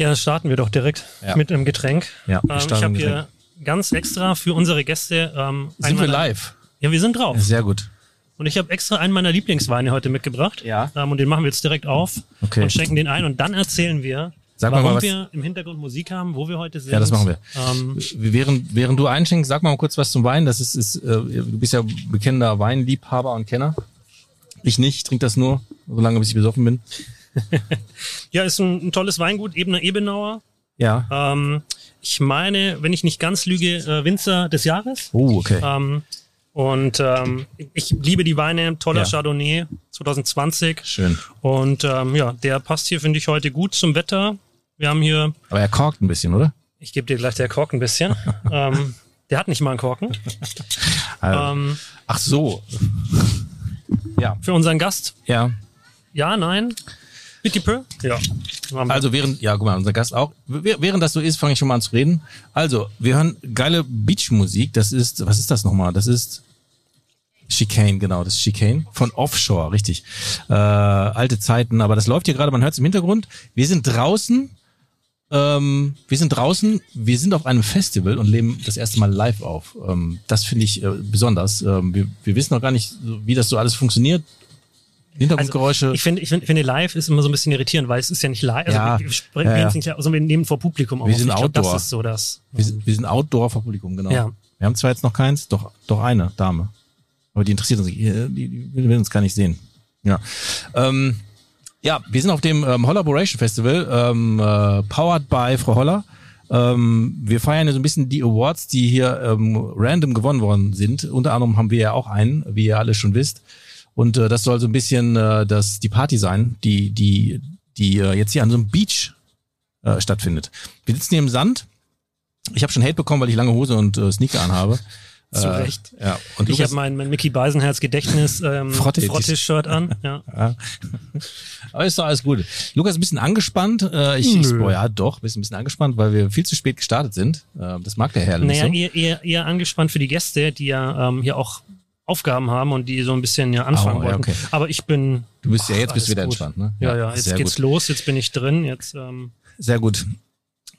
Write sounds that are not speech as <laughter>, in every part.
Ja, starten wir doch direkt Ja. mit einem Getränk. Ja, ähm, ich habe hier ganz extra für unsere Gäste. Ähm, Sind wir live? Ja, wir sind drauf. Sehr gut. Und ich habe extra einen meiner Lieblingsweine heute mitgebracht. Ja. Ähm, und den machen wir jetzt direkt auf Okay. und schenken den ein. Und dann erzählen wir, Sag warum mal was- wir im Hintergrund Musik haben, wo wir heute sind. Ja, das machen wir. Ähm, Während, während du einschenkst, sag mal kurz was zum Wein. Das ist, ist äh, du bist ja bekennender Weinliebhaber und Kenner. Ich nicht, ich trinke das nur, solange bis ich besoffen bin. <laughs> ja, ist ein, ein tolles Weingut, Ebener Ebenauer. Ja. Ähm, ich meine, wenn ich nicht ganz lüge, äh, Winzer des Jahres. Oh, okay. Ähm, und ähm, ich liebe die Weine, toller Ja. Chardonnay 2020. Schön. Und ähm, ja, der passt hier, finde ich, heute gut zum Wetter. Wir haben hier, Aber er korkt ein bisschen, oder? ich gebe dir gleich der Korken ein bisschen. <laughs> ähm, der hat nicht mal einen Korken. Also, Ähm, ach so. Ja. für unseren Gast, Ja. ja, nein. Petit peu? Ja. Also während, ja, guck mal, unser Gast auch. Während das so ist, fange ich schon mal an zu reden. Also, wir hören geile Beachmusik. Das ist, was ist das nochmal? Das ist Chicane, genau, das ist Chicane von Offshore, richtig. Äh, alte Zeiten, aber das läuft hier gerade, man hört es im Hintergrund. Wir sind draußen, ähm, wir sind draußen, wir sind auf einem Festival und leben das erste Mal live auf. Ähm, das finde ich äh, besonders. Ähm, wir, wir wissen noch gar nicht, wie das so alles funktioniert. Hintergrundgeräusche. ich finde, ich finde, finde live ist immer so ein bisschen irritierend, weil es ist ja nicht live. Also Ja, wir, sprechen ja, ja. nicht, also wir nehmen vor Publikum auf. Wir sind ich glaub, Outdoor. Das ist so das. Wir sind, wir sind Outdoor vor Publikum, genau. Ja. Wir haben zwar jetzt noch keins, doch, doch eine Dame. Aber die interessiert uns nicht. Die, die, die will uns gar nicht sehen. Ja. Ähm, ja, wir sind auf dem ähm, Hollaboration Festival, ähm, äh, powered by Frau Holler. Ähm, wir feiern ja so ein bisschen die Awards, die hier ähm, random gewonnen worden sind. Unter anderem haben wir ja auch einen, wie ihr alle schon wisst. Und äh, das soll so ein bisschen äh, das, die Party sein, die, die, die äh, jetzt hier an so einem Beach äh, stattfindet. Wir sitzen hier im Sand. Ich habe schon Hate bekommen, weil ich lange Hose und äh, Sneaker anhabe. <laughs> Zu Äh, Recht. Ja. Und Ich habe mein, mein Mickey Beisenherz Gedächtnis ähm, <laughs> Frotte- Frotte-Shirt an. <laughs> Ja. ja. Aber ist doch alles gut. Lukas ist ein bisschen angespannt. Äh, ich, ich, boah, ja, doch, bist ein bisschen angespannt, weil wir viel zu spät gestartet sind. Äh, das mag der Herr nicht Naja, so. eher, eher, eher angespannt für die Gäste, die ja ähm, hier auch Aufgaben haben und die so ein bisschen ja anfangen Oh, ja, wollten. okay. Aber ich bin. Du bist ja jetzt bist wieder gut. entspannt, ne? Ja, ja, jetzt sehr geht's gut. los, jetzt bin ich drin, jetzt. Ähm, Sehr gut.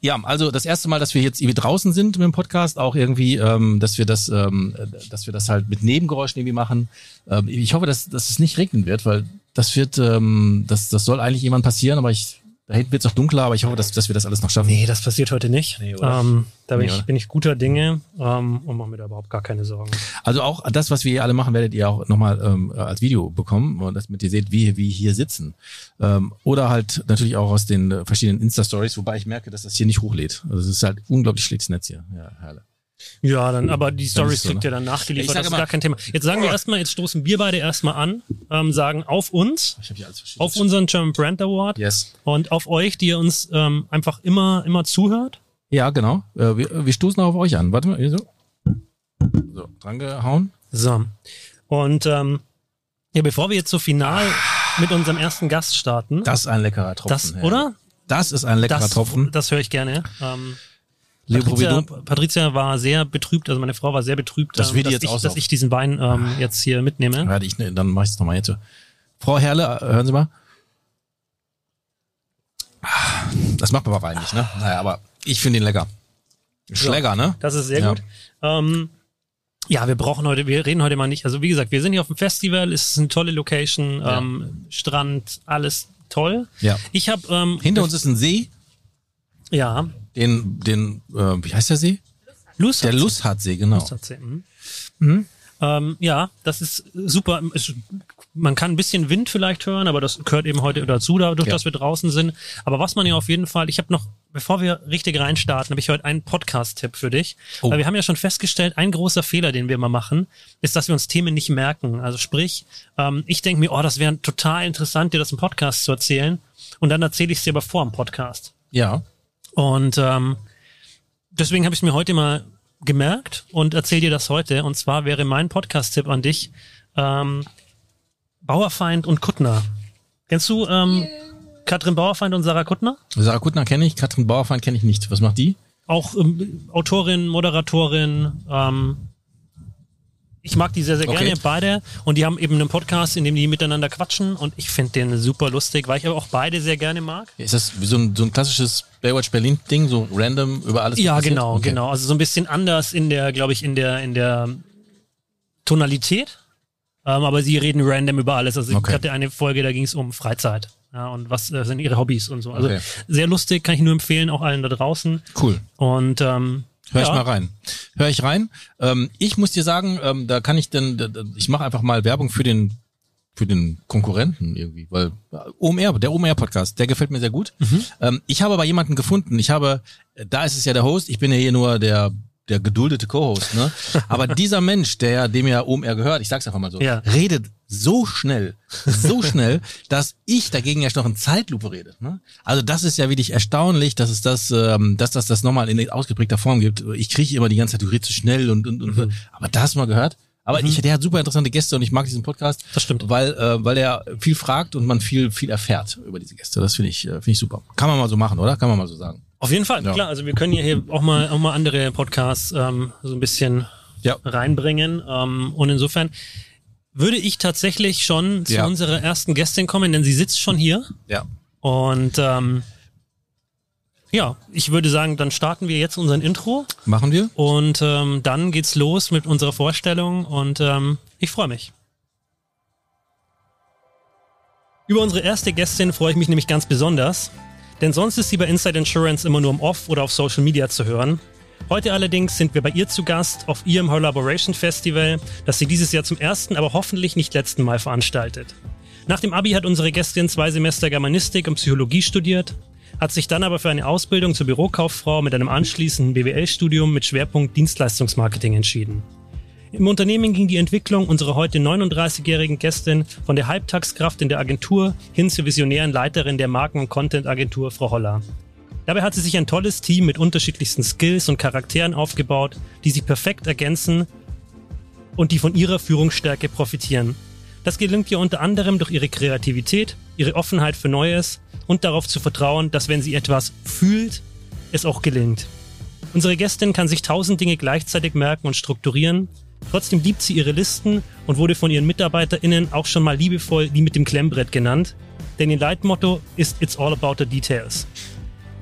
Ja, also das erste Mal, dass wir jetzt irgendwie draußen sind mit dem Podcast, auch irgendwie, ähm, dass wir das, ähm, äh, dass wir das halt mit Nebengeräuschen irgendwie machen. Ähm, ich hoffe, dass, dass es nicht regnen wird, weil das wird, ähm, das, das soll eigentlich jemand passieren, aber ich, da hinten wird es auch dunkler, aber ich hoffe, dass, dass wir das alles noch schaffen. nee, das passiert heute nicht. Nee, oder? ähm, da bin, Nee, ich, bin ich guter Dinge ähm, und mache mir da überhaupt gar keine Sorgen. Also auch das, was wir hier alle machen, werdet ihr auch nochmal ähm, als Video bekommen, und damit ihr seht, wie wir hier sitzen. Ähm, oder halt natürlich auch aus den verschiedenen Insta-Stories, wobei ich merke, dass das hier nicht hochlädt. Also es ist halt unglaublich schlechtes Netz hier. Ja, herrlich. Ja, dann, aber die Stories so, kriegt ne? ihr dann nachgeliefert, das ist gar kein Thema. Jetzt sagen wir erstmal, jetzt stoßen wir beide erstmal an, ähm, sagen auf uns, Ich habe hier alles verschieden. auf unseren German Brand Award Yes. und auf euch, die ihr uns ähm, einfach immer, immer zuhört. Ja, genau. Äh, wir, wir stoßen auch auf euch an. Warte mal, so. So, dran gehauen. So. Und ähm, ja, bevor wir jetzt so final mit unserem ersten Gast starten, Das ist ein leckerer Tropfen. das, oder? Das ist ein leckerer Das, Tropfen. das höre ich gerne. Ähm, Patricia. Patricia war sehr betrübt, also meine Frau war sehr betrübt, Das ähm, dass, jetzt ich, dass ich diesen Wein ähm, jetzt hier mitnehme. Warte, ich, ne, dann mache ich es nochmal jetzt. Frau Herle, äh, hören Sie mal. Ah, Das macht man bei Wein nicht, ne? Naja, aber ich finde ihn lecker. Schläger, ne? Das ist sehr Ja. gut. Ähm, ja, wir brauchen heute, wir reden heute mal nicht. Also wie gesagt, wir sind hier auf dem Festival, es ist eine tolle Location, Ja. ähm, Strand, alles toll. Ja. Ich habe ähm, Hinter uns ist ein See, ja den, den, äh, wie heißt der See? Lust. Der Lussatsee, genau. Lustsee, mhm. Mhm. Ähm, ja, das ist super. Es, man kann ein bisschen Wind vielleicht hören, aber das gehört eben heute dazu, dadurch, Ja. dass wir draußen sind. Aber was man ja auf jeden Fall, ich habe noch, bevor wir richtig reinstarten, habe ich heute einen Podcast-Tipp für dich. Oh. Weil wir haben ja schon festgestellt, ein großer Fehler, den wir immer machen, ist, dass wir uns Themen nicht merken. Also sprich, ähm, ich denke mir, oh, das wäre total interessant, dir das im Podcast zu erzählen. Und dann erzähle ich es dir aber vor im Podcast. Ja. Und ähm, deswegen habe ich mir heute mal gemerkt und erzähle dir das heute. Und zwar wäre mein Podcast-Tipp an dich ähm, Bauerfeind und Kuttner. Kennst du ähm, Katrin Bauerfeind und Sarah Kuttner? Sarah Kuttner kenne ich, Katrin Bauerfeind kenne ich nicht. Was macht die? Auch ähm, Autorin, Moderatorin, ähm, Ich mag die sehr, sehr Okay. gerne, beide. Und die haben eben einen Podcast, in dem die miteinander quatschen. Und ich finde den super lustig, weil ich aber auch beide sehr gerne mag. Ist das wie so ein, so ein klassisches Baywatch Berlin-Ding, so random über alles? Ja, passiert? genau, Okay. genau. Also so ein bisschen anders in der, glaube ich, in der, in der Tonalität. Ähm, aber sie reden random über alles. Also Okay. ich hatte eine Folge, da ging es um Freizeit. Ja, und was äh, sind ihre Hobbys und so. Also Okay. sehr lustig, kann ich nur empfehlen, auch allen da draußen. Cool. Und ähm, Hör ich ja, mal rein. Hör ich rein. Ähm, ich muss dir sagen, ähm, da kann ich denn, ich mache einfach mal Werbung für den für den Konkurrenten irgendwie, weil äh, OMR, der OMR Podcast, der gefällt mir sehr gut. Ähm, ich habe aber jemanden gefunden. Ich habe, äh, da ist es ja der Host. Ich bin ja hier nur der der geduldete Co-Host, ne? Aber <laughs> dieser Mensch, der dem ja OMR gehört, ich sag's einfach mal so, Ja. redet so schnell, so schnell, dass ich dagegen ja noch in Zeitlupe rede. Ne? Also das ist ja wirklich erstaunlich, dass es das, ähm, dass das das nochmal in ausgeprägter Form gibt. Ich kriege immer die ganze Zeit, du redest zu schnell und und, und aber da hast du mal gehört. Aber ich, der hat super interessante Gäste und ich mag diesen Podcast, Das stimmt. weil äh, weil er viel fragt und man viel viel erfährt über diese Gäste. Das finde ich äh, finde ich super. Kann man mal so machen, oder? Kann man mal so sagen. Auf jeden Fall, Ja. klar. Also wir können ja hier auch mal, auch mal andere Podcasts ähm, so ein bisschen Ja. reinbringen. Ähm, und insofern würde ich tatsächlich schon zu unserer ersten Gästin kommen, denn sie sitzt schon hier. Ja. Und ähm, ja, ich würde sagen, dann starten wir jetzt unseren Intro Machen wir? und ähm, dann geht's los mit unserer Vorstellung und ähm, ich freue mich. Über unsere erste Gästin freue ich mich nämlich ganz besonders, denn sonst ist sie bei Inside Insurance immer nur im Off oder auf Social Media zu hören. Heute allerdings sind wir bei ihr zu Gast auf ihrem Collaboration Festival, das sie dieses Jahr zum ersten, aber hoffentlich nicht letzten Mal veranstaltet. Nach dem Abi hat unsere Gästin zwei Semester Germanistik und Psychologie studiert, hat sich dann aber für eine Ausbildung zur Bürokauffrau mit einem anschließenden BWL-Studium mit Schwerpunkt Dienstleistungsmarketing entschieden. Im Unternehmen ging die Entwicklung unserer heute 39-jährigen Gästin von der Halbtagskraft in der Agentur hin zur visionären Leiterin der Marken- und Content-Agentur Frau Holler. Dabei hat sie sich ein tolles Team mit unterschiedlichsten Skills und Charakteren aufgebaut, die sich perfekt ergänzen und die von ihrer Führungsstärke profitieren. Das gelingt ihr unter anderem durch ihre Kreativität, ihre Offenheit für Neues und darauf zu vertrauen, dass wenn sie etwas fühlt, es auch gelingt. Unsere Gästin kann sich tausend Dinge gleichzeitig merken und strukturieren. Trotzdem liebt sie ihre Listen und wurde von ihren MitarbeiterInnen auch schon mal liebevoll die mit dem Klemmbrett genannt. Denn ihr Leitmotto ist It's all about the details.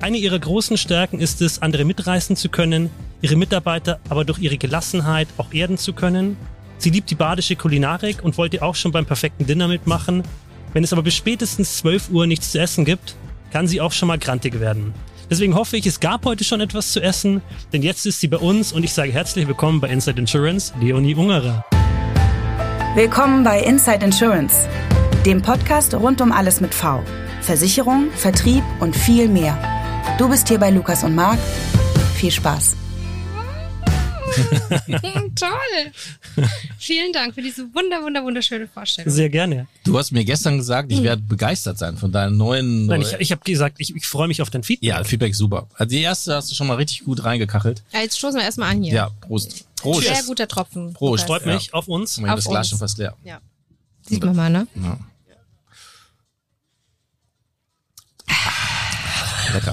Eine ihrer großen Stärken ist es, andere mitreißen zu können, ihre Mitarbeiter aber durch ihre Gelassenheit auch erden zu können. Sie liebt die badische Kulinarik und wollte auch schon beim perfekten Dinner mitmachen. Wenn es aber bis spätestens 12 Uhr nichts zu essen gibt, kann sie auch schon mal grantig werden. Deswegen hoffe ich, es gab heute schon etwas zu essen, denn jetzt ist sie bei uns und ich sage herzlich willkommen bei Inside Insurance, Leonie Ungerer. Willkommen bei Inside Insurance, dem Podcast rund um alles mit V. Versicherung, Vertrieb und viel mehr. Du bist hier bei Lukas und Marc. Viel Spaß. <laughs> Toll. Vielen Dank für diese wunder, wunder, wunderschöne Vorstellung. Sehr gerne. Du hast mir gestern gesagt, ich werde begeistert sein von deinen neuen. Nein, ich, ich habe gesagt, ich, ich freue mich auf dein Feedback. ja, Feedback super. Also die erste hast du schon mal richtig gut reingekachelt. Ja, jetzt stoßen wir erstmal an hier. Ja, Prost. Prost. Sehr guter Tropfen. Prost. Freut Ja. mich auf uns. Moment, das Auf Glas uns. schon fast leer. Ja. Sieht man mal, ne? Ja. <laughs> Lecker.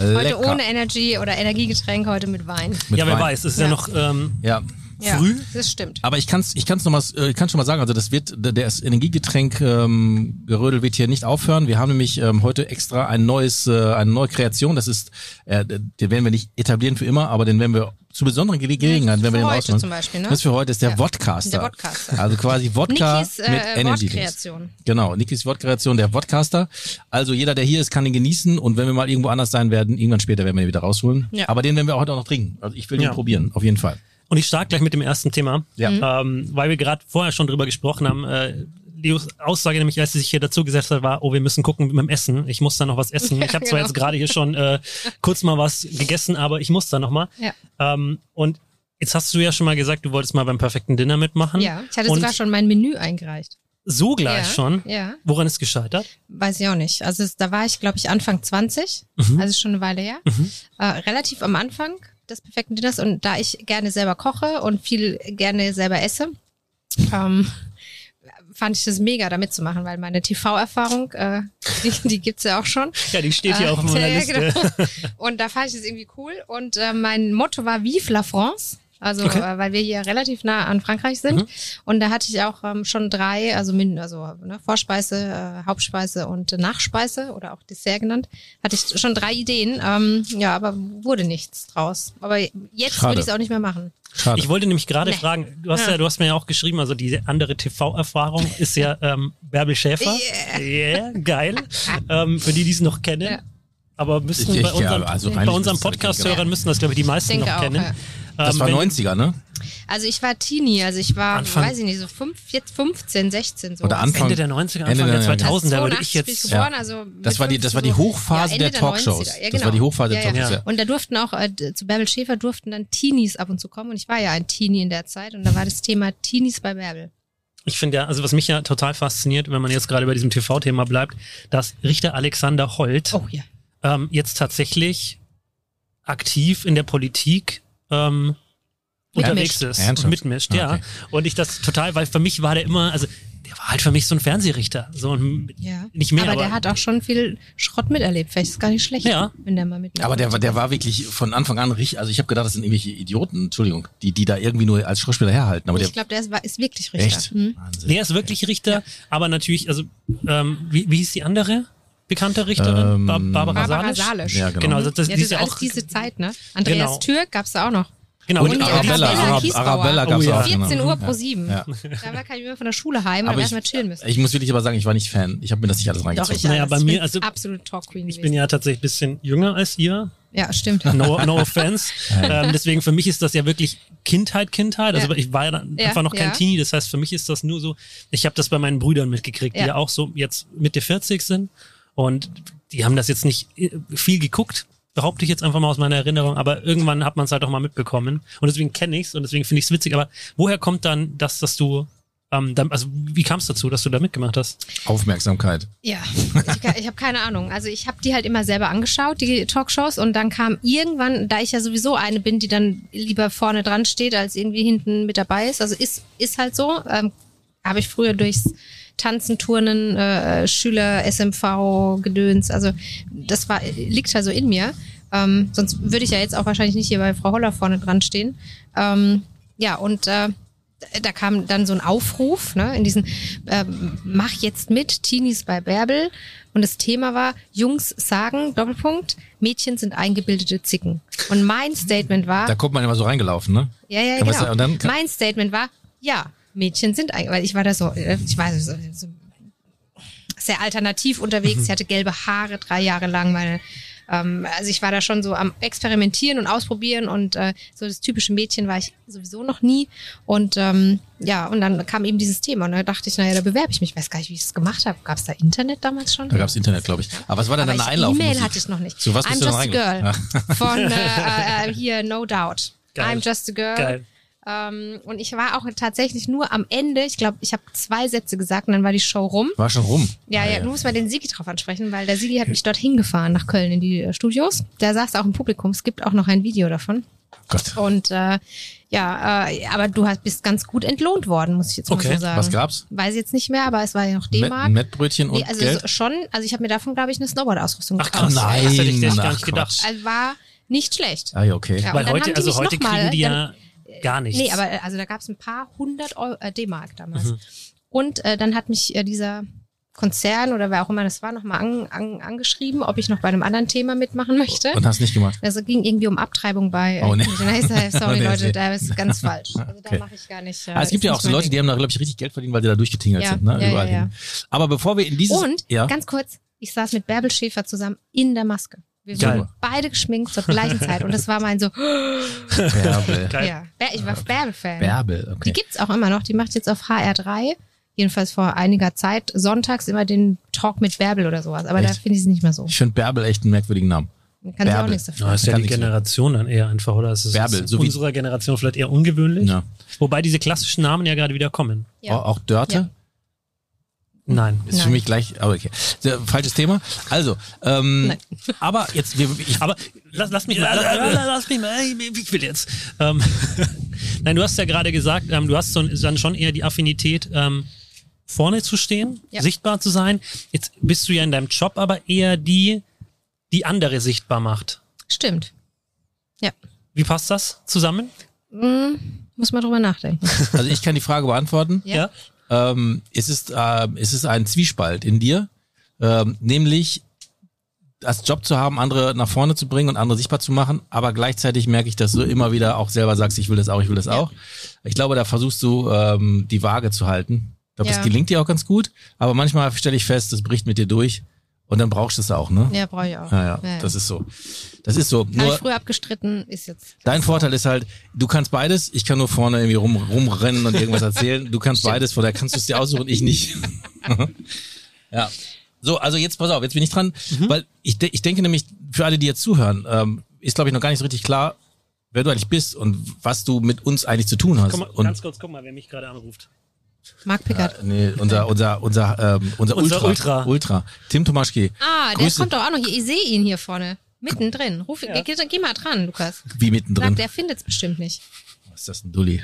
Heute Lecker. ohne Energy oder Energiegetränk, heute mit Wein. Mit ja, wer Wein. weiß, es ist ja, Ja. noch ähm, Ja. Ja, Früh? Das stimmt. Aber ich kann's, ich kann's noch mal, äh, ich kann schon mal sagen, also das wird, der- das Energiegetränk ähm, Gerödel wird hier nicht aufhören. Wir haben nämlich ähm, heute extra ein neues, äh, eine neue Kreation. Das ist, äh, den werden wir nicht etablieren für immer, aber den werden wir zu besonderen Gele Gelegenheiten, wenn wir für den heute ausmachen. zum Beispiel, ne? Das für heute ist der Ja. Vodcaster. Der Vodcaster. Also quasi <laughs> Wodka Nikis, äh, mit Energy. Genau, Nikis Wortkreation, der Vodcaster. Also jeder, der hier ist, kann ihn genießen und wenn wir mal irgendwo anders sein werden, irgendwann später werden wir ihn wieder rausholen. Ja. Aber den werden wir heute auch noch trinken. Also ich will Ja. den probieren, auf jeden Fall. Und ich starte gleich mit dem ersten Thema, Ja. ähm, weil wir gerade vorher schon drüber gesprochen haben. Äh, Leos Aussage nämlich, als sie sich hier dazu gesetzt hat, war, oh, wir müssen gucken mit dem Essen. Ich muss da noch was essen. <laughs> ich habe zwar genau. jetzt gerade hier schon äh, kurz mal was gegessen, aber ich muss da noch mal. Ja. Ähm, und jetzt hast du ja schon mal gesagt, du wolltest mal beim perfekten Dinner mitmachen. Ja, ich hatte und sogar schon mein Menü eingereicht. So gleich ja, schon. Ja, Woran ist gescheitert? weiß ich auch nicht. Also es, da war ich, glaube ich, Anfang 20, Mhm. also schon eine Weile her. Äh, relativ am Anfang des perfekten Dinners und da ich gerne selber koche und viel gerne selber esse, ähm, fand ich das mega, da mitzumachen, weil meine TV-Erfahrung, äh, die, die gibt's ja auch schon. Ja, die steht hier Äh, auch auf meiner <laughs> Liste. genau. Und da fand ich das irgendwie cool. Und äh, mein Motto war Vive la France. Also, Okay. äh, weil wir hier relativ nah an Frankreich sind. Mhm. Und da hatte ich auch ähm, schon drei, also, min, also ne, Vorspeise, äh, Hauptspeise und äh, Nachspeise oder auch Dessert genannt. Hatte ich schon drei Ideen. Ähm, ja, aber wurde nichts draus. Aber jetzt Schade. würde ich es auch nicht mehr machen. Schade. Ich wollte nämlich gerade Nee. fragen, du hast ja. Ja. du hast mir ja auch geschrieben, also diese andere TV-Erfahrung ist ja <laughs> ähm, Bärbel Schäfer. Yeah, geil. ähm, für die, die es noch kennen. Ja. Aber müssten Ich- ich- bei ja, unseren, also bei eigentlich unseren müssten wir Podcast-Hörern kennen, müssen das, glaube ich, die meisten Denke noch auch, kennen. Ja. das Ähm, war wenn- 90er, ne? Also ich war Teenie, also ich war, Anfang- weiß ich nicht, so fünf, jetzt 15, 16 so. Oder Anfang- Ende der 90er, Ende Anfang der der- 2000er würde ich 82 bin jetzt. geboren, also Das war die- das war die 15 so- Hochphase Ende der Talkshows. 90er. Ja, Das genau. war die Hochphase der ja, ja. Talkshows, ja. Und da durften auch, äh, zu Bärbel Schäfer durften dann Teenies ab und zu kommen und ich war ja ein Teenie in der Zeit und da war das Thema Teenies bei Bärbel. Ich finde ja, also was mich ja total fasziniert, wenn man jetzt gerade bei diesem TV-Thema bleibt, dass Richter Alexander Holt Oh ja. ähm, jetzt tatsächlich aktiv in der Politik ähm, unterwegs ist Ernsthaft? und mitmischt, ja. okay. Und ich das total, weil für mich war der immer, also der war halt für mich so ein Fernsehrichter, so ein, ja. nicht mehr, aber, aber, der hat auch schon viel Schrott miterlebt. Vielleicht ist es gar nicht schlecht, Ja. wenn der mal mitmacht. Aber der, war- der war wirklich von Anfang an richtig, also ich habe gedacht, das sind irgendwelche Idioten, Entschuldigung, die, die da irgendwie nur als Schauspieler herhalten. Aber ich der, glaube, der ist, war- ist wirklich Richter. echt? Hm. Der ist wirklich Richter, aber natürlich, also ähm, wie, wie hieß die andere bekannte Richterin? Ähm, Bar Barbara, Barbara Salisch? Salisch. Ja, genau. Genau, also das, ja, die das ist ja alles auch, diese Zeit, ne? Andreas Genau. Türk gab's da auch noch. genau, Und Und Arabella, Arabella. Arabella gab's Oh ja. auch. 14 genau. Uhr pro 7. Ja. Da war kann ich immer von der Schule heim und erstmal chillen müssen. ich muss wirklich aber sagen, ich war nicht Fan. Ich habe mir das nicht alles Doch, reingezogen. ich Naja, bei mir, bin also- absolut Talk Queen ich bin ja tatsächlich ein bisschen jünger als ihr, Ja, stimmt. No, no offense. <laughs> ähm, deswegen für mich ist das ja wirklich Kindheit, Kindheit. Also Ja. ich war ja dann Ja, einfach noch kein ja. Teenie. Das heißt, für mich ist das nur so, ich habe das bei meinen Brüdern mitgekriegt, die Ja. ja auch so jetzt Mitte 40 sind. Und die haben das jetzt nicht äh, viel geguckt, behaupte ich jetzt einfach mal aus meiner Erinnerung, aber irgendwann hat man es halt auch mal mitbekommen. Und deswegen kenne ich's und deswegen finde ich es witzig. Aber woher kommt dann das, dass du, ähm, dann, also wie kam es dazu, dass du da mitgemacht hast? Aufmerksamkeit. Ja, ich, ich habe keine Ahnung. Also ich habe die halt immer selber angeschaut, die Talkshows, und dann kam irgendwann, da ich ja sowieso eine bin, die dann lieber vorne dran steht, als irgendwie hinten mit dabei ist. Also ist, ist halt so. Ähm, habe ich früher durchs Tanzen, Turnen, äh, Schüler, SMV, Gedöns, also das war, liegt halt so in mir. Ähm, sonst würde ich ja jetzt auch wahrscheinlich nicht hier bei Frau Holler vorne dran stehen. Ähm, ja, und äh, da kam dann so ein Aufruf, ne, in diesen ähm, Mach jetzt mit, Teenies bei Bärbel. Und das Thema war, Jungs sagen, Doppelpunkt, Mädchen sind eingebildete Zicken. Und mein Statement war, Da kommt man immer so reingelaufen, ne? ja, ja, Kann man genau. sagen, und dann- mein Statement war, ja, Mädchen sind eigentlich, weil ich war da so, äh, ich war so, so sehr alternativ unterwegs. Ich hatte gelbe Haare drei Jahre lang. Meine, ähm, also ich war da schon so am Experimentieren und Ausprobieren und äh, so das typische Mädchen war ich sowieso noch nie. Und ähm, ja, und dann kam eben dieses Thema und da dachte ich, naja, da bewerbe ich mich. Ich weiß gar nicht, wie ich es gemacht habe. Gab es da Internet damals schon? Da gab's Internet, glaube ich. Aber was war denn deine ich- Einlaufmusik? E-Mail hatte ich noch nicht. Zu was I'm bist du just a girl. <laughs> Von äh, äh, hier No Doubt. Geil. I'm just a girl. Geil. Ähm, und ich war auch tatsächlich nur am Ende, ich glaube, ich habe zwei Sätze gesagt und dann war die Show rum. War schon rum. Ja, ja, du musst mal den Sigi drauf ansprechen, weil der Sigi hat mich dort hingefahren nach Köln in die äh, Studios. Der saß auch im Publikum. Es gibt auch noch ein Video davon. Gott. Und äh, ja, äh, aber du hast, bist ganz gut entlohnt worden, muss ich jetzt Okay, mal so sagen. Was gab's? Weiß ich jetzt nicht mehr, aber es war ja noch Met- D-Mark. Mettbrötchen und Nee, also Geld? so schon, also ich habe mir davon, glaube ich, eine Snowboard-Ausrüstung Ach gekauft. krass, nein, das hätte ich, das hätte ich gar ach, nicht gedacht. Also war nicht schlecht. Ah, ja, okay. Ja, Weil heute, also heute kriegen die dann- ja gar nichts. Nee, aber äh, also da gab es ein paar hundert äh, D-Mark damals. Mhm. Und äh, dann hat mich äh, dieser Konzern oder wer auch immer das war, nochmal an, an, angeschrieben, ob ich noch bei einem anderen Thema mitmachen möchte. Und hast nicht gemacht. Also ging irgendwie um Abtreibung bei. Oh, nee. Äh, <laughs> sorry, Oh, nee, Leute, nee. da ist ganz falsch. <laughs> Also da Okay. mache ich gar nicht. Äh, Ah, es gibt ja auch so Leute, Ding. die haben da, glaube ich, richtig Geld verdient, weil die da durchgetingelt Ja, sind, ne? ja, ja, Überall ja. hin. Aber bevor wir in dieses. Und ja, ganz kurz, ich saß mit Bärbel Schäfer zusammen in der Maske. Wir Geil. wurden beide geschminkt zur gleichen Zeit und das war mein so, <laughs> Bärbel. Ja, ich war Bärbel-Fan. Bärbel, Die okay. gibt's auch immer noch. Die macht jetzt auf HR3, jedenfalls vor einiger Zeit, sonntags immer den Talk mit Bärbel oder sowas. Aber da Echt? finde ich sie nicht mehr so. Ich finde Bärbel echt einen merkwürdigen Namen. Kann sie auch Bärbel. nichts dafür. Ja, ist ja Kann die. Generation dann eher einfach, oder? Es ist Bärbel, so wie- unserer Generation vielleicht eher ungewöhnlich. Ja. Wobei diese klassischen Namen ja gerade wieder kommen. Ja. Auch, auch Dörte Ja. Nein. ist für Nein. mich gleich, aber okay. Sehr, falsches Thema. Also, ähm, Nein. aber jetzt, wir, ich, Aber lass, lass mich mal, lass, lass, mich mal, ich will jetzt. Ähm, <laughs> Nein, du hast ja gerade gesagt, ähm, du hast so, dann schon eher die Affinität, ähm, vorne zu stehen, Ja. sichtbar zu sein. Jetzt bist du ja in deinem Job aber eher die, die andere sichtbar macht. Stimmt. Ja. Wie passt das zusammen? Hm, muss man drüber nachdenken. <laughs> Also ich kann die Frage beantworten. Ja. Ähm, es, ist, äh, es ist ein Zwiespalt in dir, ähm, nämlich als Job zu haben, andere nach vorne zu bringen und andere sichtbar zu machen, aber gleichzeitig merke ich, dass du immer wieder auch selber sagst, ich will das auch, ich will das auch. Ich glaube, da versuchst du ähm, die Waage zu halten. Ich glaube, Ja. das gelingt dir auch ganz gut, aber manchmal stelle ich fest, das bricht mit dir durch und dann brauchst du es auch, ne? Ja, brauche ich auch. Ja, ja, Ja, ja. das ist so. Das ist so. Nur ich früher abgestritten, ist jetzt. dein Vorteil ist halt, du kannst beides. Ich kann nur vorne irgendwie rum, rumrennen und irgendwas erzählen. Du kannst beides, von daher kannst du es dir aussuchen, ich nicht. <laughs> ja. So, also jetzt pass auf, jetzt bin ich dran, weil ich, de ich denke nämlich, für alle, die jetzt zuhören, ähm, ist glaube ich noch gar nicht so richtig klar, wer du eigentlich bist und was du mit uns eigentlich zu tun hast. Komm mal, und ganz kurz, guck mal, wer mich gerade anruft. Mark Pickard. nee, unser unser unser ähm, unser, Unser Ultra, Ultra. Ultra Tim Tomaschke. Ah, der Grüße. kommt doch auch noch hier. Ich sehe ihn hier vorne. Mittendrin. Ruf, geh, geh, geh mal dran, Lukas. Wie mittendrin. Sag, der findet's bestimmt nicht. Was ist das ein Dulli?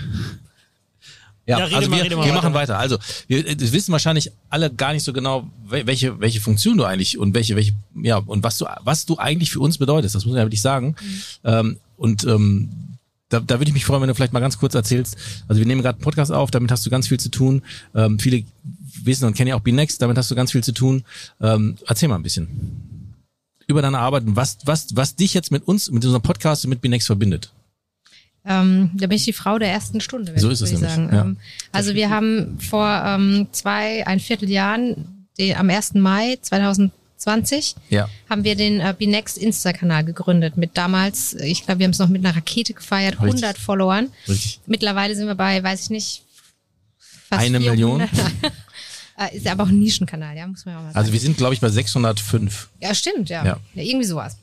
Ja, Ja, also mal, wir, wir machen weiter. Also wir das wissen wahrscheinlich alle gar nicht so genau, wel- welche welche Funktion du eigentlich und welche welche ja und was du was du eigentlich für uns bedeutest. Das muss man ja wirklich sagen. Ähm, und ähm, da, da würde ich mich freuen, wenn du vielleicht mal ganz kurz erzählst. Also wir nehmen gerade einen Podcast auf, damit hast du ganz viel zu tun. Ähm, viele wissen und kennen ja auch B-Next, damit hast du ganz viel zu tun. Ähm, erzähl mal ein bisschen über deine Arbeit und was was was dich jetzt mit uns mit unserem Podcast und mit B-Next verbindet. Ähm, da bin ich die Frau der ersten Stunde, So ist es würde ich nämlich, sagen. ja. Ähm, also wir haben vor ähm, zwei, ein Vierteljahren, den, am 1. Mai 2020, Ja. haben wir den äh, Binext Insta-Kanal gegründet. Mit damals, äh, ich glaube, wir haben es noch mit einer Rakete gefeiert, Richtig. 100 Followern. Richtig. Mittlerweile sind wir bei, weiß ich nicht, fast Eine 400. Million? <laughs> Äh, Ist ja aber auch ein Nischenkanal, ja, muss man ja auch mal sagen. Also wir sind, glaube ich, bei 605. ja, stimmt, ja. Ja. ja. Irgendwie sowas.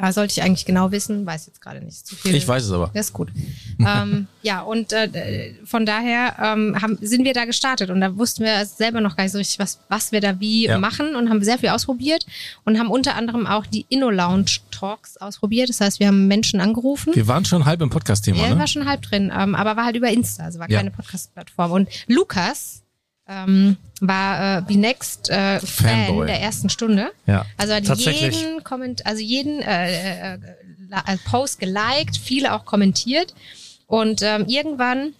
Äh, sollte ich eigentlich genau wissen, weiß jetzt gerade nicht zu viel. Ich weiß es aber. Das ist gut. <laughs> ähm, ja, und äh, von daher ähm, haben, sind wir da gestartet und da wussten wir selber noch gar nicht so richtig, was, was wir da wie Ja. machen und haben sehr viel ausprobiert und haben unter anderem auch die Inno-Lounge-Talks ausprobiert. Das heißt, wir haben Menschen angerufen. Wir waren schon halb im Podcast-Thema, Ja, ne? war schon halb drin, ähm, aber war halt über Insta, also war Ja. keine Podcast-Plattform. Und Lukas ähm, war äh, Binext äh, Fan der ersten Stunde. Ja. Also hat jeden Komment, also jeden äh, äh, la- äh, Post geliked, viele auch kommentiert. Und ähm, irgendwann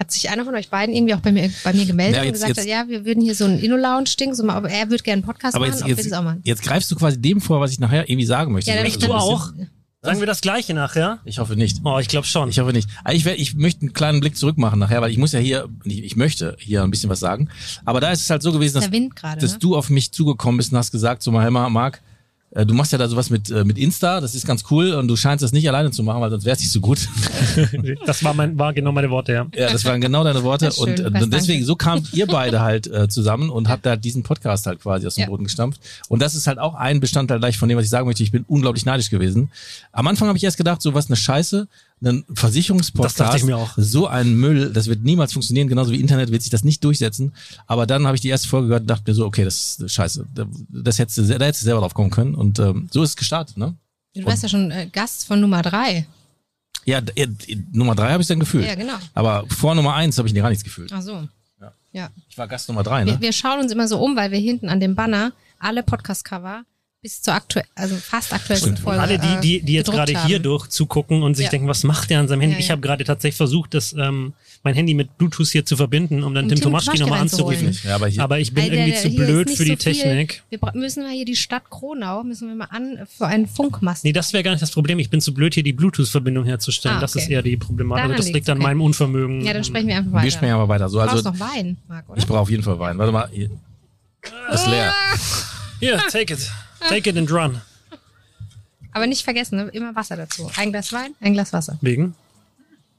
hat sich einer von euch beiden irgendwie auch bei mir, bei mir gemeldet Ja, und jetzt- gesagt, jetzt- hat, ja, wir würden hier so ein Inno-Lounge-Ding, so mal, aber er würde gerne einen Podcast Aber machen, jetzt, jetzt, auch machen. jetzt greifst du quasi dem vor, was ich nachher irgendwie sagen möchte. Ja, So Echt, ein du bisschen. Sagen wir das Gleiche nachher? Ich hoffe nicht. Oh, ich glaube schon. Ich hoffe nicht. Aber Ich, werd, ich möchte einen kleinen Blick zurück machen nachher, weil ich muss ja hier, ich, ich möchte hier ein bisschen was sagen. Aber da ist es halt so gewesen, dass, dass ne? du auf mich zugekommen bist und hast gesagt, so mal, Marc, äh, du machst ja da sowas mit, äh, mit Insta, das ist ganz cool und du scheinst das nicht alleine zu machen, weil sonst wär's nicht so gut. <laughs> Das war, mein, war genau meine Worte, ja. Ja, das waren genau deine Worte. Schön, und, äh, und deswegen, danke. so kamt ihr beide halt äh, zusammen und habt da diesen Podcast halt quasi aus dem Ja. Boden gestampft. Und das ist halt auch ein Bestandteil gleich von dem, was ich sagen möchte. Ich bin unglaublich neidisch gewesen. Am Anfang habe ich erst gedacht, so was eine Scheiße, ein Versicherungspodcast, Das dachte ich mir auch. so ein Müll, das wird niemals funktionieren, genauso wie Internet wird sich das nicht durchsetzen. Aber dann habe ich die erste Folge gehört und dachte mir so, okay, das ist scheiße. Das hättest du, da hättest du selber drauf kommen können. Und ähm, so ist es gestartet, ne? Du warst ja schon äh, Gast von Nummer drei. Ja, äh, Nummer drei habe ich dann gefühlt. Ja, genau. Aber vor Nummer eins habe ich gar nichts gefühlt. Ach so. Ja. Ja. Ich war Gast Nummer drei, ne? Wir, wir schauen uns immer so um, weil wir hinten an dem Banner alle Podcast-Cover bis zur aktuell, also fast aktuellsten Stimmt. Folge. Alle, die, die, die jetzt äh, gerade hier durch zugucken und sich Ja. denken, was macht der an seinem Handy? Ja, Ich ja. habe gerade tatsächlich versucht, das, ähm, mein Handy mit Bluetooth hier zu verbinden, um dann Um Tim Tim Tomaschki nochmal anzurufen. Ja, aber hier- aber ich bin der- irgendwie der- zu blöd für die so. Technik. Wir müssen wir hier die Stadt Kronau, müssen wir mal an für einen Funkmast. Nee, das wäre gar nicht das Problem. Ich bin zu blöd, hier die Bluetooth-Verbindung herzustellen. Ah, Das okay. ist eher die Problematik. Daran Also das liegt liegt's, an okay. meinem Unvermögen. ja, dann sprechen wir einfach weiter. Wir sprechen aber weiter. So, du also brauchst noch Wein, Marc, oder? ich brauche auf jeden Fall Wein. Warte mal, hier. ist leer. Hier, take it. Take it and run. Aber nicht vergessen, ne? immer Wasser dazu. Ein Glas Wein, ein Glas Wasser. Wegen?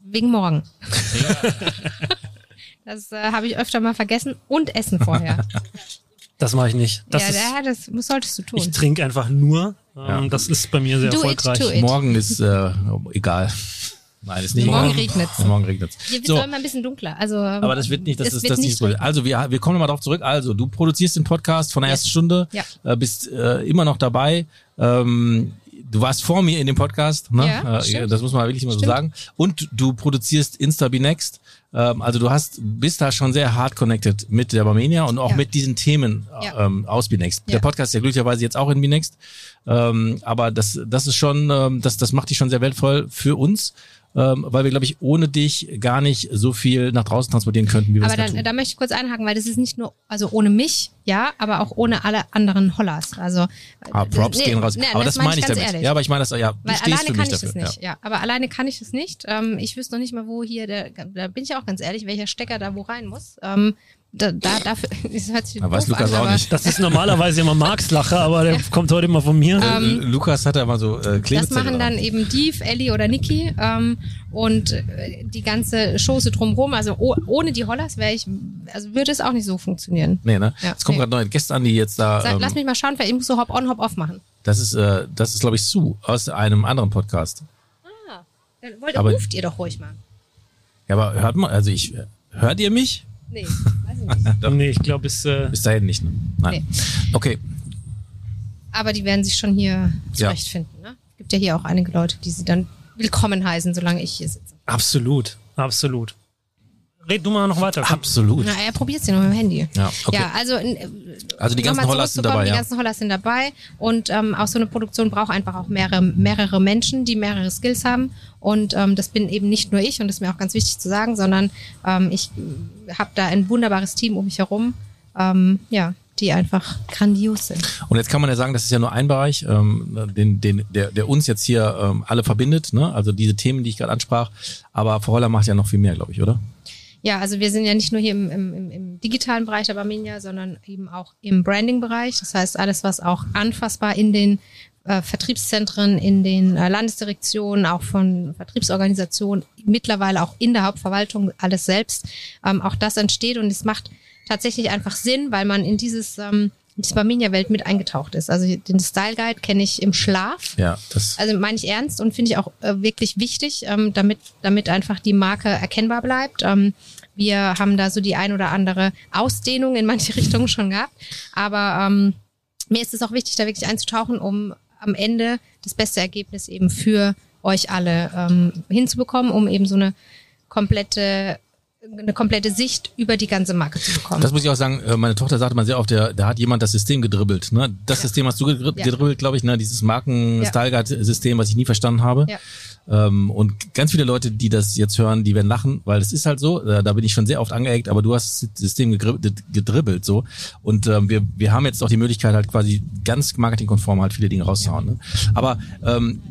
Wegen morgen. <laughs> das äh, habe ich öfter mal vergessen. Und Essen vorher. <laughs> Das mache ich nicht. Das ja, ist, ja, das muss- solltest du tun. ich trinke einfach nur. Ähm, Ja. Das ist bei mir sehr Do erfolgreich. it. Morgen ist äh, egal. Nein, ist nicht Morgen egal. regnet's. Morgen regnet's. Hier wird So, so. immer ein bisschen dunkler. Also, aber das wird nicht, das es ist das ist nicht Problem. Also wir, wir kommen mal darauf zurück. Also du produzierst den Podcast von der Yes. ersten Stunde, Ja. äh, bist äh, immer noch dabei. Ähm, du warst vor mir in dem Podcast, ne? Ja, äh, das muss man wirklich immer so Stimmt. sagen. Und du produzierst Insta Be Next. Ähm, also du hast bist da schon sehr hard connected mit der Barmenia und auch Ja. mit diesen Themen Ja. ähm, aus Binext. Der. Podcast ist ja glücklicherweise jetzt auch in Binext. Ähm, aber das, das ist schon, ähm, das, das macht dich schon sehr wertvoll für uns, ähm, weil wir, glaube ich, ohne dich gar nicht so viel nach draußen transportieren könnten, wie wir Aber es da dann, tun. da möchte ich kurz einhaken, weil das ist nicht nur, also ohne mich, ja, aber auch ohne alle anderen Hollers. Also Ah, Props nee, gehen raus. nee, aber das, meine ich ganz damit. ehrlich. Ja, aber ich meine das, ja, du Weil stehst alleine für kann mich ich dafür. das nicht, ja. Aber alleine kann ich das nicht. Ähm, ich wüsste noch nicht mal, wo hier der, da bin ich auch ganz ehrlich, welcher Stecker da wo rein muss. Ähm, da, da, dafür, <laughs> das hört sich Da weiß Lukas an, auch aber, nicht. Das ist normalerweise immer Marks Lacher, aber der kommt heute immer von mir. Äh, Lukas hat ja mal so äh, Klebezettel Das machen dann dran. eben Div, Ellie oder Niki ähm, und äh, die ganze Chose drumherum. Also oh, ohne die Hollers wäre ich, also würde es auch nicht so funktionieren. Nee, ne? Ja, es kommen nee. gerade neue Gäste an, die jetzt da. Sag, Ähm, lass mich mal schauen, vielleicht ich muss so Hop-on, Hop-off machen. das ist, äh, das ist, glaube ich, Sue aus einem anderen Podcast. Dann wollt, Aber- ruft ihr doch ruhig mal. Ja, aber hört mal, also ich, hört ihr mich? Nee, weiß ich nicht. <laughs> nee, ich glaube, es äh, Bis dahin nicht, ne? Nein. Okay. Aber die werden sich schon hier Ja. zurechtfinden. Ne? Gibt ja hier auch einige Leute, die sie dann willkommen heißen, solange ich hier sitze. absolut, absolut. Red du mal noch weiter. komm. Absolut. Na, er probiert sie noch mit dem Handy. Ja, okay. Ja, also, äh, Also die ganzen Hollers sind dabei, Die ja. ganzen Hollers sind dabei und ähm, auch so eine Produktion braucht einfach auch mehrere, mehrere Menschen, die mehrere Skills haben und ähm, das bin eben nicht nur ich und das ist mir auch ganz wichtig zu sagen, sondern ähm, ich habe da ein wunderbares Team um mich herum, ähm, ja, die einfach grandios sind. Und jetzt kann man ja sagen, das ist ja nur ein Bereich, ähm, den, den, der, der uns jetzt hier ähm, alle verbindet, ne? Also diese Themen, die ich gerade ansprach. Aber Frau Holler macht ja noch viel mehr, glaube ich, oder? Ja, also wir sind ja nicht nur hier im, im, im- digitalen Bereich der Barmenia, sondern eben auch im Branding-Bereich. Das heißt, alles, was auch anfassbar in den äh, Vertriebszentren, in den äh, Landesdirektionen, auch von Vertriebsorganisationen, mittlerweile auch in der Hauptverwaltung, alles selbst, ähm, auch das entsteht und es macht tatsächlich einfach Sinn, weil man in dieses ähm, in diese Barmenia-Welt mit eingetaucht ist. Also den Style Guide kenne ich im Schlaf. Ja, das. Also meine ich ernst und finde ich auch äh, wirklich wichtig, ähm, damit, damit einfach die Marke erkennbar bleibt. Ähm, wir haben da so die ein oder andere Ausdehnung in manche <laughs> Richtungen schon gehabt. Aber ähm, mir ist es auch wichtig, da wirklich einzutauchen, um am Ende das beste Ergebnis eben für euch alle ähm, hinzubekommen, um eben so eine komplette eine komplette Sicht über die ganze Marke zu bekommen. Das muss ich auch sagen, äh, meine Tochter sagte mal sehr oft, der, da hat jemand das System gedribbelt. Ne? Das System hast du gedri Ja. gedribbelt, glaube ich, ne? dieses marken Ja. style guide system was ich nie verstanden habe. Ja. Ähm, und ganz viele Leute, die das jetzt hören, die werden lachen, weil es ist halt so, äh, da bin ich schon sehr oft angeeckt, aber du hast das System gedribbelt so. Und ähm, wir, wir haben jetzt auch die Möglichkeit, halt quasi ganz marketingkonform halt viele Dinge rauszuhauen. Ne? Aber ähm,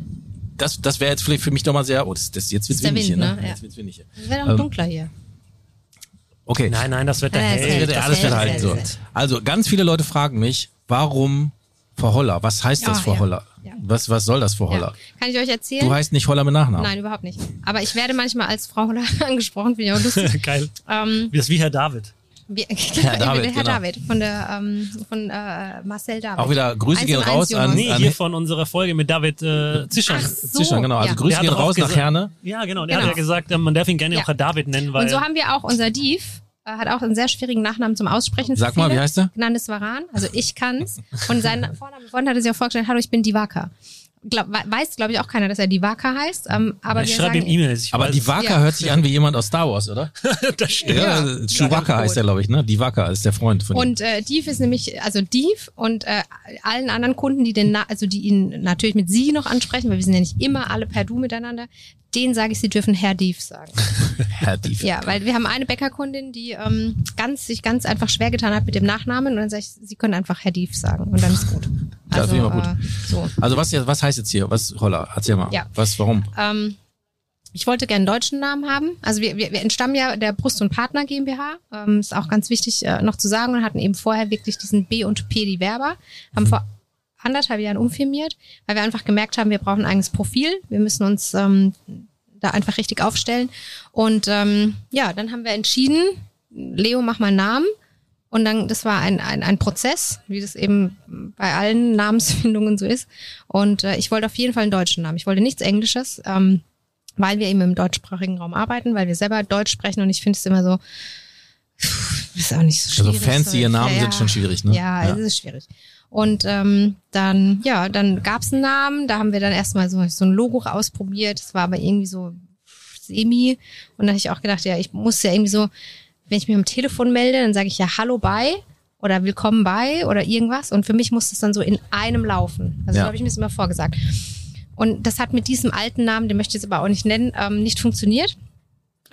das, das wäre jetzt vielleicht für mich doch mal sehr, oh, das, das jetzt wird's windig Wind, hier, ne? ne? Ja. Jetzt wird's windig hier. Es wird auch ähm, dunkler hier. Okay. Nein, nein, das Wetter Nein, das hält. hält. Ja, das wird so. hält. Also ganz viele Leute fragen mich, warum Frau Holler? Was heißt das Ja, Frau ja. Holler? Ja. Was, was soll das Frau Ja. Holler? Kann ich euch erzählen? Du heißt nicht Holler mit Nachnamen. Nein, überhaupt nicht. Aber ich werde manchmal als Frau Holler <laughs> angesprochen, finde ich auch lustig. <laughs> Geil. ähm, Das ist wie Herr David. Wie, <laughs> Herr David, Herr genau. David von der ähm, von äh, Marcel David. Auch wieder Grüße gehen raus an. Nee, an hier von unserer Folge mit David äh, Zischern. Ach so, Zischern, genau. Also ja. Grüße gehen raus nach Herne. Ja, genau. Der Genau. hat ja gesagt, äh, man darf ihn gerne Ja. auch Herr David nennen, weil Und so haben wir auch unser Div, äh, hat auch einen sehr schwierigen Nachnamen zum Aussprechen. Sag mal, wie heißt er? Gnandes Varan. Also ich kann's. Und sein <laughs> Vorname, vorhin hat er sich auch vorgestellt, hallo, ich bin Divaka. Glaub, we- weiß, glaube ich, auch keiner, dass er Divaka heißt. Ähm, aber ich wir schreibe ihm E-Mails. ich Aber. Waka Ja. hört sich an wie jemand aus Star Wars, oder? <laughs> das stimmt. Ja, Ja. Chewbacca heißt er, glaube ich, ne? Die Waka ist der Freund von ihm. Und äh, Div ist nämlich, also Div und äh, allen anderen Kunden, die den, also die ihn natürlich mit Sie noch ansprechen, weil wir sind ja nicht immer alle per Du miteinander, denen sage ich, sie dürfen Herr Div sagen. <laughs> Herr Dief. Ja, weil wir haben eine Bäckerkundin, die ähm, ganz sich ganz einfach schwer getan hat mit dem Nachnamen und dann sage ich, sie können einfach Herr Div sagen und dann ist gut. Ja, das ich mal gut. Äh, so. Also was, jetzt- was heißt jetzt hier? Was, Holler, erzähl mal. Ja. Was, warum? Ähm, ich wollte gerne einen deutschen Namen haben. Also wir, wir, wir entstammen ja der Brust- und Partner GmbH. Ähm, ist auch ganz wichtig äh, noch zu sagen und hatten eben vorher wirklich diesen B und P die Werber. Haben vor anderthalb Jahren umfirmiert, weil wir einfach gemerkt haben, wir brauchen ein eigenes Profil. Wir müssen uns ähm, da einfach richtig aufstellen. Und ähm, ja, dann haben wir entschieden, Leo, mach mal einen Namen. Und dann, das war ein, ein, ein Prozess, wie das eben bei allen Namensfindungen so ist. Und äh, ich wollte auf jeden Fall einen deutschen Namen. Ich wollte nichts Englisches, ähm, weil wir eben im deutschsprachigen Raum arbeiten, weil wir selber Deutsch sprechen und ich finde es immer so, pff, ist auch nicht so Also schwierig. fancy so, Namen ja, sind schon schwierig, ne? Ja, es ist schwierig. Und ähm, dann, ja, dann gab's einen Namen, da haben wir dann erstmal so, so ein Logo ausprobiert. Es war aber irgendwie so semi. Und dann habe ich auch gedacht, ja, ich muss ja irgendwie so, wenn ich mich am Telefon melde, dann sage ich ja Hallo bei oder Willkommen bei oder irgendwas. Und für mich muss das dann so in einem laufen. Also Ja. so habe ich mir das immer vorgesagt. Und das hat mit diesem alten Namen, den möchte ich jetzt aber auch nicht nennen, ähm, nicht funktioniert.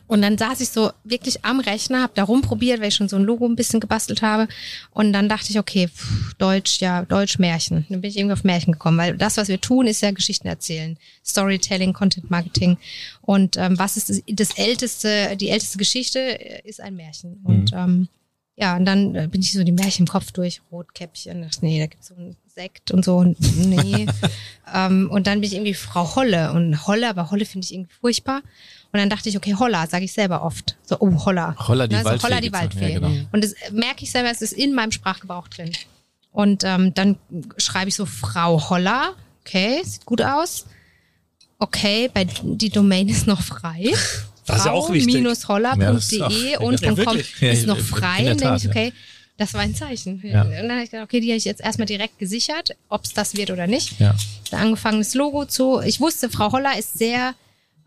Und dann saß ich so wirklich am Rechner, habe da rumprobiert, weil ich schon so ein Logo ein bisschen gebastelt habe. Und dann dachte ich, okay, pff, Deutsch, ja, Deutsch Märchen. Dann bin ich irgendwie auf Märchen gekommen, weil das, was wir tun, ist ja Geschichten erzählen. Storytelling, Content Marketing. Und ähm, was ist das, das älteste, die älteste Geschichte äh, ist ein Märchen. Und ähm, ja, und dann äh, bin ich so die Märchen im Kopf durch, Rotkäppchen, dachte, nee, da gibt's so einen Sekt und so, und nee. <laughs> ähm, und dann bin ich irgendwie Frau Holle und Holle, aber Holle finde ich irgendwie furchtbar. Und dann dachte ich, okay, Holla, sage ich selber oft. So, oh, Holla. Holla die Ne, so Waldfee Holla die. Waldfee. Ja, genau. Und das merke ich selber, es ist in meinem Sprachgebrauch drin. Und ähm, dann schreibe ich so Frau Holla. Okay, sieht gut aus. Okay, bei die Domain ist noch frei. Das ist ja auch wichtig. Ja, ist auch- Frau-holla.de und Ja, .com wirklich. Ja, ist noch frei. Und denke ich, Tat, ja. okay, das war ein Zeichen. Ja. Und dann habe ich gedacht, okay, die habe ich jetzt erstmal direkt gesichert, ob es das wird oder nicht. Ja. Da angefangen das Logo zu. Ich wusste, Frau Holler ist sehr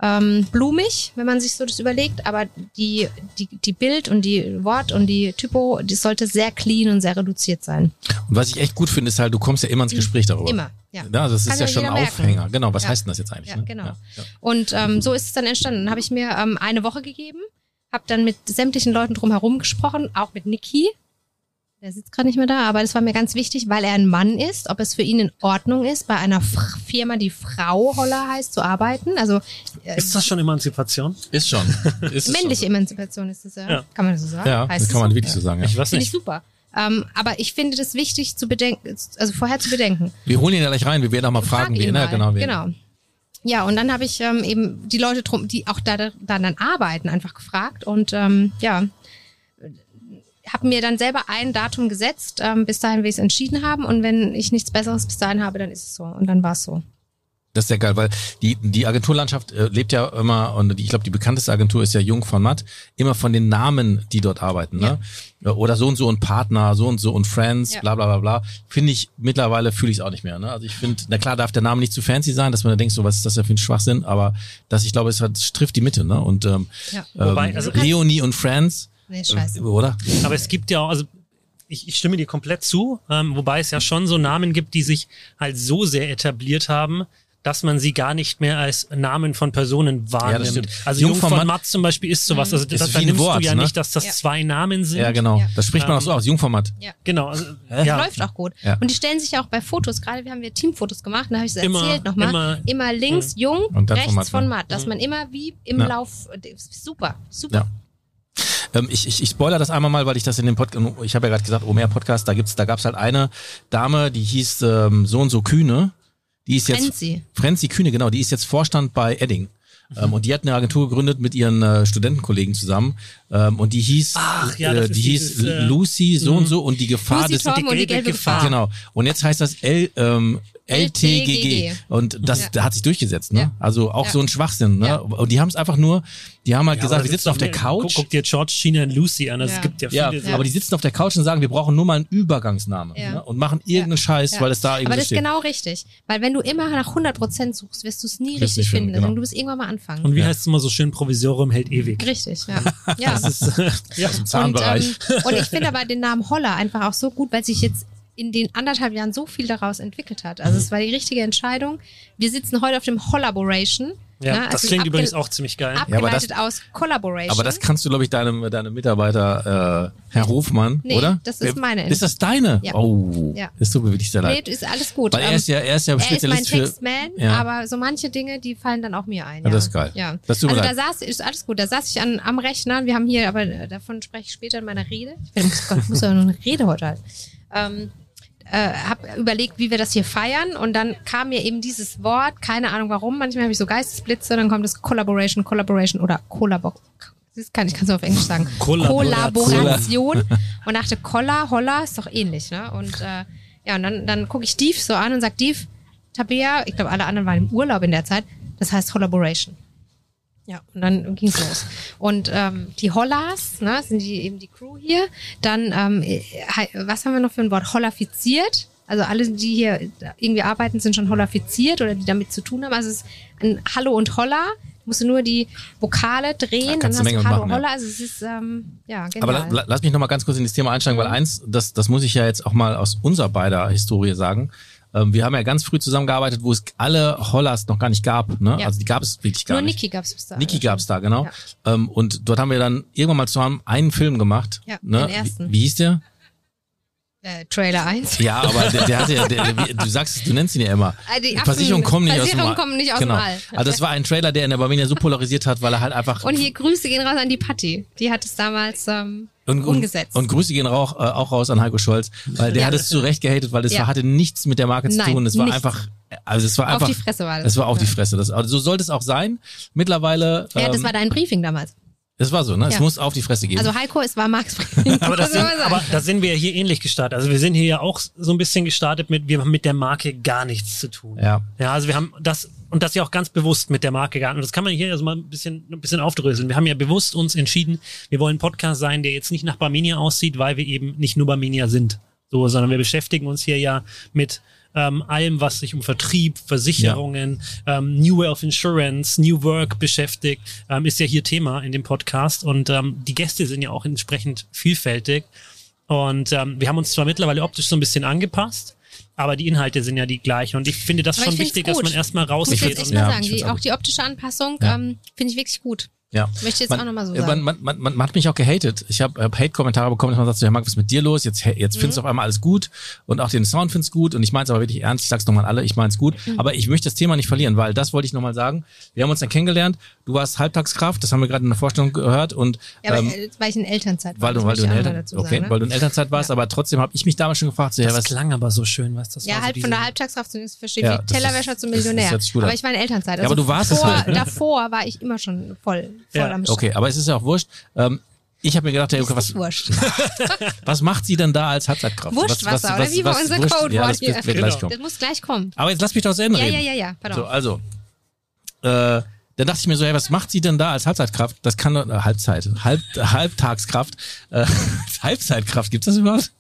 ähm, blumig, wenn man sich so das überlegt, aber die, die, die Bild und die Wort und die Typo, die sollte sehr clean und sehr reduziert sein. Und was ich echt gut finde, ist halt, du kommst ja immer ins Gespräch darüber. Immer, ja. Ja, das ist Kann ja ja schon ein jeder merken. Aufhänger. Genau, was Ja. heißt denn das jetzt eigentlich? Ja, ne? genau. Ja. Und ähm, so ist es dann entstanden. Dann habe ich mir ähm, eine Woche gegeben, habe dann mit sämtlichen Leuten drumherum gesprochen, auch mit Niki. Der sitzt gerade nicht mehr da, aber das war mir ganz wichtig, weil er ein Mann ist, ob es für ihn in Ordnung ist, bei einer F Firma, die Frau Holler heißt, zu arbeiten. Also äh, Ist das schon Emanzipation? Ist schon. <laughs> Ist männliche schon. Emanzipation ist das ja. Ja. Kann man das so sagen? Ja, Heißt das kann man so? wirklich so sagen. Ja. Ich weiß Finde ich nicht. super. Ähm, aber ich finde das wichtig zu bedenken, also vorher zu bedenken. Wir holen ihn ja gleich rein, wir werden auch mal fragen, Frag wen ihn er mal. genau wen. Genau. Ja, und dann habe ich ähm, eben die Leute drum, die auch da, da dann arbeiten, einfach gefragt und ähm, ja, habe mir dann selber ein Datum gesetzt, ähm, bis dahin will ich es entschieden haben und wenn ich nichts Besseres bis dahin habe, dann ist es so und dann war es so. Das ist ja geil, weil die, die Agenturlandschaft äh, lebt ja immer, und die, ich glaube, die bekannteste Agentur ist ja Jung von Matt, immer von den Namen, die dort arbeiten. Ne? Oder so und so und Partner, so und so und Friends, Ja. bla bla bla bla. Finde ich, mittlerweile fühle ich es auch nicht mehr. Ne? Also ich finde, na klar darf der Name nicht zu fancy sein, dass man da denkt, so was ist das denn für ein Schwachsinn, aber dass ich glaube, es, hat, es trifft die Mitte. Ne? Und ähm, Ja. Wobei, ähm, also- Leonie und Friends, Nee, scheiße. äh, oder? Aber es gibt ja auch, also ich, ich stimme dir komplett zu, ähm, wobei es ja schon so Namen gibt, die sich halt so sehr etabliert haben, dass man sie gar nicht mehr als Namen von Personen wahrnimmt. stimmt. also Jung Jung von von Matt- Matt zum Beispiel ist sowas. Also Ist das, da nimmst Wort, du ja ne? nicht, dass das Ja. zwei Namen sind. Ja, genau. Ja. Das spricht man auch so aus, Jungformat. Ja. Genau. Also, ja. Läuft auch gut. Ja. Und die stellen sich ja auch bei Fotos, gerade wir haben wir Teamfotos gemacht, da habe ich es erzählt nochmal. immer- Immer, links jung, Und rechts von Matt, von ne? Matt, dass man immer wie im Ja. Lauf, super, super. Ähm, ich, ich, ich spoiler das einmal mal, weil ich das in dem Podcast, ich habe ja gerade gesagt, Omer Podcast, da gibt's, da gab's halt eine Dame, die hieß ähm, so und so Kühne. Die ist jetzt Frenzy. Frenzy Kühne, genau, die ist jetzt Vorstand bei Edding. Ähm, und die hat eine Agentur gegründet mit ihren äh, Studentenkollegen zusammen. Ähm, und die hieß, Ach, ja, äh, die hieß dieses, äh, Lucy so und so und die Gefahr Lucy des und die gelbe gelbe Gefahr. Gefahr. Genau. Und jetzt heißt das L, ähm, LTGG. Und das Ja. da hat sich durchgesetzt, ne? Ja. Also auch Ja. so ein Schwachsinn, ne? Ja. Und die haben es einfach nur, die haben halt Ja, gesagt, aber wir das sitzen auf ist der Couch. Guck, guck dir George, China und Lucy an. Ja. Es gibt ja Ja, viele. aber die sitzen auf der Couch und sagen, wir brauchen nur mal einen Übergangsnamen Ja. ne? und machen irgendeinen Scheiß, Ja. weil es da Aber irgendwie das ist steht. genau richtig. Weil wenn du immer nach 100% suchst, wirst du es nie richtig nicht finden, finden. genau. Und du musst irgendwann mal anfangen. und wie Ja. heißt es immer so schön, Provisorium hält ewig. richtig, ja. <laughs> ja. Das ist, <laughs> ja. Im Zahnbereich. Und, ähm, und ich finde aber den Namen Holler einfach auch so gut, weil sich jetzt in den anderthalb Jahren so viel daraus entwickelt hat. Also es war die richtige Entscheidung. Wir sitzen heute auf dem Hollaboration. Ja, ne? das Also klingt abge- übrigens auch ziemlich geil. Ja, aber das- Abgeleitet aus Collaboration. aber das kannst du, glaube ich, deinem, deinem Mitarbeiter, äh, Herr Hofmann, Nee, oder? das ist Wer- meine. Ist das deine? Ja. Oh, Ja. das tut mir wirklich sehr Nee, leid. ist alles gut. Weil er Ähm, ist ja, er ist ja er ist mein Spezialist für. Textman, Ja. aber so manche Dinge, die fallen dann auch mir ein. Ja, Ja, das ist geil. Ja. Das tut mir also leid. da saß, ist alles gut. Da saß ich an, am Rechner. Wir haben hier, aber äh, davon spreche ich später in meiner Rede. Ich muss, Gott, ich muss ja noch eine Rede heute halten. Ähm, äh, habe überlegt, wie wir das hier feiern und dann kam mir eben dieses Wort, keine Ahnung warum, manchmal habe ich so Geistesblitze, dann kommt es Collaboration, Collaboration oder Collabor das kann ich kann es auf Englisch sagen. Kollaboration. <laughs> Und dachte Kolla, Holla ist doch ähnlich, ne? Und äh, ja, und dann, dann gucke ich Div so an und sag Div, Tabea, ich glaube alle anderen waren im Urlaub in der Zeit, das heißt Collaboration. Ja, und dann ging's los. Und ähm, die Hollas, ne, sind die eben die Crew hier. Dann, ähm, äh, was haben wir noch für ein Wort? Hollafiziert. Also alle, die hier irgendwie arbeiten, sind schon hollafiziert oder die damit zu tun haben. Also es ist ein Hallo und Holla musst du nur die Vokale drehen, Da dann hast du du Menge Hallo machen, ja. Holla. Also es ist ähm, ja genial. Aber la, la- lass mich noch mal ganz kurz in das Thema einsteigen, weil Mhm. eins, das, das muss ich ja jetzt auch mal aus unserer beider Historie sagen. Ähm, wir haben ja ganz früh zusammengearbeitet, wo es alle Hollas noch gar nicht gab. Ne? Ja. Also die gab es wirklich gar nur nicht. Niki gab's bis da. Niki gab's da, genau. Ja. Ähm, und dort haben wir dann irgendwann mal zusammen einen Film gemacht. Ja, ne? den ersten. Wie, wie hieß der? Äh, Trailer 1. Ja, aber der, der hatte ja, der, der, du sagst es, du nennst ihn ja immer. Ah, die Affen- Versicherungen kommen nicht aus dem All. kommen nicht aus genau. dem All. Also das war ein Trailer, der in der Barmenia so polarisiert hat, weil er halt einfach Und hier Grüße gehen raus an die Patti. Die hat es damals ähm, und, und, umgesetzt. und Grüße gehen auch, äh, auch raus an Heiko Scholz, weil der Ja. hat es zu Recht gehatet, weil es Ja. hatte nichts mit der Marke zu Nein, tun. Es war nichts. einfach, also es war Auf einfach. die Fresse war das. Es war auf die Ja. Fresse. Das, also so sollte es auch sein. Mittlerweile. ja, das ähm, war dein Briefing damals. Das war so, ne? Es Ja. muss auf die Fresse gehen. Also Heiko, es war Max. <laughs> Aber, das sind, aber da sind wir ja hier ähnlich gestartet. Also wir sind hier ja auch so ein bisschen gestartet mit, wir haben mit der Marke gar nichts zu tun. ja. Ja, also wir haben das und das ja auch ganz bewusst mit der Marke gehabt. Und das kann man hier also mal ein bisschen, ein bisschen aufdröseln. Wir haben ja bewusst uns entschieden, wir wollen ein Podcast sein, der jetzt nicht nach Barmenia aussieht, weil wir eben nicht nur Barmenia sind. So, sondern wir beschäftigen uns hier ja mit ähm, allem, was sich um Vertrieb, Versicherungen, ähm, New Way of Insurance, New Work beschäftigt, ähm, ist ja hier Thema in dem Podcast. Und ähm, die Gäste sind ja auch entsprechend vielfältig. Und ähm, wir haben uns zwar mittlerweile optisch so ein bisschen angepasst, aber die Inhalte sind ja die gleichen. Und ich finde das Aber schon ich wichtig, dass man erstmal Ich muss rausgeht. jetzt echt und- mal Ja, sagen, ich die, auch die optische Anpassung Ja. ähm, finde ich wirklich gut. Ja. Möchte jetzt man, auch noch mal so äh, sagen. Man, man, man, man hat mich auch gehatet. Ich habe hab Hate-Kommentare bekommen, dass man sagt, so, Herr Marc, was ist mit dir los? Jetzt, jetzt Mhm. findest du auf einmal alles gut und auch den Sound findest gut und ich meine es aber wirklich ernst. Ich sag's nochmal an alle, ich meine es gut. Mhm. Aber ich möchte das Thema nicht verlieren, weil das wollte ich nochmal sagen. Wir haben uns dann kennengelernt. Du warst Halbtagskraft, das haben wir gerade in der Vorstellung gehört und Ja, aber ähm, äh, weil ich in Elternzeit war. weil du, weil du in Eltern, dazu okay, sagen, ne? weil du in Elternzeit warst, aber trotzdem habe ich mich damals schon gefragt, so, ja, was, klang aber so schön, du? Das Ja, war so halt von der Halbtagskraft zu verstehe Ja, Tellerwäscher zum Millionär. aber ich war in Elternzeit. Ja, Also aber du warst halt. <laughs> davor war ich immer schon voll, voll Ja, am Start. okay, aber es ist ja auch wurscht. Ähm, ich habe mir gedacht, hey, okay, was, <laughs> was macht sie denn da als Halbzeitkraft? Wurstwasser, oder wie war unser Codewort Ja, das hier? wird, gleich kommen. Das muss gleich kommen. Aber jetzt lass mich doch zu Ende Ja, reden. ja, ja, ja. Pardon. So, also, äh, dann dachte ich mir so, hey, was macht sie denn da als Halbzeitkraft? Das kann doch, äh, Halbzeit, Halb, Halbtagskraft, äh, <laughs> Halbzeitkraft, gibt's das überhaupt?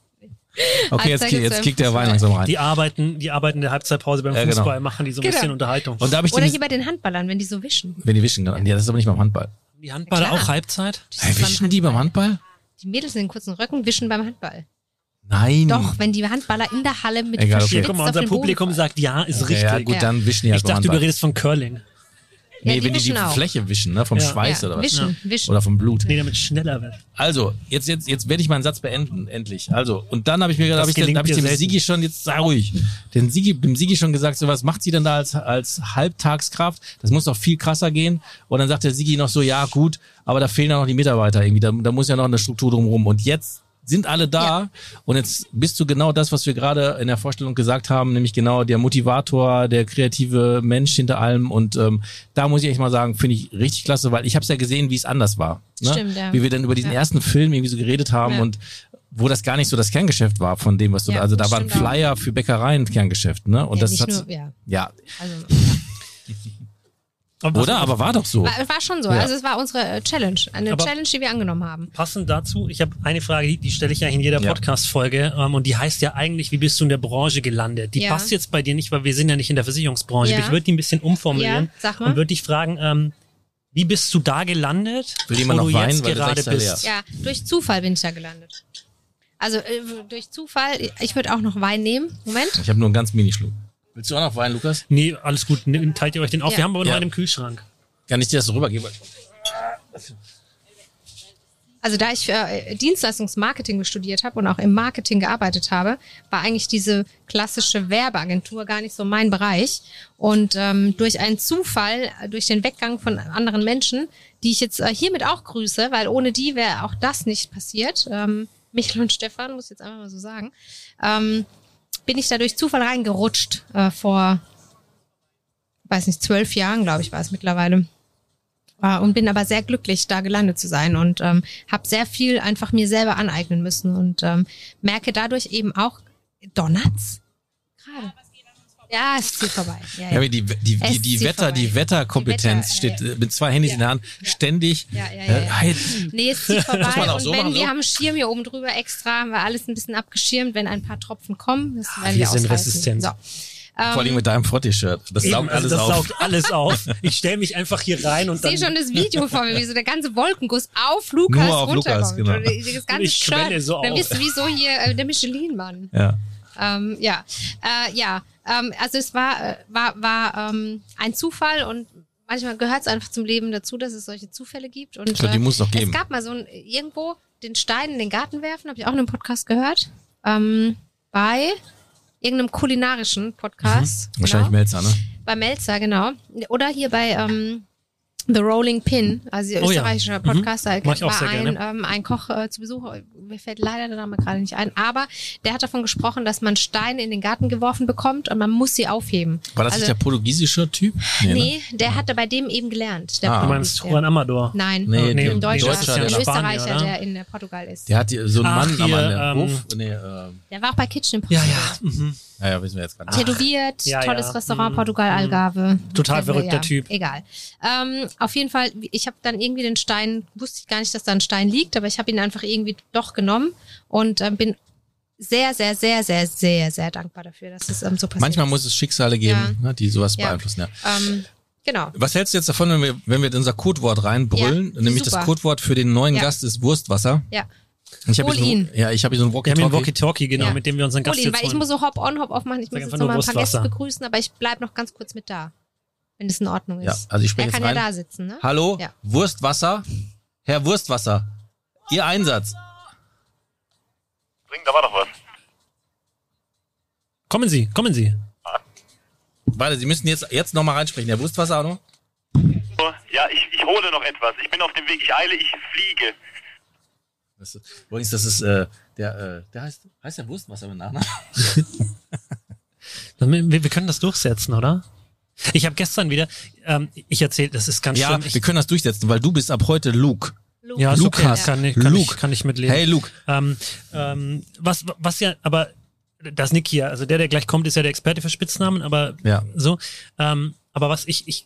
<laughs> Okay, jetzt, jetzt kickt der Wein Fußball. <laughs> langsam rein. Die arbeiten, die arbeiten in der Halbzeitpause beim Ja, genau. Fußball, machen die so ein Genau. bisschen Unterhaltung. Und da habe ich Oder hier bei den Handballern, wenn die so wischen. wenn die wischen, dann, ja, das ist aber nicht beim Handball. die Handballer auch Halbzeit? Die Hey, wischen die beim Handball? Die Mädels in den kurzen Röcken wischen beim Handball. Nein. Doch, wenn die Handballer in der Halle mit Egal, okay. Guck mal, unser Publikum sagt ja, ist Okay, richtig. ja, gut, Ja. dann wischen die halt Ich dachte, du Handball. redest von Curling. Nee, Ja, die wenn die die auch. Fläche wischen, ne, vom Ja. Schweiß ja, oder was? wischen, wischen. Oder vom Blut. Nee, damit schneller wird. Also, jetzt, jetzt, jetzt werde ich meinen Satz beenden, endlich. Also, und dann habe ich mir Das hab ich, hab ich dem selten. Sigi schon, jetzt sei ruhig, den Sigi, dem Sigi schon gesagt, so was macht sie denn da als, als Halbtagskraft? Das muss doch viel krasser gehen. Und dann sagt der Sigi noch so, ja gut, aber da fehlen ja noch die Mitarbeiter irgendwie, da, da muss ja noch eine Struktur drumherum. Und jetzt sind alle da Ja. und jetzt bist du genau das, was wir gerade in der Vorstellung gesagt haben, nämlich genau der Motivator, der kreative Mensch hinter allem und ähm, da muss ich echt mal sagen, finde ich richtig klasse, weil ich habe es ja gesehen, wie es anders war. Ne? Stimmt, ja. Wie wir dann über diesen Ja. ersten Film irgendwie so geredet haben Ja. und wo das gar nicht so das Kerngeschäft war von dem, was du da, also da waren stimmt auch. Flyer für Bäckereien Kerngeschäft, ne? Und ja, das hat, nur, ja. ja, Also, <laughs> Aber oder? Aber war doch so. war, war schon so. Ja. Also es war unsere äh, Challenge. Eine Aber- Challenge, die wir angenommen haben. Passend dazu, ich habe eine Frage, die, die stelle ich ja in jeder Ja. Podcast-Folge ähm, und die heißt ja eigentlich, wie bist du in der Branche gelandet? Die Ja. passt jetzt bei dir nicht, weil wir sind ja nicht in der Versicherungsbranche. Ja. Ich würde die ein bisschen umformulieren Ja, sag mal. und würde dich fragen, ähm, wie bist du da gelandet, Will jemand wo noch du Wein? jetzt gerade bist? Ja, durch Zufall bin ich da gelandet. Also äh, durch Zufall, ich würde auch noch Wein nehmen. Moment. Ich habe nur einen ganz Minischluck. Willst du auch noch Wein, Lukas? Nee, alles gut, ne, teilt ihr euch den auf. Ja. Wir haben aber noch Ja. einen im Kühlschrank. Kann ich dir das so rübergeben? Also da ich äh, Dienstleistungsmarketing studiert habe und auch im Marketing gearbeitet habe, war eigentlich diese klassische Werbeagentur gar nicht so mein Bereich. Und ähm, durch einen Zufall, äh, durch den Weggang von anderen Menschen, die ich jetzt äh, hiermit auch grüße, weil ohne die wäre auch das nicht passiert. Ähm, Michael und Stefan, muss ich jetzt einfach mal so sagen, ähm, bin ich da durch Zufall reingerutscht äh, vor, weiß nicht, zwölf Jahren, glaube ich, war es mittlerweile. Äh, und bin aber sehr glücklich, da gelandet zu sein und ähm, habe sehr viel einfach mir selber aneignen müssen und ähm, merke dadurch eben auch, Donnert's? Gerade. Ja, es zieht vorbei. Ja, Ja, die, die, die, die Wetter, vorbei. die Wetterkompetenz Die Wetter, steht ja, äh, mit zwei Handys in der Hand Ja. ständig. Ja, ja, ja, äh, ja. halt, Nee, es zieht <laughs> vorbei. man auch und so wenn machen, so? wir haben einen Schirm hier oben drüber extra, haben wir alles ein bisschen abgeschirmt, wenn ein paar Tropfen kommen, das Ah, werden wir wir sind resistent. So. Vor allem mit deinem Frotti-Shirt. Das Eben, saugt also alles das auf. saugt alles auf. Ich stelle mich einfach hier rein und Ich dann sehe schon das Video vor mir, wie so der ganze Wolkenguss auf Lukas Nur auf Lukas, runterkommt. genau. Und das ganze ich Shirt. so Dann auf. bist du wie so hier äh, der Michelin-Mann. Ja. Ähm, ja, äh, ja. Ähm, also es war, äh, war, war ähm, ein Zufall und manchmal gehört es einfach zum Leben dazu, dass es solche Zufälle gibt. Und, glaub, die äh, muss es doch geben. Es gab mal so ein, irgendwo den Stein in den Garten werfen, habe ich auch in einem Podcast gehört. Ähm, bei irgendeinem kulinarischen Podcast. Mhm. Wahrscheinlich genau. Melzer, ne? Bei Melzer, genau. Oder hier bei ähm, The Rolling Pin, also der Oh ja. österreichische Mhm. Podcast. Da war sehr ein, gerne. ähm, ein Koch äh, zu Besuch. Mir fällt leider der Name gerade nicht ein. Aber der hat davon gesprochen, dass man Steine in den Garten geworfen bekommt und man muss sie aufheben. War das also, nicht der portugiesische Typ? ne? Nee, der hatte bei dem eben gelernt. Der Ah. du meinst Juan Amador. Nein, Nee, nee, der ein Deutscher, Deutscher, ein der Österreicher, der in äh, Portugal ist. Der hat so einen Ach, Mann am hier, am ähm, Hof. Nee, äh, Der war auch bei Kitchen Ja, Impossible. ja. Mhm. Naja, wissen wir jetzt gar nicht. Tätowiert, Ja, tolles ja. Restaurant, Mhm. Portugal, Algarve. Total Kennen wir, verrückter Typ. Egal. Ähm, auf jeden Fall, ich habe dann irgendwie den Stein, wusste ich gar nicht, dass da ein Stein liegt, aber ich habe ihn einfach irgendwie doch genommen und ähm, bin sehr, sehr, sehr, sehr, sehr, sehr dankbar dafür, dass es ähm, so passiert Manchmal ist. muss es Schicksale geben, ne, die sowas Ja. beeinflussen. Ja. Ähm, genau. Was hältst du jetzt davon, wenn wir, wenn wir in unser Codewort reinbrüllen? Ja, Nämlich super. das Codewort für den neuen Ja. Gast ist Wurstwasser. Ja. Ich habe Hol hier so, ihn. ja, ich habe hier so ein Wir hier ein Walkie-Talkie. Walkie-Talkie, genau, Ja. mit dem wir unseren Hol Gast ihn, jetzt weil ich muss so hop-on, hop-off machen. Ich muss jetzt einfach noch nur mal ein paar Gäste begrüßen, aber ich bleib noch ganz kurz mit da. Wenn es in Ordnung ist. Ja, also ich Er springe kann jetzt ja rein. da sitzen, ne? Hallo, Ja. Wurstwasser. Herr Wurstwasser, Ihr Einsatz. Bring, da war doch was. Kommen Sie, kommen Sie. Warte, Sie müssen jetzt, jetzt nochmal reinsprechen. Herr Wurstwasser auch noch? So, Ja, ich, ich hole noch etwas. Ich bin auf dem Weg. Ich eile, ich fliege. Das ist, übrigens, das ist äh, der, äh, der heißt, heißt der Wurstwasser mit Nachnamen? <laughs> Wir, wir können das durchsetzen, oder? Ich habe gestern wieder, ähm, ich erzähle, das ist ganz Ja, schlimm. Ich, wir können das durchsetzen, weil du bist ab heute Luke. ja, ist okay, Lukas. kann, ich, kann, Luke. ich, kann ich mitleben. Hey Luke. Ähm, ähm, was, was ja, aber das Nick hier, also der, der gleich kommt, ist ja der Experte für Spitznamen, aber Ja. so. Ähm, aber was ich, ich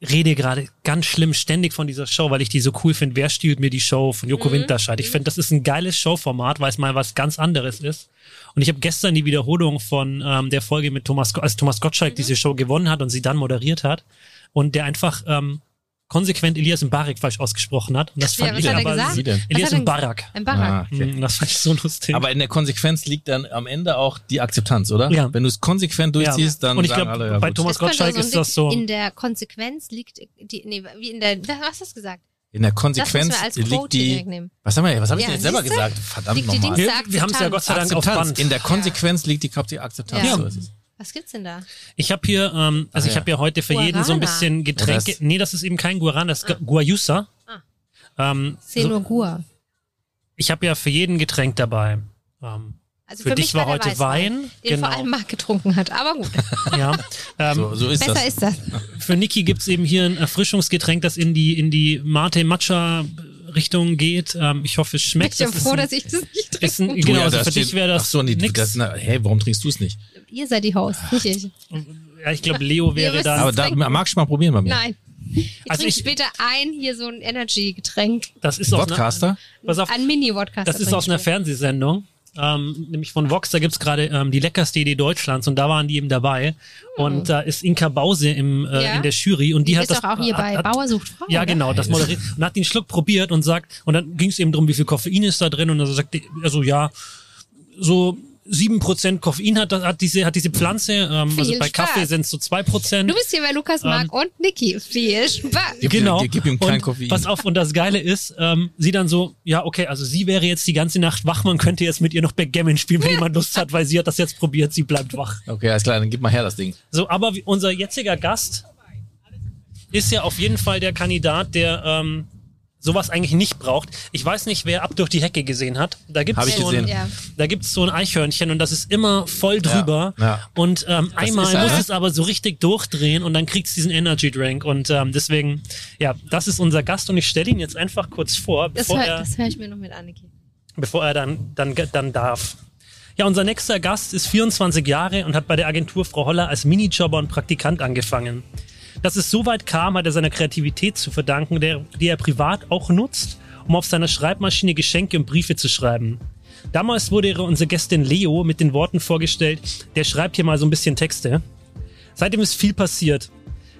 rede gerade ganz schlimm ständig von dieser Show, weil ich die so cool finde. Wer stiehlt mir die Show von Joko Winterscheid? Ich finde, das ist ein geiles Showformat, weil es mal was ganz anderes ist. Und ich habe gestern die Wiederholung von ähm, der Folge mit Thomas, als Thomas Gottschalk diese Show gewonnen hat und sie dann moderiert hat und der einfach ähm, konsequent Elias Mbarek falsch ausgesprochen hat. Und das Ja, fand was ich hat er aber gesagt? Sie denn? Elias er- Mbarak. Ah, okay. Mhm, Das fand ich so lustig. Aber in der Konsequenz liegt dann am Ende auch die Akzeptanz, oder? Ja. Wenn du es konsequent durchziehst, dann Und ich sagen glaub, alle, ja, bei gut. Thomas Gottschalk ein ist das so. In der Konsequenz liegt die, nee, wie in der, was hast du gesagt? in der Konsequenz müssen wir als liegt die, was haben wir, was habe ich Ja, denn jetzt selber gesagt? Verdammt nochmal. Wir wir haben es ja Gott sei Dank auf Akzeptanz. Band. In der Konsequenz liegt die Akzeptanz. Ja. So ist es. Was gibt's denn da? Ich habe hier, ähm, also Ah, ich ja. habe ja heute für jeden so ein Guarana. bisschen Getränke. Ja, das- nee, das ist eben kein Guarana, das ist Guayusa. Ähm, Sehe so, ich habe ja für jeden Getränk dabei. Ähm, Also für, dich mich war der heute Weißwein, Wein. Den genau. vor allem Marc getrunken hat. Aber gut, <laughs> ja. ähm, So, so ist besser das. ist das. Für Niki gibt's eben hier ein Erfrischungsgetränk, das in die in die Mate Matcha Richtung geht. Ähm, ich hoffe, es Ich schmeckt. bin Das froh, ein- dass ich das nicht ist ein, trinke. genau, ja, also da für steht- dich wäre das Ach so, nee, nix. das, na, hey, warum trinkst du es nicht? Ihr seid die Host, nicht ich. ja, ich glaube, Leo wäre dann. Aber da magst du mal probieren bei mir. Nein. Ich Also trinke ich- später ein, hier so ein Energy-Getränk. Das ist einer, pass auf, Ein Mini-Wodcast. Das ist aus einer Fernsehsendung, ähm, nämlich von Vox. Da gibt's gerade ähm, die leckerste Idee Deutschlands und da waren die eben dabei. Und da ist Inka Bause im, äh, Ja. in der Jury und die, Die hat ist das. doch auch hier bei hat, Bauer sucht Frau. Ja, oder? genau, das moderiert. Und hat den Schluck probiert und sagt, und dann ging es eben drum, wie viel Koffein ist da drin. Und dann sagt er so, ja, so sieben Prozent Koffein hat, hat diese, hat diese Pflanze. Ähm, also bei Kaffee Spaß. sind es so zwei Prozent. Du bist hier bei Lukas, Marc und Niki. Viel Spaß. Gib, Genau. Gib, gib ihm kein und Koffein. Pass auf, und das Geile ist, ähm, sie dann so, ja, okay, also sie wäre jetzt die ganze Nacht wach, man könnte jetzt mit ihr noch Backgammon spielen, wenn jemand Lust hat, weil sie hat das jetzt probiert, sie bleibt wach. Okay, alles klar, dann gib mal her das Ding. So, aber wie- unser jetziger Gast ist ja auf jeden Fall der Kandidat, der ähm, sowas eigentlich nicht braucht. Ich weiß nicht, wer ab durch die Hecke gesehen hat. Da gibt's Hab ich so ein. Ja. da gibt's so ein Eichhörnchen und das ist immer voll drüber. ja. Und ähm, einmal ist muss ne? es aber so richtig durchdrehen und dann kriegt's diesen Energy Drink. Und ähm, deswegen, ja, das ist unser Gast und ich stelle ihn jetzt einfach kurz vor, Das bevor höre er, das hör ich mir noch mit an, Niki. bevor er dann, dann, dann darf. Ja, unser nächster Gast ist 24 Jahre und hat bei der Agentur Frau Holler als Minijobber und Praktikant angefangen. Dass es so weit kam, hat er seiner Kreativität zu verdanken, der, die er privat auch nutzt, um auf seiner Schreibmaschine Geschenke und Briefe zu schreiben. Damals wurde unsere Gästin Leo mit den Worten vorgestellt, der schreibt hier mal so ein bisschen Texte. Seitdem ist viel passiert.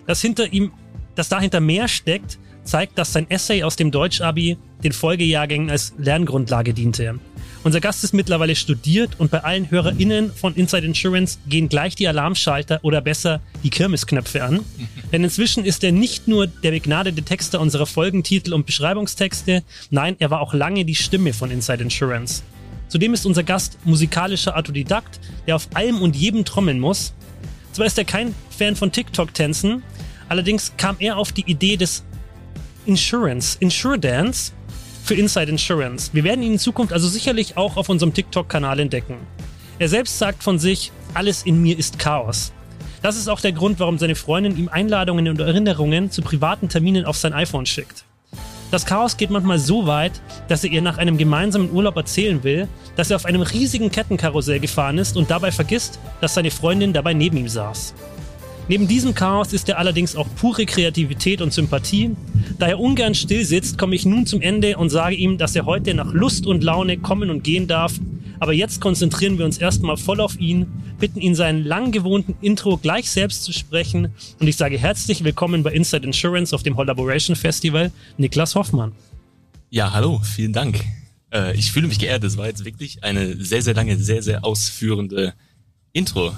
Dass hinter ihm, dass dahinter mehr steckt, zeigt, dass sein Essay aus dem Deutsch-Abi den Folgejahrgängen als Lerngrundlage diente. Unser Gast ist mittlerweile studiert und bei allen HörerInnen von Inside Insurance gehen gleich die Alarmschalter oder besser die Kirmesknöpfe an. <laughs> Denn inzwischen ist er nicht nur der begnadete Texter unserer Folgentitel und Beschreibungstexte, nein, er war auch lange die Stimme von Inside Insurance. Zudem ist unser Gast musikalischer Autodidakt, der auf allem und jedem trommeln muss. Zwar ist er kein Fan von TikTok-Tänzen, allerdings kam er auf die Idee des Insurance, Insure Dance für Inside Insurance. Wir werden ihn in Zukunft also sicherlich auch auf unserem TikTok-Kanal entdecken. Er selbst sagt von sich, alles in mir ist Chaos. Das ist auch der Grund, warum seine Freundin ihm Einladungen und Erinnerungen zu privaten Terminen auf sein iPhone schickt. Das Chaos geht manchmal so weit, dass er ihr nach einem gemeinsamen Urlaub erzählen will, dass er auf einem riesigen Kettenkarussell gefahren ist und dabei vergisst, dass seine Freundin dabei neben ihm saß. Neben diesem Chaos ist er allerdings auch pure Kreativität und Sympathie. Da er ungern still sitzt, komme ich nun zum Ende und sage ihm, dass er heute nach Lust und Laune kommen und gehen darf. Aber jetzt konzentrieren wir uns erstmal voll auf ihn, bitten ihn seinen lang gewohnten Intro gleich selbst zu sprechen und ich sage herzlich willkommen bei Inside Insurance auf dem Collaboration Festival, Niklas Hoffmann. Ja, hallo, vielen Dank. Äh, ich fühle mich geehrt. Das war jetzt wirklich eine sehr, sehr lange, sehr, sehr ausführende Intro.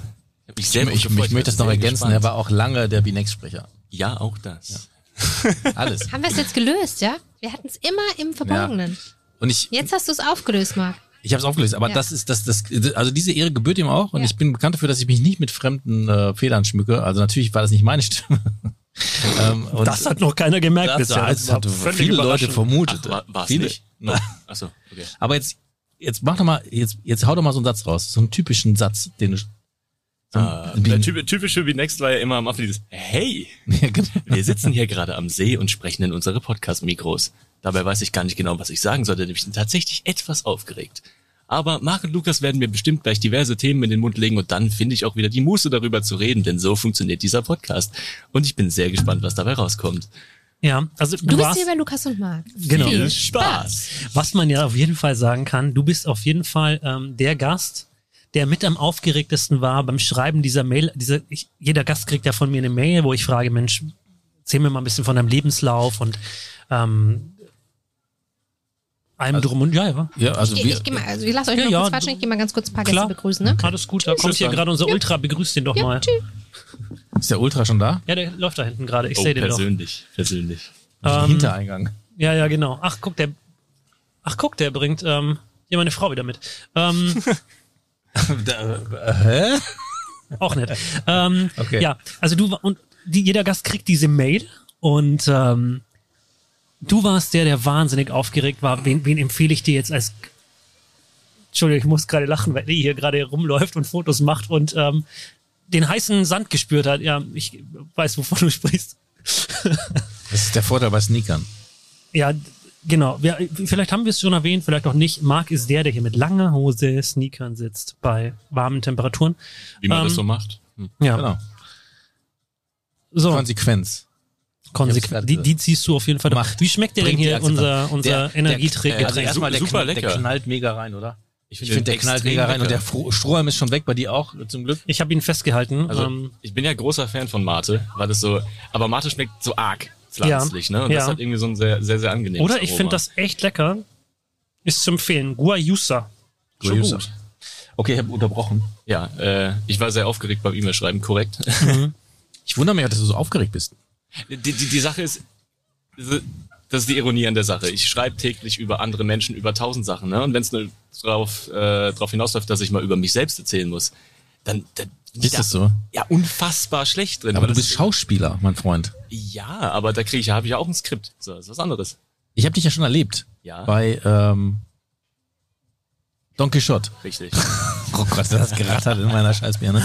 Ich, ich, gefreut. ich möchte das noch ergänzen, gespannt. er war auch lange der Binex-Sprecher. Ja, auch das. <laughs> Alles. Haben wir es jetzt gelöst, ja? Wir hatten es immer im Verborgenen. Und ich, Jetzt hast du es aufgelöst, Marc. ich habe es aufgelöst, aber Ja. das ist das, das, also diese Ehre gebührt ihm auch und Ja. ich bin bekannt dafür, dass ich mich nicht mit fremden äh, Federn schmücke. Also natürlich war das nicht meine Stimme. <laughs> ähm, und Das hat noch keiner gemerkt das, bisher. das war hat viele Leute vermutet. Ach, war, war's viele. nicht? No. Achso, okay. Aber jetzt, jetzt mach doch mal, jetzt, jetzt hau doch mal so einen Satz raus, so einen typischen Satz, den du. So Ah, einen- der typ, typische wie Next war ja immer am Anfang dieses Hey, <laughs> Ja, genau. wir sitzen hier gerade am See und sprechen in unsere Podcast-Mikros. Dabei weiß ich gar nicht genau, was ich sagen sollte, denn ich bin tatsächlich etwas aufgeregt. Aber Marc und Lukas werden mir bestimmt gleich diverse Themen in den Mund legen und dann finde ich auch wieder die Muße darüber zu reden, denn so funktioniert dieser Podcast. Und ich bin sehr gespannt, was dabei rauskommt. Ja, also du, Du bist warst, hier bei Lukas und Marc. Genau. Viel Spaß! was man ja auf jeden Fall sagen kann, du bist auf jeden Fall ähm, der Gast, der mit am aufgeregtesten war beim Schreiben dieser Mail. Dieser, ich, jeder Gast kriegt ja von mir eine Mail, wo ich frage, Mensch, erzähl mir mal ein bisschen von deinem Lebenslauf und ähm, allem drum und ja, ja. Ja, also Ich, wir, ich, geh mal, also ich lasse euch Ja, noch ja, kurz quatschen, ich gehe mal ganz kurz ein paar Klar. Gäste begrüßen, ne? Alles gut, da kommt hier dann. gerade unser Ultra, begrüßt den doch Ja, mal. tschüss. ist der Ultra schon da? Ja, der läuft da hinten gerade, ich Oh, sehe den doch. persönlich, persönlich. Ähm, Hintereingang. Ja, ja, genau. Ach, guck, der, ach, guck, der bringt ähm, hier meine Frau wieder mit. Ähm, <laughs> Hä? auch nett. Ähm, Okay. Ja, also du und die, jeder Gast kriegt diese Mail und ähm, du warst der, der wahnsinnig aufgeregt war. Wen, wen empfehle ich dir jetzt als Entschuldigung, ich muss gerade lachen, weil die hier gerade rumläuft und Fotos macht und ähm, den heißen Sand gespürt hat. Ja, ich weiß, wovon du sprichst. Das ist der Vorteil bei Sneakern. Ja, genau. Wir, vielleicht haben wir es schon erwähnt, vielleicht auch nicht. Marc ist der, der hier mit langer Hose, Sneakern sitzt bei warmen Temperaturen. Wie man Ähm, das so macht. Hm. Ja, Genau. so Konsequenz. konsequent. Die, die ziehst du auf jeden Fall. Macht. Wie schmeckt dir denn hier unser, unser Der- Energiegetränk? Also erstmal der, Super knall, der lecker. knallt mega rein, oder? Ich, finde finde, der knallt mega rein und lecker. der Strohhalm ist schon weg, bei dir auch, zum Glück. ich habe ihn festgehalten. Also ähm, ich bin ja großer Fan von Mate, weil das so, aber Mate schmeckt so arg pflanzlich, ne? Und Ja. das hat irgendwie so ein sehr, sehr, sehr angenehmes oder ich finde das echt lecker. Ist zu empfehlen. Guayusa. Schon Guayusa. gut. Okay, ich habe unterbrochen. Ja, äh, ich war sehr aufgeregt beim E-Mail-Schreiben, korrekt. <laughs> Ich wundere mich, dass du so aufgeregt bist. die, die, die Sache ist, das ist die Ironie an der Sache. Ich schreibe täglich über andere Menschen, über tausend Sachen, ne? Und wenn es nur drauf, äh, drauf hinausläuft, dass ich mal über mich selbst erzählen muss, dann, dann Ist da das so? ja unfassbar schlecht drin. Aber du bist Schauspieler, mein Freund. Ja, aber da kriege ich, habe ich ja auch ein Skript. So, das ist was anderes. Ich habe dich ja schon erlebt. Ja. Bei ähm, Don Quixote. Richtig. <laughs> Oh Gott, das gerattert in meiner Scheißbirne.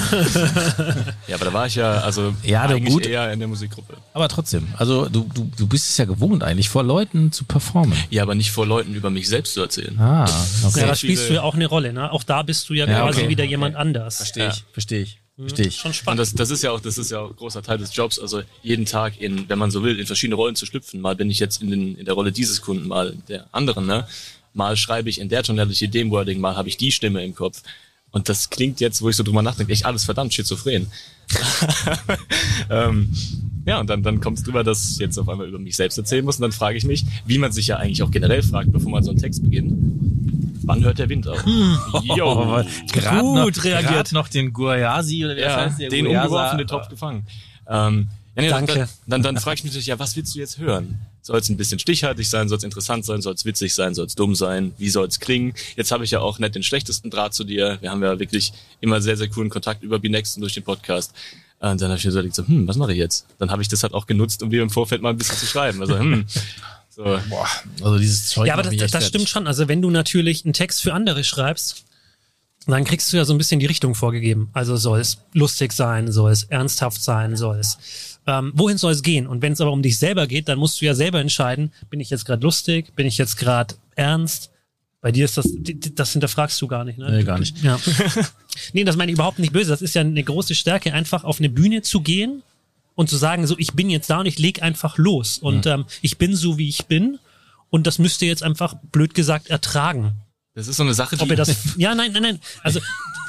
Ja, aber da war ich ja, also Ja, eigentlich gut. eher in der Musikgruppe. Aber trotzdem, also du, du, du bist es ja gewohnt eigentlich, vor Leuten zu performen. Ja, aber nicht vor Leuten über mich selbst zu erzählen. Ah, okay. Ja, da spielst du ja auch eine Rolle, ne? Auch da bist du ja, Ja, quasi okay. wieder jemand anders. Verstehe ich, Ja. verstehe ich, verstehe ich. Schon Und spannend. das, das ist ja auch, das ist ja auch ein großer Teil des Jobs. Also jeden Tag in, wenn man so will, in verschiedene Rollen zu schlüpfen. Mal bin ich jetzt in, den, in der Rolle dieses Kunden, mal der anderen, ne? Mal schreibe ich in der Tonality dem Wording, mal habe ich die Stimme im Kopf. Und das klingt jetzt, wo ich so drüber nachdenke, echt alles verdammt schizophren. <laughs> ähm, ja, und dann, dann kommt es drüber, dass ich jetzt auf einmal über mich selbst erzählen muss. Und dann frage ich mich, wie man sich ja eigentlich auch generell fragt, bevor man so einen Text beginnt. Wann hört der Wind auf? <laughs> Jo. Gerade Gut noch, reagiert. noch den Guayasi oder wie das ja, heißt, der den Guayasa- umgeworfen, den Topf gefangen. Ähm, ja, nee, Danke. Dann, dann, dann frage ich mich natürlich, ja, was willst du jetzt hören? Soll es ein bisschen stichhaltig sein? Soll es interessant sein? Soll es witzig sein? Soll es dumm sein? Wie soll es klingen? Jetzt habe ich ja auch nicht den schlechtesten Draht zu dir. Wir haben ja wirklich immer sehr, sehr coolen Kontakt über Binext und durch den Podcast. Und dann habe ich mir so überlegt, so, hm, was mache ich jetzt? Dann habe ich das halt auch genutzt, um dir im Vorfeld mal ein bisschen zu schreiben. Also, hm, so, Boah, also dieses Zeug. Ja, aber das, das, stimmt schon. Also wenn du natürlich einen Text für andere schreibst, dann kriegst du ja so ein bisschen die Richtung vorgegeben. Also soll es lustig sein, soll es ernsthaft sein, soll es ähm, wohin soll es gehen? Und wenn es aber um dich selber geht, dann musst du ja selber entscheiden, bin ich jetzt gerade lustig, bin ich jetzt gerade ernst? Bei dir ist das, das hinterfragst du gar nicht, ne? Nee, gar nicht. Ja. <laughs> nee, das meine ich überhaupt nicht böse. Das ist ja eine große Stärke, einfach auf eine Bühne zu gehen und zu sagen, so, ich bin jetzt da und ich leg einfach los. Und ähm, ich bin so, wie ich bin. Und das müsst ihr jetzt einfach, blöd gesagt, ertragen. Das ist so eine Sache, die, Ob ihr das, <laughs> ja, nein, nein, nein. Also,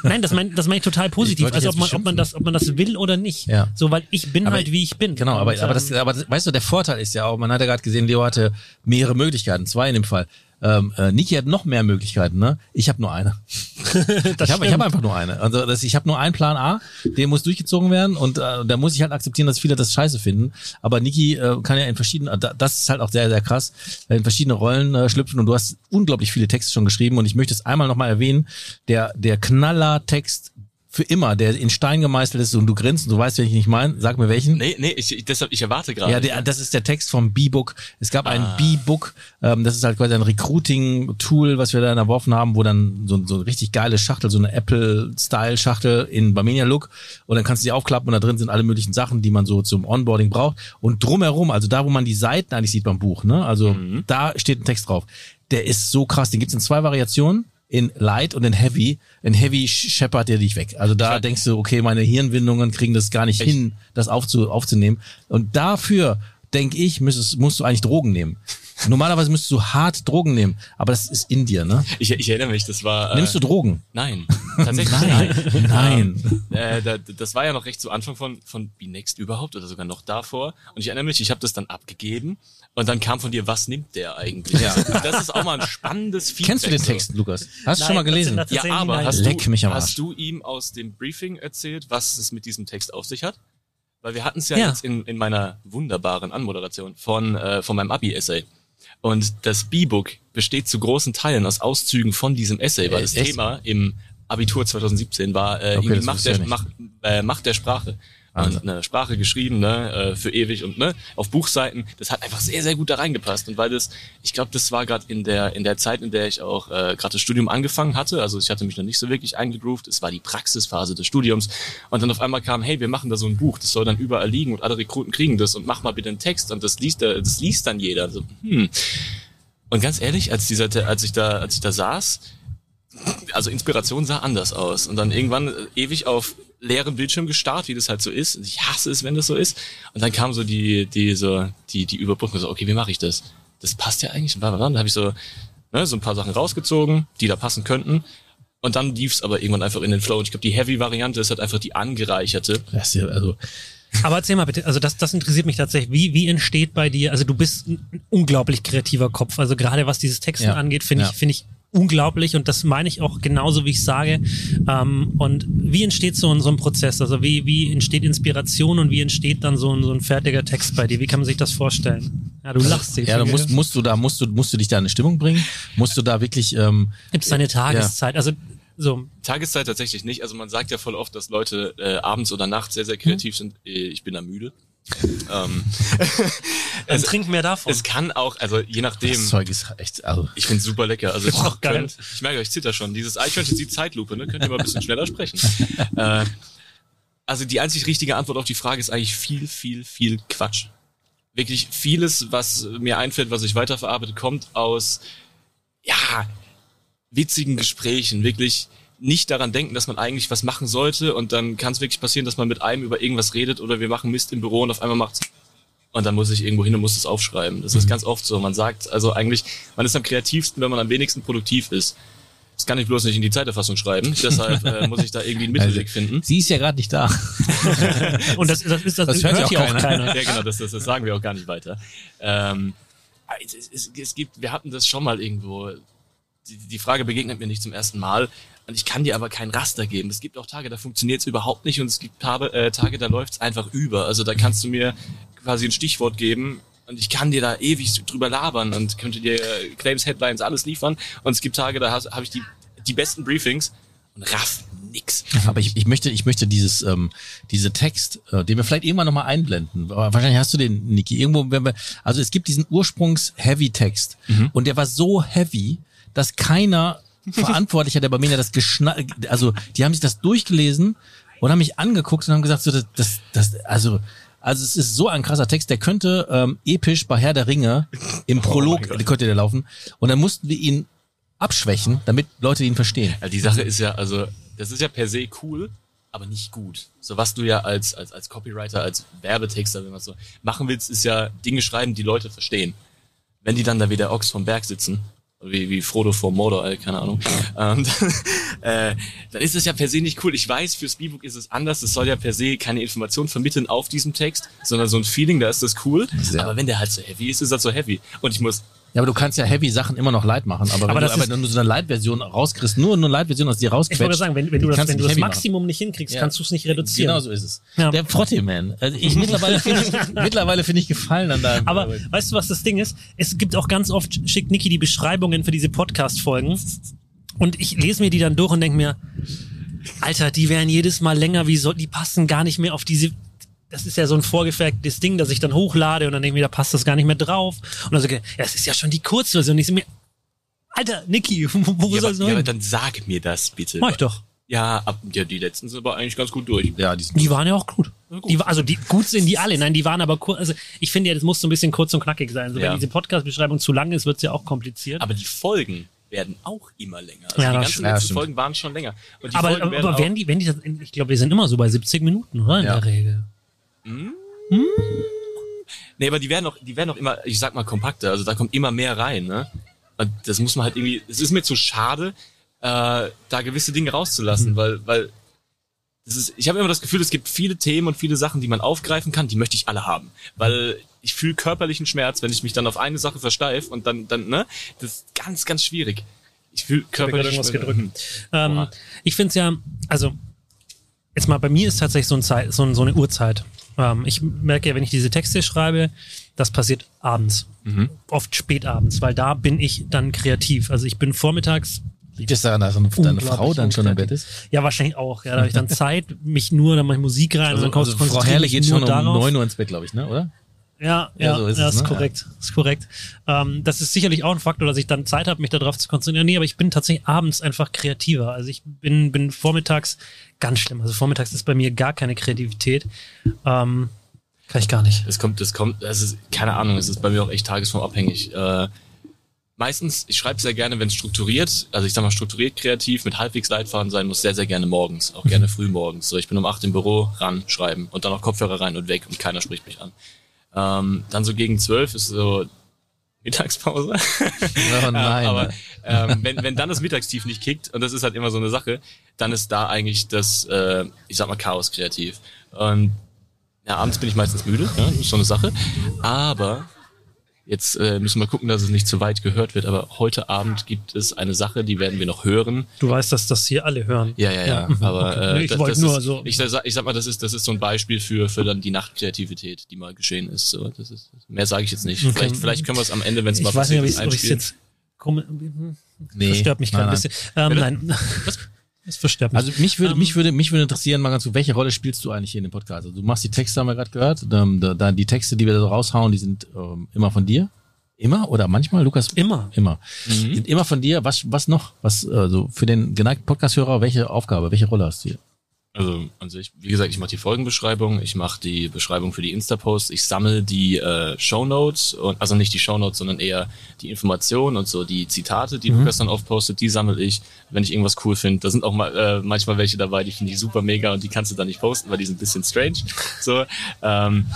nein, das meine das mein ich total positiv. wollte Also, ob man, ob man das, ob man das will oder nicht. Ja. So, weil ich bin Aber- halt, wie ich bin. Genau, aber, Und, aber, das, ähm, aber das, weißt du, der Vorteil ist ja auch, man hat ja gerade gesehen, Leo hatte mehrere Möglichkeiten, zwei in dem Fall. Ähm, äh, Niki hat noch mehr Möglichkeiten, ne? Ich habe nur eine. <laughs> ich habe hab einfach nur eine. Also das, ich habe nur einen Plan A, der muss durchgezogen werden und äh, da muss ich halt akzeptieren, dass viele das scheiße finden. Aber Niki äh, kann ja in verschiedenen, äh, da- das ist halt auch sehr, sehr krass, in verschiedene Rollen äh, schlüpfen und du hast unglaublich viele Texte schon geschrieben und ich möchte es einmal nochmal erwähnen, der, der Knaller-Text für immer, der in Stein gemeißelt ist und du grinst und du weißt, welchen ich meine, sag mir welchen. nee, nee, ich, deshalb, ich erwarte gerade. Ja, der, das ist der Text vom B-Book. Es gab ein Ah. B-Book, ähm, das ist halt quasi ein Recruiting-Tool, was wir da erworfen haben, wo dann so, so eine richtig geile Schachtel, so eine Apple-Style-Schachtel in Barmenia-Look und dann kannst du die aufklappen und da drin sind alle möglichen Sachen, die man so zum Onboarding braucht und drumherum, also da, wo man die Seiten eigentlich sieht beim Buch, ne, also Mhm. da steht ein Text drauf. Der ist so krass, den gibt's in zwei Variationen in Light und in Heavy. In Heavy scheppert der dich weg. Also da denkst du, okay, meine Hirnwindungen kriegen das gar nicht Echt? hin, das aufzu, aufzunehmen. Und dafür, denke ich, müsstest, musst du eigentlich Drogen nehmen. Normalerweise müsstest du hart Drogen nehmen, aber das ist in dir, ne? ich, ich erinnere mich, das war. Nimmst du Drogen? Nein, <laughs> tatsächlich Nein. nein. <laughs> Nein. Äh, da, das war ja noch recht zu Anfang von, von Next überhaupt oder sogar noch davor. Und ich erinnere mich, ich habe das dann abgegeben und dann kam von dir, was nimmt der eigentlich? Ja. Das ist auch mal ein spannendes Feedback. <laughs> Kennst du den so. Text, Lukas? Hast du Nein, schon mal gelesen? Ja, aber hast, Leck du, mich am Arsch. hast du ihm aus dem Briefing erzählt, was es mit diesem Text auf sich hat? Weil wir hatten es ja, Ja. jetzt in, in meiner wunderbaren Anmoderation von, äh, von meinem Abi-Essay. Und das B-Book besteht zu großen Teilen aus Auszügen von diesem Essay, weil Äh, das echt? Thema im Abitur 2017 war äh, Okay, Macht der, ja Macht, äh, Macht der Sprache. Und eine Sprache geschrieben, ne, äh, für ewig und ne, auf Buchseiten. Das hat einfach sehr, sehr gut da reingepasst. Und weil das, ich glaube, das war gerade in der in der Zeit, in der ich auch äh, gerade das Studium angefangen hatte. Also ich hatte mich noch nicht so wirklich eingegroovt. Es war die Praxisphase des Studiums. Und dann auf einmal kam, hey, wir machen da so ein Buch, das soll dann überall liegen und alle Rekruten kriegen das und mach mal bitte einen Text und das liest, der- das liest dann jeder. So, hm. Und ganz ehrlich, als dieser, als ich da, als ich da saß, also Inspiration sah anders aus. Und dann irgendwann äh, ewig auf leeren Bildschirm gestarrt, wie das halt so ist. Ich hasse es, wenn das so ist. Und dann kam so die, die, so, die, die Überbrückung, so, okay, wie mache ich das? Das passt ja eigentlich. Und dann habe ich so, ne, so ein paar Sachen rausgezogen, die da passen könnten. Und dann lief's aber irgendwann einfach in den Flow. Und ich glaube, die Heavy-Variante ist halt einfach die angereicherte. Das ist ja, also, Aber erzähl mal bitte, also das, das interessiert mich tatsächlich. Wie, wie entsteht bei dir, also du bist ein unglaublich kreativer Kopf. Also gerade was dieses Texten Ja. angeht, finde Ja. ich, finde ich unglaublich und das meine ich auch genauso, wie ich sage. Ähm, und wie entsteht so ein, so ein Prozess? Also wie, wie entsteht Inspiration und wie entsteht dann so ein, so ein fertiger Text bei dir? Wie kann man sich das vorstellen? Ja, du lachst ja, du musst, musst du da, musst du, musst du dich da in eine Stimmung bringen? Musst du da wirklich, ähm, Gibt es eine Tageszeit? Also so, Tageszeit tatsächlich nicht. Also man sagt ja voll oft, dass Leute äh, abends oder nachts sehr, sehr kreativ sind. Äh, Ich bin da müde. Ähm, <laughs> dann trink mehr davon. es kann auch, also je nachdem. das Zeug ist echt, also, Ich find's super lecker. Also ich, Auch geil. könnt, ich merke, ich zitter schon. Dieses Eichhörnchen sieht Zeitlupe, ne? Könnt ihr mal ein bisschen schneller sprechen. <laughs> äh, also die einzig richtige Antwort auf die Frage ist eigentlich viel, viel, viel Quatsch. Wirklich vieles, was mir einfällt, was ich weiterverarbeite, kommt aus, ja, witzigen Gesprächen. Wirklich nicht daran denken, dass man eigentlich was machen sollte und dann kann es wirklich passieren, dass man mit einem über irgendwas redet oder wir machen Mist im Büro und auf einmal macht's und dann muss ich irgendwo hin und muss es aufschreiben. Das ist ganz oft so. Man sagt, also eigentlich, man ist am kreativsten, wenn man am wenigsten produktiv ist. Das kann ich bloß nicht in die Zeiterfassung schreiben. <laughs> Deshalb äh, muss ich da irgendwie einen Mittelweg finden. Sie ist ja gerade nicht da. <laughs> Und das, das, ist, das, Das hört ja auch hier auch keiner. keiner. ja, genau, das, das, das sagen wir auch gar nicht weiter. Ähm, es, es, es gibt, wir hatten das schon mal irgendwo. Die, die Frage begegnet mir nicht zum ersten Mal. Und ich kann dir aber kein Raster geben. Es gibt auch Tage, da funktioniert es überhaupt nicht und es gibt Tage, äh, Tage da läuft es einfach über. Also da kannst du mir quasi ein Stichwort geben und ich kann dir da ewig drüber labern und könnte dir äh, Claims, Headlines, alles liefern. Und es gibt Tage, da habe ich die, die besten Briefings und raff nix. Aber ich, ich möchte, ich möchte dieses, ähm, diese Text, äh, den wir vielleicht irgendwann nochmal einblenden. Wahrscheinlich hast du den, Niki, irgendwo, wenn wir, also es gibt diesen Ursprungs-Heavy-Text und der war so heavy, dass keiner Verantwortlicher der Barmenia das geschnallt, also die haben sich das durchgelesen und haben mich angeguckt und haben gesagt, so, das, das, das also, also es ist so ein krasser Text, der könnte ähm, episch bei Herr der Ringe im Prolog, Gott. könnte der laufen. Und dann mussten wir ihn abschwächen, damit Leute ihn verstehen. Ja, die Sache ist ja, also, das ist ja per se cool, aber nicht gut. So was du ja als, als, als Copywriter, als Werbetexter, wenn man so machen willst, ist ja Dinge schreiben, die Leute verstehen. Wenn die dann da wie der Ochs vom Berg sitzen, wie, wie Frodo vor Mordor, äh, keine Ahnung, ähm, dann, <laughs> äh, dann ist das ja per se nicht cool. Ich weiß, fürs B-Book ist es anders. Es soll ja per se keine Information vermitteln auf diesem Text, sondern so ein Feeling, da ist das cool. Ja. Aber wenn der halt so heavy ist, ist er so heavy. Und ich muss, Ja, aber du kannst ja heavy Sachen immer noch light machen. Aber, Aber wenn, du, aber wenn du so eine Light-Version rauskriegst, nur eine Light-Version aus dir Ich wollte rausquetscht, sagen, wenn, wenn du das, wenn du das heavy machen. Maximum nicht hinkriegst, Ja. kannst du es nicht reduzieren. Genau so ist es. Ja. Der Frotti Man. Also ich mittlerweile finde ich, <laughs> mittlerweile finde ich gefallen an deinem. Aber weißt du, was das Ding ist? Es gibt auch ganz oft, schickt Niki die Beschreibungen für diese Podcast-Folgen. Und ich lese mir die dann durch und denke mir, Alter, die werden jedes Mal länger, wie soll, die passen gar nicht mehr auf diese, das ist ja so ein vorgefertigtes Ding, das ich dann hochlade und dann denke ich mir, da passt das gar nicht mehr drauf. Und dann so, ja, es ist ja schon die Kurzversion. Und ich so mir, Alter, Niki, <laughs> wo, ja, soll es ja, aber hin? dann sag mir das bitte. Mach ich doch. Ja, ab, ja, die letzten sind aber eigentlich ganz gut durch. ja, die sind Die waren ja auch gut. Die, war- also die gut sind die alle. Nein, die waren aber kurz. Also ich finde ja, das muss so ein bisschen kurz und knackig sein. So, Ja. Wenn diese Podcast-Beschreibung zu lang ist, wird's ja auch kompliziert. Aber die Folgen werden auch immer länger. Also Ja, die ganzen stimmt. Ja, letzten. Folgen waren schon länger. Und die aber Folgen aber, werden aber werden die, wenn die das, ich glaube, wir sind immer so bei 70 Minuten, oder? In Ja. der Regel. Nee, aber die werden auch, die werden auch immer, ich sag mal, kompakter. Also da kommt immer mehr rein, ne? Und das muss man halt irgendwie, es ist mir zu schade, äh, da gewisse Dinge rauszulassen, Mhm. weil, weil das ist, ich habe immer das Gefühl, es gibt viele Themen und viele Sachen, die man aufgreifen kann, die möchte ich alle haben. Weil ich fühle körperlichen Schmerz, wenn ich mich dann auf eine Sache versteif und dann, dann, ne? Das ist ganz, ganz schwierig. Ich fühle körperlichen irgendwas Schmerz. gedrückt. Ähm, ich finde es ja, also jetzt mal bei mir ist tatsächlich so, ein Zeit, so, so eine Uhrzeit. Ähm, ich merke ja, wenn ich diese Texte schreibe, das passiert abends. Mhm. Oft spät abends, weil da bin ich dann kreativ. Also ich bin vormittags Liegt es daran, dass deine Frau dann schon im Bett ist? Ja, wahrscheinlich auch. Ja, da habe ich dann <laughs> Zeit, mich nur, dann mache ich Musik rein Also, und dann also Frau konzentriere Herrle mich geht schon um darauf. 9 Uhr ins Bett, glaube ich, ne? oder? Ja, Ja, ja, so ist ja, es, ist ne? korrekt. Ist korrekt. Ähm, das ist sicherlich auch ein Faktor, dass ich dann Zeit habe, mich darauf zu konzentrieren. Nee, aber ich bin tatsächlich abends einfach kreativer. Also ich bin, bin vormittags ganz schlimm. Also vormittags ist bei mir gar keine Kreativität. Ähm, kann ich gar nicht. Es kommt, es kommt, es ist, keine Ahnung, es ist bei mir auch echt tagesformabhängig. Äh, meistens, ich schreibe sehr gerne, wenn es strukturiert, also ich sag mal strukturiert kreativ, mit halbwegs Leitfaden sein muss, sehr, sehr gerne morgens, auch gerne früh morgens. So, ich bin um acht im Büro, ran, schreiben und dann noch Kopfhörer rein und weg und keiner spricht mich an. Ähm, dann so gegen zwölf ist so Mittagspause. Oh <laughs> nein. Aber ähm, wenn, wenn dann das Mittagstief nicht kickt, und das ist halt immer so eine Sache, dann ist da eigentlich das, äh, ich sag mal, Chaos kreativ. Und ja, abends bin ich meistens müde, ja, ist so eine Sache. Aber jetzt äh, müssen wir gucken, dass es nicht zu weit gehört wird. Aber heute Abend gibt es eine Sache, die werden wir noch hören. Du weißt, dass das hier alle hören. Ja, ja, ja. mhm, Aber okay. <laughs> äh, Nee, ich das, wollte das nur ist, so. Ich, sag- ich sag mal, das ist, das ist so ein Beispiel für, für dann die Nachtkreativität, die mal geschehen ist. So, das ist mehr sage ich jetzt nicht. Okay. Vielleicht, vielleicht können wir es am Ende, wenn es Ich mal weiß nicht, ob ich es einspielen. jetzt nee. verstört mich gerade ein bisschen. Ähm, nein. Es verstört mich. Also mich würde, Ähm, mich würde, mich würde interessieren, mal ganz kurz, welche Rolle spielst du eigentlich hier in dem Podcast? Also du machst die Texte, haben wir gerade gehört. Ähm, da, da, die Texte, die wir da so raushauen, die sind ähm, immer von dir. Immer oder manchmal, Lukas? Immer. Immer. Mhm. Sind immer von dir. Was, was noch? Was, also für den geneigten Podcast-Hörer, welche Aufgabe, welche Rolle hast du hier? Also an sich, wie gesagt, ich mache die Folgenbeschreibung, ich mache die Beschreibung für die Insta-Posts, ich sammle die äh, Shownotes und also nicht die Shownotes, sondern eher die Informationen und so die Zitate, die Lukas dann aufpostet, die sammle ich, wenn ich irgendwas cool finde. Da sind auch mal äh, manchmal welche dabei, die finde ich super mega und die kannst du dann nicht posten, weil die sind ein bisschen strange. So, ähm,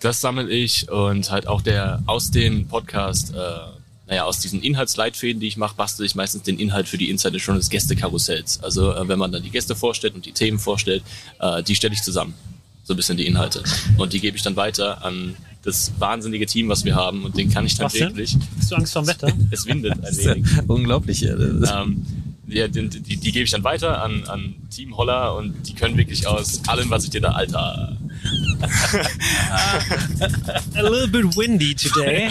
das sammle ich und halt auch der aus dem Podcast, äh, naja, aus diesen Inhaltsleitfäden, die ich mache, bastel ich meistens den Inhalt für die Inside Insurance Gästekarussells. Also äh, wenn man dann die Gäste vorstellt und die Themen vorstellt, äh, die stelle ich zusammen. So ein bisschen die Inhalte. Und die gebe ich dann weiter an das wahnsinnige Team, was wir haben. Und den kann ich dann Was denn? wirklich. Hast du Angst vor dem Wetter? <laughs> Es windet ein <laughs> wenig. unglaublich. Ähm, ja, die, die, die gebe ich dann weiter an, an Team Holler und die können wirklich aus allem, was ich dir da, Alter. <laughs> A little bit windy today.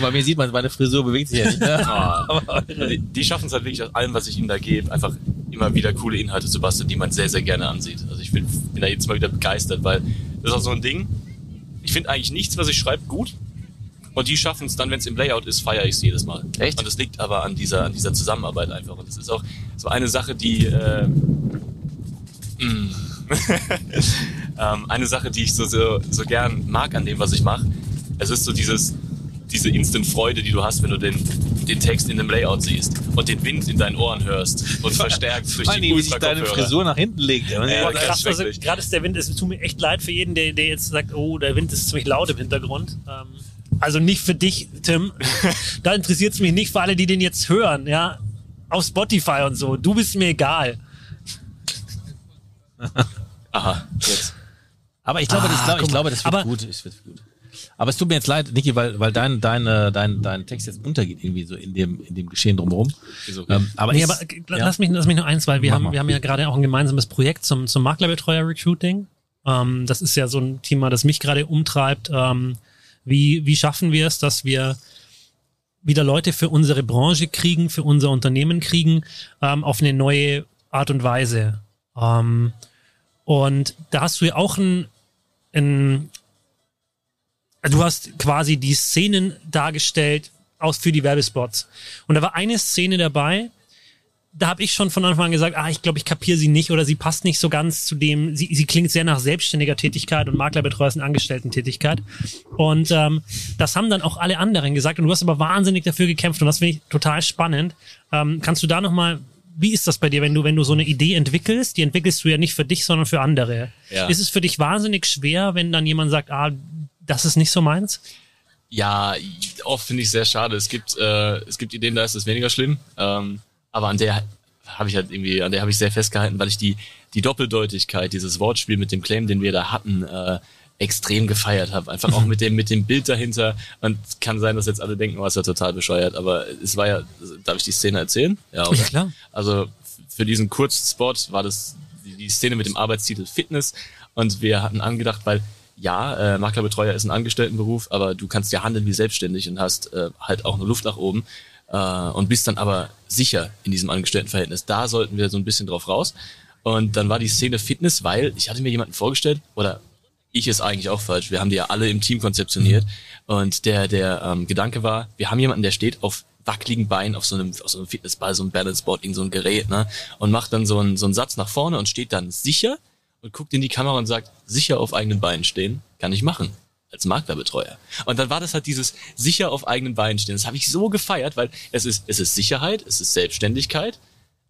Bei mir sieht man, meine Frisur bewegt sich ja nicht. Ne? Ah, <laughs> die, die schaffen es halt wirklich aus allem, was ich ihnen da gebe, einfach immer wieder coole Inhalte zu basteln, die man sehr, sehr gerne ansieht. Also ich bin, bin da jedes Mal wieder begeistert, weil das ist auch so ein Ding. Ich finde eigentlich nichts, was ich schreibe, gut. Und die schaffen es dann, wenn es im Layout ist, feiere ich es jedes Mal. Echt? Und das liegt aber an dieser, an dieser Zusammenarbeit einfach. Und das ist auch so eine Sache, die äh, mm. <laughs> ähm, eine Sache, die ich so, so, so gern mag an dem, was ich mache. Es ist so dieses, diese Instant-Freude, die du hast, wenn du den, den Text in einem Layout siehst und den Wind in deinen Ohren hörst und <laughs> verstärkt durch Vor allem, die wie sich deine. Frisur nach hinten legt. Ja, Ja, Krass, also gerade ist der Wind, es tut mir echt leid für jeden, der, der jetzt sagt, oh, der Wind ist ziemlich laut im Hintergrund. Ähm, also nicht für dich, Tim. <laughs> da interessiert es mich nicht für alle, die den jetzt hören, ja. Auf Spotify und so. Du bist mir egal. <laughs> Aha, jetzt. Aber ich glaube, Ah, das, glaub, ich guck mal. glaube, das wird Aber- gut. Es wird gut. Aber es tut mir jetzt leid, Niki, weil, weil dein, dein, dein, dein Text jetzt untergeht irgendwie so in dem, in dem Geschehen drumherum. Okay. Ähm, aber Nee, ich, aber äh, lass, mich, lass mich noch eins, weil wir Mach haben, mal. wir haben ja gerade auch ein gemeinsames Projekt zum, zum Maklerbetreuer Recruiting. Ähm, das ist ja so ein Thema, das mich gerade umtreibt. Ähm, wie, wie schaffen wir es, dass wir wieder Leute für unsere Branche kriegen, für unser Unternehmen kriegen, ähm, auf eine neue Art und Weise. Ähm, und da hast du ja auch ein, ein du hast quasi die Szenen dargestellt aus für die Werbespots. Und da war eine Szene dabei, da habe ich schon von Anfang an gesagt, ah, ich glaube, ich kapiere sie nicht oder sie passt nicht so ganz zu dem, sie, sie klingt sehr nach selbstständiger Tätigkeit und Maklerbetreuer ist eine Angestellten-Tätigkeit. Und ähm, das haben dann auch alle anderen gesagt und du hast aber wahnsinnig dafür gekämpft und das finde ich total spannend. Ähm, kannst du da nochmal, wie ist das bei dir, wenn du, wenn du so eine Idee entwickelst, die entwickelst du ja nicht für dich, sondern für andere. Ja. Ist es für dich wahnsinnig schwer, wenn dann jemand sagt, ah, das ist nicht so meins? Ja, oft finde ich sehr schade. Es gibt, äh, es gibt Ideen, da ist es weniger schlimm. Ähm, aber an der habe ich halt irgendwie, an der habe ich sehr festgehalten, weil ich die, die Doppeldeutigkeit, dieses Wortspiel mit dem Claim, den wir da hatten, äh, extrem gefeiert habe. Einfach auch <laughs> mit dem, mit dem Bild dahinter. Und es kann sein, dass jetzt alle denken, oh, ist ja total bescheuert. Aber es war ja, darf ich die Szene erzählen? Ja, oder? Ja, klar. Also für diesen Kurzspot war das die, die Szene mit dem Arbeitstitel Fitness und wir hatten angedacht, weil ja, äh, Maklerbetreuer ist ein Angestelltenberuf, aber du kannst ja handeln wie selbstständig und hast äh, halt auch eine Luft nach oben äh, und bist dann aber sicher in diesem Angestelltenverhältnis. Da sollten wir so ein bisschen drauf raus. Und dann war die Szene Fitness, weil ich hatte mir jemanden vorgestellt oder ich ist eigentlich auch falsch. Wir haben die ja alle im Team konzeptioniert. Und der, der ähm, Gedanke war, wir haben jemanden, der steht auf wackeligen Beinen auf so einem, auf so einem Fitnessball, so einem Balanceboard, irgend so ein Gerät, ne? Und macht dann so einen, so einen Satz nach vorne und steht dann sicher und guckt in die Kamera und sagt, sicher auf eigenen Beinen stehen, kann ich machen. Als Maklerbetreuer. Und dann war das halt dieses sicher auf eigenen Beinen stehen. Das habe ich so gefeiert, weil es ist, es ist Sicherheit, es ist Selbstständigkeit,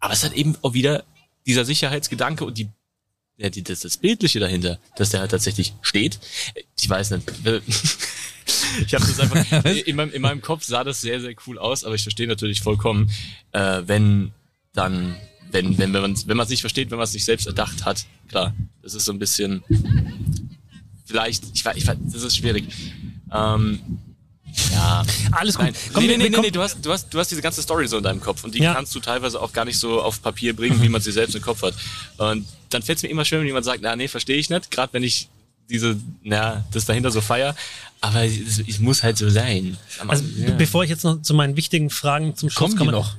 aber es hat eben auch wieder dieser Sicherheitsgedanke und die ja, die, das, das Bildliche dahinter, dass der halt tatsächlich steht. Ich weiß nicht. <laughs> Ich habe das einfach in meinem, in meinem Kopf sah das sehr sehr cool aus, aber ich verstehe natürlich vollkommen, äh, wenn dann wenn wenn wenn man wenn man es nicht versteht, wenn man es nicht selbst erdacht hat. Klar, das ist so ein bisschen vielleicht ich weiß ich weiß, das ist schwierig. Ähm, ja, Alles gut. Nein, Komm, nee, nee, nee, kommen- nee, du hast, du hast, du hast diese ganze Story so in deinem Kopf und die Ja. kannst du teilweise auch gar nicht so auf Papier bringen, wie man sie selbst im Kopf hat. Und dann fällt es mir immer schwer, wenn jemand sagt, na, nee, verstehe ich nicht, gerade wenn ich diese, na, das dahinter so feier, aber es, es muss halt so sein. Also, ja. bevor ich jetzt noch zu meinen wichtigen Fragen zum Schluss komme. noch?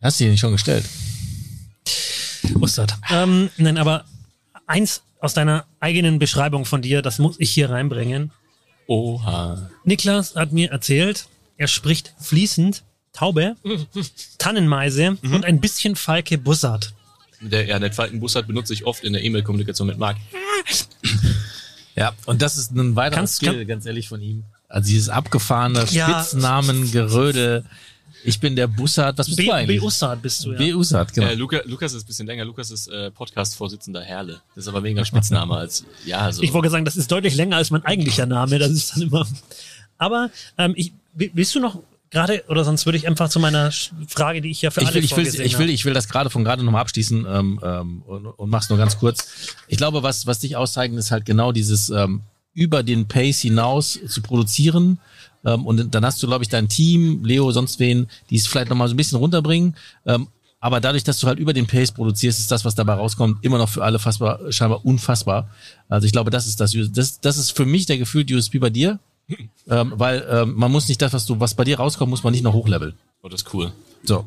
Hast du die nicht schon gestellt? Ustad. Ähm, nein, aber eins aus deiner eigenen Beschreibung von dir, das muss ich hier reinbringen. Oha. Niklas hat mir erzählt, er spricht fließend Taube, <laughs> Tannenmeise Mhm. und ein bisschen Falke Bussard. Der, ja, den Falken Bussard benutze ich oft in der E-Mail-Kommunikation mit Marc. <laughs> Ja, und das ist ein weiterer Kannst- Skill, kann- ganz ehrlich, von ihm. Also dieses abgefahrene Ja. Spitznamen, Geröde. Ich bin der Bussard. Was bist B, du B eigentlich? Ussard bist du ja. B. Ussard, genau. Äh, Luca, Lukas ist ein bisschen länger. Lukas ist äh, Podcast-Vorsitzender Herle. Das ist aber weniger Spitzname als, ja, so. Ich wollte sagen, das ist deutlich länger als mein eigentlicher Name. Das ist dann immer. Aber ähm, ich, wi- willst du noch gerade, oder sonst würde ich einfach zu meiner Frage, die ich ja für Ich alle will, ich will, ich will, habe. ich will das gerade von gerade nochmal abschließen ähm, ähm, und, und mach's nur ganz kurz. Ich glaube, was, was dich auszeichnet, ist halt genau dieses ähm, über den Pace hinaus zu produzieren. Ähm, und dann hast du, glaube ich, dein Team, Leo, sonst wen, die es vielleicht nochmal so ein bisschen runterbringen. Ähm, aber dadurch, dass du halt über den Pace produzierst, ist das, was dabei rauskommt, immer noch für alle fassbar, scheinbar unfassbar. Also ich glaube, das ist das, das, das ist für mich der gefühlte USP bei dir. ähm, weil ähm, man muss nicht das, was du, was bei dir rauskommt, muss man nicht noch hochleveln. Oh, das ist cool. So,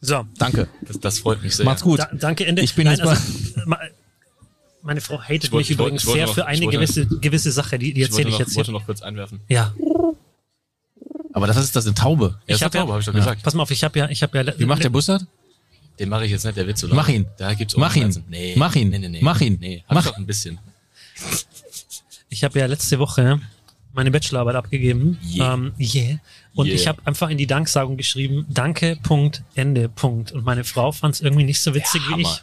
So, danke. Das, das freut mich sehr. Macht's gut. da, danke, Ende. Ich bin jetzt also, ma- meine Frau hatet Ich wollte- mich ich wollte- übrigens ich wollte sehr noch- für ich eine wollte- gewisse, gewisse Sache, die, die Ich erzähle wollte ich noch, jetzt wollte hier. noch kurz einwerfen. Ja, Aber das ist das eine Taube. Er ist hab eine Taube, ja, habe ich doch ja, gesagt. Pass mal auf, ich habe ja, ich habe ja. Wie macht der Bus das? Den mache ich jetzt nicht, der wird zu Mach ihn. Da gibt's Mach ihn. Nee. Mach ihn. Nee, nee, nee. Mach ihn. Nee, hab Mach. ich doch ein bisschen. Ich habe ja letzte Woche meine Bachelorarbeit abgegeben. Yeah. Ähm, yeah. Und Yeah. ich habe einfach in die Danksagung geschrieben, danke, Punkt, Ende, Punkt. Und meine Frau fand es irgendwie nicht so witzig wie ich. Hammer.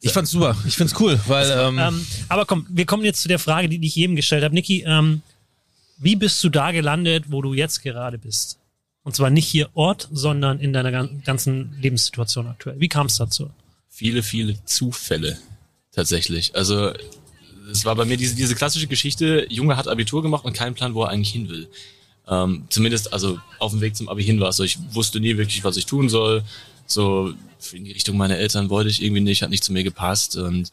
Ich fand's super. Ich find's cool, weil ähm, Ähm, aber komm, wir kommen jetzt zu der Frage, die ich jedem gestellt habe. Niki, ähm, wie bist du da gelandet, wo du jetzt gerade bist? Und zwar nicht hier Ort, sondern in deiner gan- ganzen Lebenssituation aktuell. Wie kam es dazu? viele, viele Zufälle tatsächlich. Also es war bei mir diese, diese klassische Geschichte, Junge hat Abitur gemacht und keinen Plan, wo er eigentlich hin will. Ähm, zumindest also auf dem Weg zum Abi hin war es so. Ich wusste nie wirklich, was ich tun soll. So in die Richtung meiner Eltern wollte ich irgendwie nicht, hat nicht zu mir gepasst. Und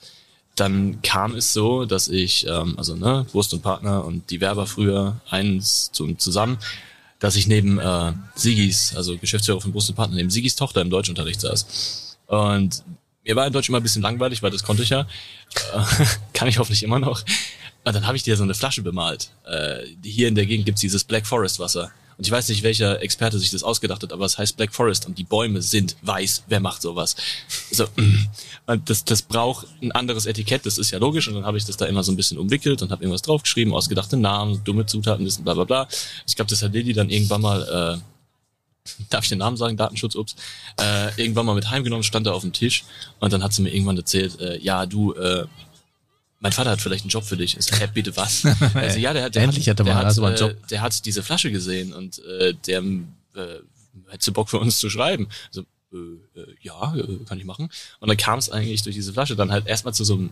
dann kam es so, dass ich, ähm, also ne, Wurst und Partner und die Werber früher eins zum, zusammen, dass ich neben äh, Sigis, also Geschäftsführer von Brust und Partner, neben Sigis Tochter im Deutschunterricht saß. Und mir war in Deutsch immer ein bisschen langweilig, weil das konnte ich ja. Äh, <laughs> kann ich hoffentlich immer noch. Und dann habe ich dir so eine Flasche bemalt. Äh, hier in der Gegend gibt's dieses Black Forest Wasser. Und ich weiß nicht, welcher Experte sich das ausgedacht hat, aber es heißt Black Forest und die Bäume sind weiß. Wer macht sowas? So, und das, das braucht ein anderes Etikett, das ist ja logisch. Und dann habe ich das da immer so ein bisschen umwickelt und habe irgendwas draufgeschrieben, ausgedachte Namen, dumme Zutaten, wissen, bla bla bla. Ich glaube, das hat Lilly dann irgendwann mal äh, <laughs> darf ich den Namen sagen, Datenschutz, ups, äh, irgendwann mal mit heimgenommen, stand da auf dem Tisch und dann hat sie mir irgendwann erzählt, äh, ja, du, äh, mein Vater hat vielleicht einen Job für dich. Ich so, hä, bitte was? <laughs> Also ja, der hat, der Endlich hat, der, hat, also mal einen äh, Job. der hat diese Flasche gesehen und äh, der äh, hättest du Bock für uns zu schreiben? So, äh, äh, ja, äh, kann ich machen. Und dann kam es eigentlich durch diese Flasche dann halt erstmal zu so einem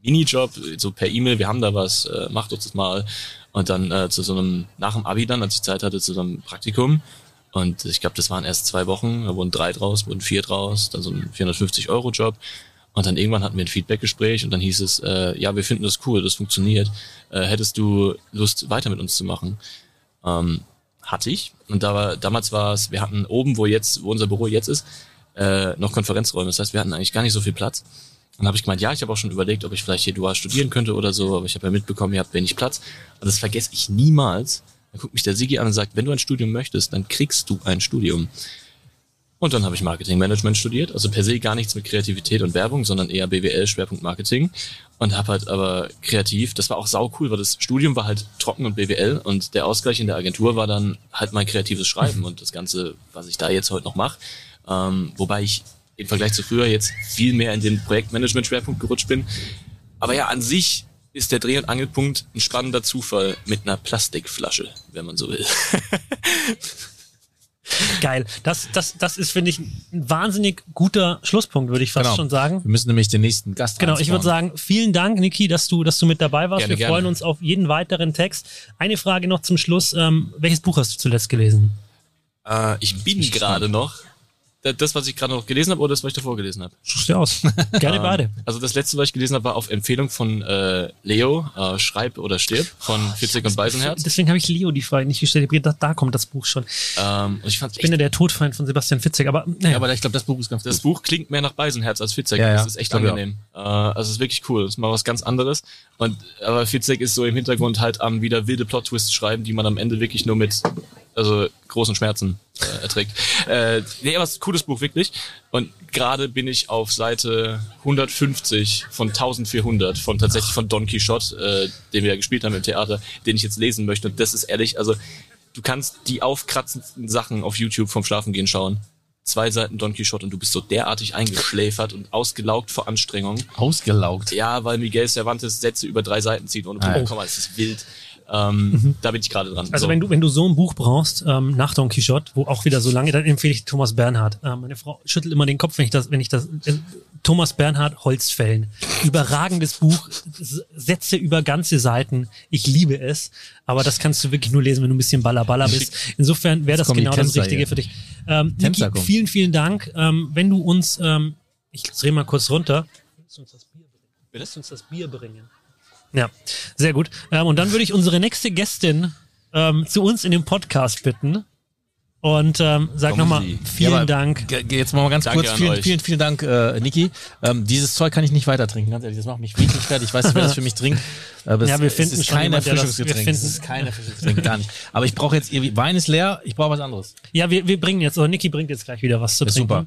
Minijob, so per E-Mail, wir haben da was, äh, macht uns das mal. Und dann äh, zu so einem, nach dem Abi dann, als ich Zeit hatte, zu so einem Praktikum. Und ich glaube, das waren erst zwei Wochen, da wurden drei draus, wurden vier draus, dann so ein 450-Euro-Job. Und dann irgendwann hatten wir ein Feedback-Gespräch und dann hieß es, äh, ja, wir finden das cool, das funktioniert. Äh, hättest du Lust, weiter mit uns zu machen? Ähm, hatte ich. Und da war, damals war es, wir hatten oben, wo jetzt, wo unser Büro jetzt ist, äh, noch Konferenzräume. Das heißt, wir hatten eigentlich gar nicht so viel Platz. Und habe ich gemeint, ja, ich habe auch schon überlegt, ob ich vielleicht hier dual studieren könnte oder so, aber ich habe ja mitbekommen, ihr habt wenig Platz. Und das vergesse ich niemals. Dann guckt mich der Sigi an und sagt, wenn du ein Studium möchtest, dann kriegst du ein Studium. Und dann habe ich Marketingmanagement studiert, also per se gar nichts mit Kreativität und Werbung, sondern eher BWL, Schwerpunkt Marketing. Und habe halt aber kreativ, das war auch sau cool, weil das Studium war halt trocken und BWL und der Ausgleich in der Agentur war dann halt mein kreatives Schreiben und das Ganze, was ich da jetzt heute noch mache. Ähm, wobei ich im Vergleich zu früher jetzt viel mehr in den Projektmanagement-Schwerpunkt gerutscht bin. Aber ja, an sich ist der Dreh- und Angelpunkt ein spannender Zufall mit einer Plastikflasche, wenn man so will. <laughs> Geil. Das, das, das ist, finde ich, ein wahnsinnig guter Schlusspunkt, würde ich fast Genau. schon sagen. wir müssen nämlich den nächsten Gast Genau, ich würde sagen, vielen Dank, Niki, dass du, dass du mit dabei warst. Gerne, Wir freuen gerne. uns auf jeden weiteren Text. Eine Frage noch zum Schluss. Ähm, welches Buch hast du zuletzt gelesen? Äh, ich bin gerade noch. Da- Das, was ich gerade noch gelesen habe, oder das, was ich davor gelesen habe? Such's dir aus. <laughs> Gerne beide. Also das letzte, was ich gelesen habe, war auf Empfehlung von äh, Leo, äh, Schreib oder Stirb von Fitzek und Beisenherz. Deswegen habe ich Leo die Frage nicht gestellt. Ich habe gedacht, da kommt das Buch schon. Ähm, und ich Ich bin ja der Todfeind von Sebastian Fitzek, aber naja. Ja, aber ich glaube, das Buch ist ganz Das. Buch klingt mehr nach Beisenherz als Fitzek. Ja, ja. Das ist echt angenehm. Äh, also es ist wirklich cool. Das ist mal was ganz anderes. Und aber Fitzek ist so im Hintergrund halt am wieder wilde Plot-Twists schreiben, die man am Ende wirklich nur mit also großen Schmerzen äh, erträgt. Äh, nee, aber es ist ein cooles Buch, wirklich. Und gerade bin ich auf Seite 150 von 1400 von tatsächlich von Don Quixote, äh, den wir ja gespielt haben im Theater, den ich jetzt lesen möchte. Und das ist ehrlich, also du kannst die aufkratzendsten Sachen auf YouTube vom Schlafengehen schauen. Zwei Seiten Don Quixote und du bist so derartig eingeschläfert und ausgelaugt vor Anstrengung. Ausgelaugt. Ja, weil Miguel Cervantes Sätze über drei Seiten zieht ohne Punkt Ah, ja. und Komma. Das ist wild. Ähm, Da bin ich gerade dran. Also So. wenn du wenn du so ein Buch brauchst ähm, nach Don Quixote, wo auch wieder so lange, dann empfehle ich Thomas Bernhard. Ähm, meine Frau schüttelt immer den Kopf, wenn ich das wenn ich das äh, Thomas Bernhard Holzfällen. Überragendes Buch, Sätze über ganze Seiten. Ich liebe es, aber das kannst du wirklich nur lesen, wenn du ein bisschen ballerballer bist. Insofern wäre das genau das Richtige hier. für dich. Ähm, Niki, vielen vielen Dank. Ähm, wenn du uns, ähm, ich drehe mal kurz runter. Willst du uns das Bier bringen? Willst du uns das Bier bringen? Ja, sehr gut. Ähm, und dann würde ich unsere nächste Gästin ähm, zu uns in den Podcast bitten. Und ähm, sag nochmal vielen Ja, Dank. Jetzt mal ganz Danke kurz. Vielen, vielen, vielen Dank, äh, Niki. Ähm, dieses Zeug kann ich nicht weiter trinken, ganz ehrlich. Das macht mich wirklich fertig. Ich weiß nicht, wer das für mich trinkt. Aber es, Ja, wir es finden ist schon kein wir Erfrischungsgetränk. finden- Es ist kein Erfrischungsgetränk, gar nicht. Aber ich brauche jetzt irgendwie, Wein ist leer, ich brauche was anderes. Ja, wir, wir bringen jetzt, oder Niki bringt jetzt gleich wieder was zu Ist trinken. super.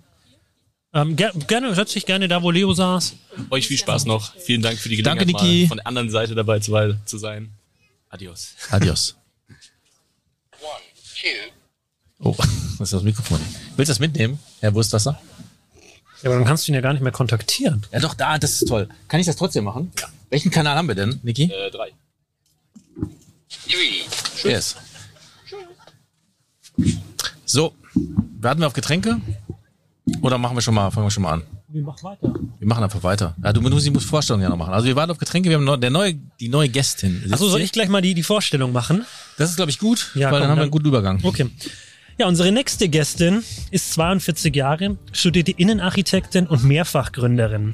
Ähm, ger gerne, setz dich gerne da, wo Leo saß. Euch viel Spaß noch. Vielen Dank für die Danke, Gelegenheit, Niki. mal von der anderen Seite dabei zu, zu sein. Adios. Adios. Oh, <laughs> das ist das Mikrofon. Willst du das mitnehmen, Herr Wurstwasser? Ja, aber dann kannst du ihn ja gar nicht mehr kontaktieren. Ja doch, da, das ist toll. Kann ich das trotzdem machen? Ja. Welchen Kanal haben wir denn, Niki? Äh, drei. Yes. So, warten wir auf Getränke? Oder machen wir schon mal, fangen wir schon mal an? Wir machen weiter. Wir machen einfach weiter. Ja, du musst die Vorstellung ja noch machen. Also wir warten auf Getränke, wir haben noch, der neue, die neue Gästin. Achso, soll ich gleich mal die, die Vorstellung machen? Das ist, glaube ich, gut, Ja, weil komm, dann haben wir einen guten Übergang. Okay. Ja, unsere nächste Gästin ist 42 Jahre, studierte Innenarchitektin und Mehrfachgründerin.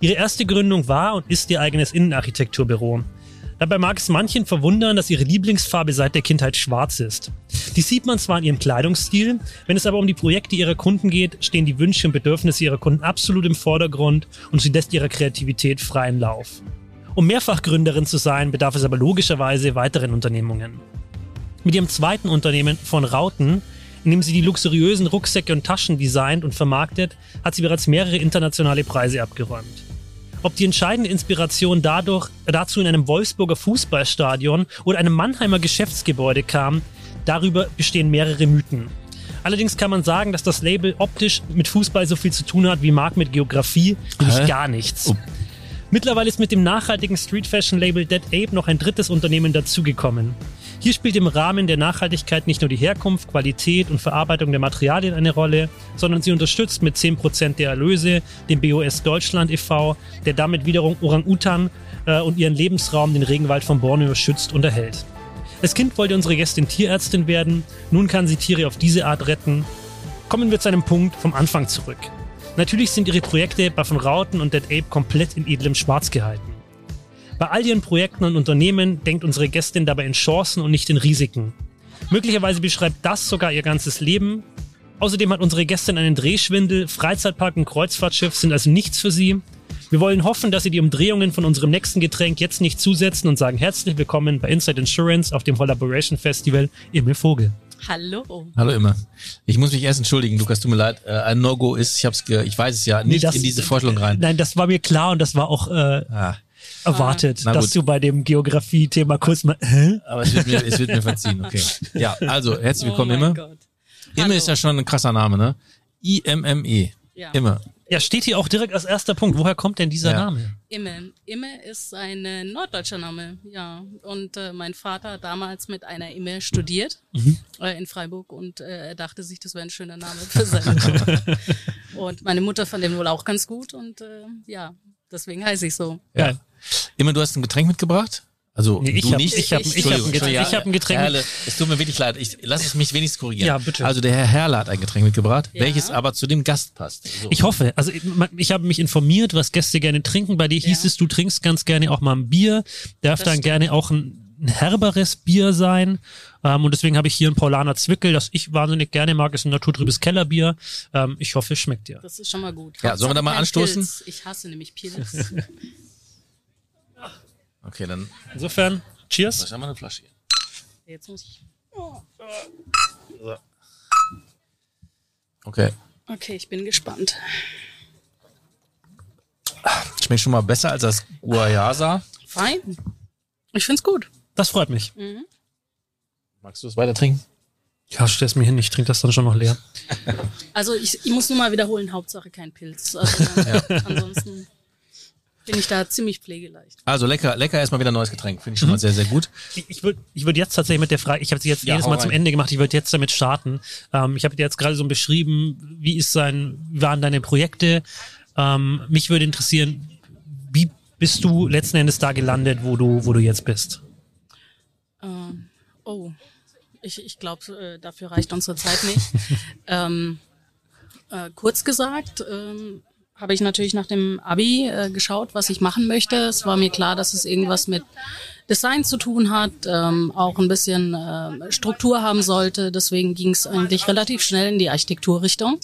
Ihre erste Gründung war und ist ihr eigenes Innenarchitekturbüro. Dabei mag es manchen verwundern, dass ihre Lieblingsfarbe seit der Kindheit schwarz ist. Dies sieht man zwar in ihrem Kleidungsstil, wenn es aber um die Projekte ihrer Kunden geht, stehen die Wünsche und Bedürfnisse ihrer Kunden absolut im Vordergrund und sie lässt ihrer Kreativität freien Lauf. Um Mehrfachgründerin zu sein, bedarf es aber logischerweise weiteren Unternehmungen. Mit ihrem zweiten Unternehmen von Rauten, in dem sie die luxuriösen Rucksäcke und Taschen designt und vermarktet, hat sie bereits mehrere internationale Preise abgeräumt. Ob die entscheidende Inspiration dadurch, dazu in einem Wolfsburger Fußballstadion oder einem Mannheimer Geschäftsgebäude kam, darüber bestehen mehrere Mythen. Allerdings kann man sagen, dass das Label optisch mit Fußball so viel zu tun hat wie Marc mit Geografie, nämlich Hä? gar nichts. Oh. Mittlerweile ist mit dem nachhaltigen Street Fashion Label Dead Ape noch ein drittes Unternehmen dazugekommen. Hier spielt im Rahmen der Nachhaltigkeit nicht nur die Herkunft, Qualität und Verarbeitung der Materialien eine Rolle, sondern sie unterstützt mit 10% der Erlöse den BOS Deutschland e.V., der damit wiederum Orang-Utan äh, und ihren Lebensraum, den Regenwald von Borneo, schützt und erhält. Als Kind wollte unsere Gästin Tierärztin werden, nun kann sie Tiere auf diese Art retten. Kommen wir zu einem Punkt vom Anfang zurück. Natürlich sind ihre Projekte bei von Rauten und Dead Ape komplett in edlem Schwarz gehalten. Bei all ihren Projekten und Unternehmen denkt unsere Gästin dabei in Chancen und nicht in Risiken. Möglicherweise beschreibt das sogar ihr ganzes Leben. Außerdem hat unsere Gästin einen Drehschwindel, Freizeitpark und Kreuzfahrtschiff sind also nichts für sie. Wir wollen hoffen, dass Sie die Umdrehungen von unserem nächsten Getränk jetzt nicht zusetzen und sagen herzlich willkommen bei Inside Insurance auf dem Collaboration Festival Emil Vogel. Hallo. Hallo immer. Ich muss mich erst entschuldigen, Lukas, tut mir leid. Äh, ein No-Go ist, ich hab's, ge ich weiß es ja, nicht das- in diese Vorstellung rein. Nein, das war mir klar und das war auch äh, Ah, erwartet, Na dass gut. du bei dem Geografie-Thema kurz mal. Hä? aber es wird, mir, es wird mir verziehen, okay. Ja, also, herzlich willkommen, oh Imme. Gott. Imme ist ja schon ein krasser Name, ne? I-M-M-E. Ja. Imme. Ja, steht hier auch direkt als erster Punkt. Woher kommt denn dieser Ja. Name? Imme. Imme ist ein äh, norddeutscher Name, ja. Und äh, mein Vater hat damals mit einer Imme studiert Mhm. äh, in Freiburg und äh, er dachte sich, das wäre ein schöner Name für seine <laughs> Tochter. und meine Mutter fand den wohl auch ganz gut und äh, ja, deswegen heiße ich so. Ja. Geil. Imme, du hast ein Getränk mitgebracht? Also, Nee, ich du hab- nicht? ich hab- ich hab ein Getränk- ich hab ein Getränk- Herle, es tut mir wirklich leid. Ich, lass es mich wenigstens korrigieren. Ja, bitte. Also, der Herr Herle hat ein Getränk mitgebracht, Ja. welches aber zu dem Gast passt. So. Ich hoffe, also ich, ich habe mich informiert, was Gäste gerne trinken. Bei dir hieß Ja. es, du trinkst ganz gerne auch mal ein Bier. Darf Das dann stimmt. gerne auch ein, ein herberes Bier sein. Ähm, und deswegen habe ich hier ein Paulaner Zwickel, das ich wahnsinnig gerne mag, ist ein naturtrübes Kellerbier. Ähm, ich hoffe, es schmeckt dir. Das ist schon mal gut. Ja, sollen wir da mal anstoßen? Pilz. Ich hasse nämlich Pilz. <laughs> Okay, dann Insofern, cheers. haben wir eine Flasche hier? Jetzt muss ich. Okay. Okay, ich bin gespannt. Schmeckt schon mal besser als das Guayasa. Fein. Ich find's gut. Das freut mich. Magst du es weiter trinken? Ja, stell's mir hin, ich trinke das dann schon noch leer. <laughs> Also ich, ich muss nur mal wiederholen, Hauptsache kein Pilz. Also, <laughs> ansonsten. bin ich da ziemlich pflegeleicht. Also lecker, lecker erstmal wieder ein neues Getränk. Finde ich schon mal sehr, sehr gut. Ich, ich würde ich würd jetzt tatsächlich mit der Frage, ich habe sie jetzt Ja, jedes Mal zum rein. Ende gemacht, ich würde jetzt damit starten. Ähm, ich habe dir jetzt gerade so beschrieben, wie ist sein, wie waren deine Projekte? Ähm, mich würde interessieren, wie bist du letzten Endes da gelandet, wo du, wo du jetzt bist? Ähm, oh, ich, ich glaube, äh, dafür reicht unsere Zeit nicht. <laughs> ähm, äh, kurz gesagt, ähm, habe ich natürlich nach dem Abi äh, geschaut, was ich machen möchte. Es war mir klar, dass es irgendwas mit Design zu tun hat, ähm, auch ein bisschen äh, Struktur haben sollte. Deswegen ging es eigentlich relativ schnell in die Architekturrichtung.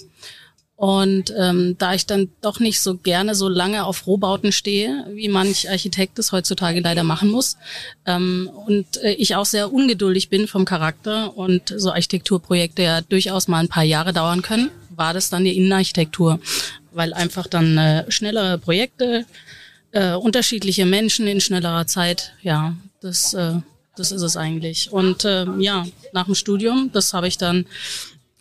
Und ähm, da ich dann doch nicht so gerne so lange auf Rohbauten stehe, wie manch Architekt es heutzutage leider machen muss, ähm, und äh, ich auch sehr ungeduldig bin vom Charakter und so Architekturprojekte ja durchaus mal ein paar Jahre dauern können, war das dann die Innenarchitektur, weil einfach dann äh, schnellere Projekte, äh, unterschiedliche Menschen in schnellerer Zeit, ja, das, äh, das ist es eigentlich. Und äh, ja, nach dem Studium, das habe ich dann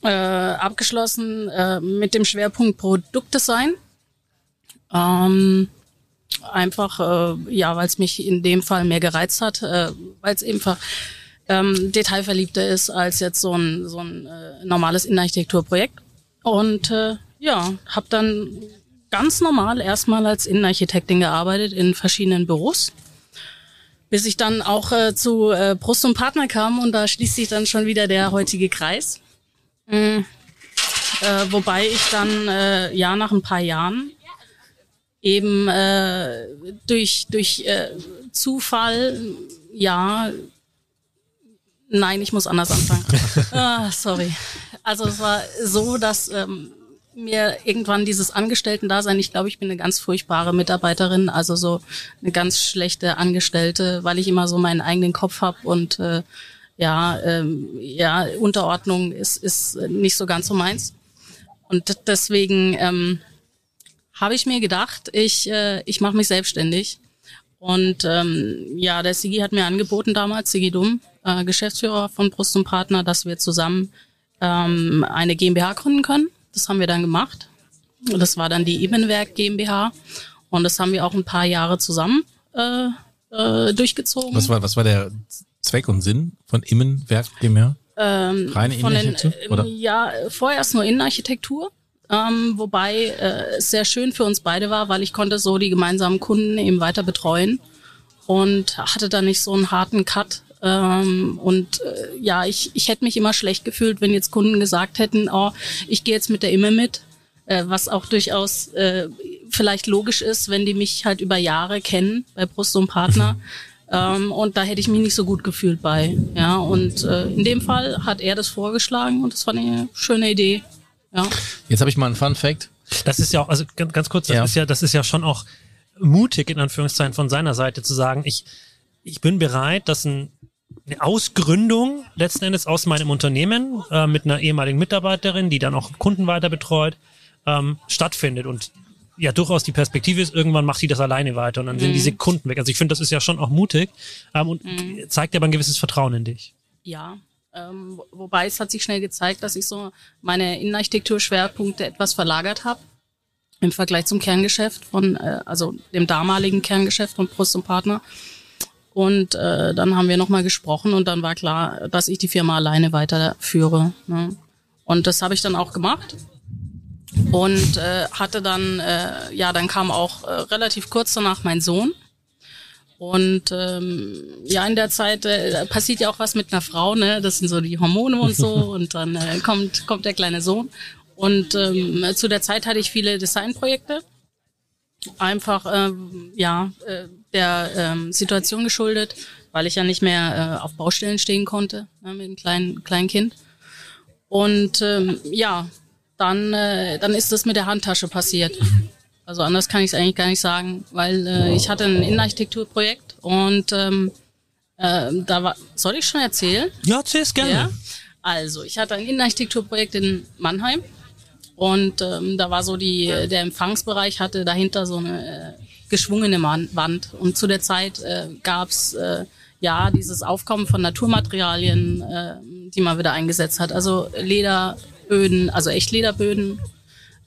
äh, abgeschlossen äh, mit dem Schwerpunkt Produktdesign. Ähm, einfach, äh, ja, weil es mich in dem Fall mehr gereizt hat, äh, weil es einfach ähm, detailverliebter ist als jetzt so ein, so ein äh, normales Innenarchitekturprojekt. Und äh, ja, habe dann ganz normal erstmal als Innenarchitektin gearbeitet in verschiedenen Büros bis ich dann auch äh, zu äh, Brust und Partner kam und da schließt sich dann schon wieder der heutige Kreis. Mm. Äh, wobei ich dann äh, ja nach ein paar Jahren eben äh, durch durch äh, Zufall ja nein ich muss anders anfangen <laughs> ah, sorry also es war so dass ähm, mir irgendwann dieses Angestellten-Dasein, ich glaube, ich bin eine ganz furchtbare Mitarbeiterin, also so eine ganz schlechte Angestellte, weil ich immer so meinen eigenen Kopf habe und äh, ja, ähm, ja, Unterordnung ist, ist nicht so ganz so meins. Und deswegen ähm, habe ich mir gedacht, ich, äh, ich mache mich selbstständig. Und ähm, ja, der Sigi hat mir angeboten damals, Sigi Dumm, äh, Geschäftsführer von Brust und Partner, dass wir zusammen ähm, eine GmbH gründen können. Das haben wir dann gemacht. Und das war dann die Ebenwerk GmbH. Und das haben wir auch ein paar Jahre zusammen äh, äh, durchgezogen. Was war, was war der Zweck und Sinn von Immenwerk GmbH? Ähm, Reine von den, Innenarchitektur, oder? ähm, Ja, vorerst nur Innenarchitektur. Ähm, wobei äh, es sehr schön für uns beide war, weil ich konnte so die gemeinsamen Kunden eben weiter betreuen und hatte da nicht so einen harten Cut. Ähm, und äh, ja, ich, ich hätte mich immer schlecht gefühlt, wenn jetzt Kunden gesagt hätten, oh, ich gehe jetzt mit der Imme mit, äh, was auch durchaus äh, vielleicht logisch ist, wenn die mich halt über Jahre kennen bei Brust und Partner. Ähm, und da hätte ich mich nicht so gut gefühlt bei. Ja, und äh, in dem Fall hat er das vorgeschlagen und das ich eine schöne Idee. Ja. Jetzt habe ich mal einen Fun Fact. Das ist ja auch, also ganz, ganz kurz, das Ja. ist ja, das ist ja schon auch mutig in Anführungszeichen von seiner Seite zu sagen, ich, ich bin bereit, dass ein, eine Ausgründung letzten Endes aus meinem Unternehmen äh, mit einer ehemaligen Mitarbeiterin, die dann auch Kunden weiter betreut, ähm, stattfindet und ja durchaus die Perspektive ist, irgendwann macht sie das alleine weiter und dann sind diese Kunden weg. Also ich finde, das ist ja schon auch mutig ähm, und zeigt aber ein gewisses Vertrauen in dich. Ja, ähm, wo- wobei es hat sich schnell gezeigt, dass ich so meine Innenarchitekturschwerpunkte etwas verlagert habe im Vergleich zum Kerngeschäft von, äh, also dem damaligen Kerngeschäft von Brust und Partner. Und äh, dann haben wir nochmal gesprochen und dann war klar, dass ich die Firma alleine weiterführe. Ne? Und das habe ich dann auch gemacht. Und äh, hatte dann, äh, ja, dann kam auch äh, relativ kurz danach mein Sohn. Und ähm, ja, in der Zeit äh, passiert ja auch was mit einer Frau, ne? Das sind so die Hormone und so. <laughs> Und dann äh, kommt kommt der kleine Sohn. Und ähm, zu der Zeit hatte ich viele Designprojekte, einfach ähm, ja äh, der ähm, Situation geschuldet, weil ich ja nicht mehr äh, auf Baustellen stehen konnte ne, mit einem kleinen kleinen Kind. Und ähm, ja, dann äh, dann ist das mit der Handtasche passiert. Also anders kann ich es eigentlich gar nicht sagen, weil äh, ich hatte ein Innenarchitekturprojekt und ähm, äh, da war, soll ich schon erzählen? Ja, erzähl's gerne. Ja. Also, ich hatte ein Innenarchitekturprojekt in Mannheim und ähm, da war so die, der Empfangsbereich hatte dahinter so eine äh, geschwungene Wand und zu der Zeit äh, gab's äh, ja dieses Aufkommen von Naturmaterialien, äh, die man wieder eingesetzt hat. Also Lederböden, also Echtlederböden,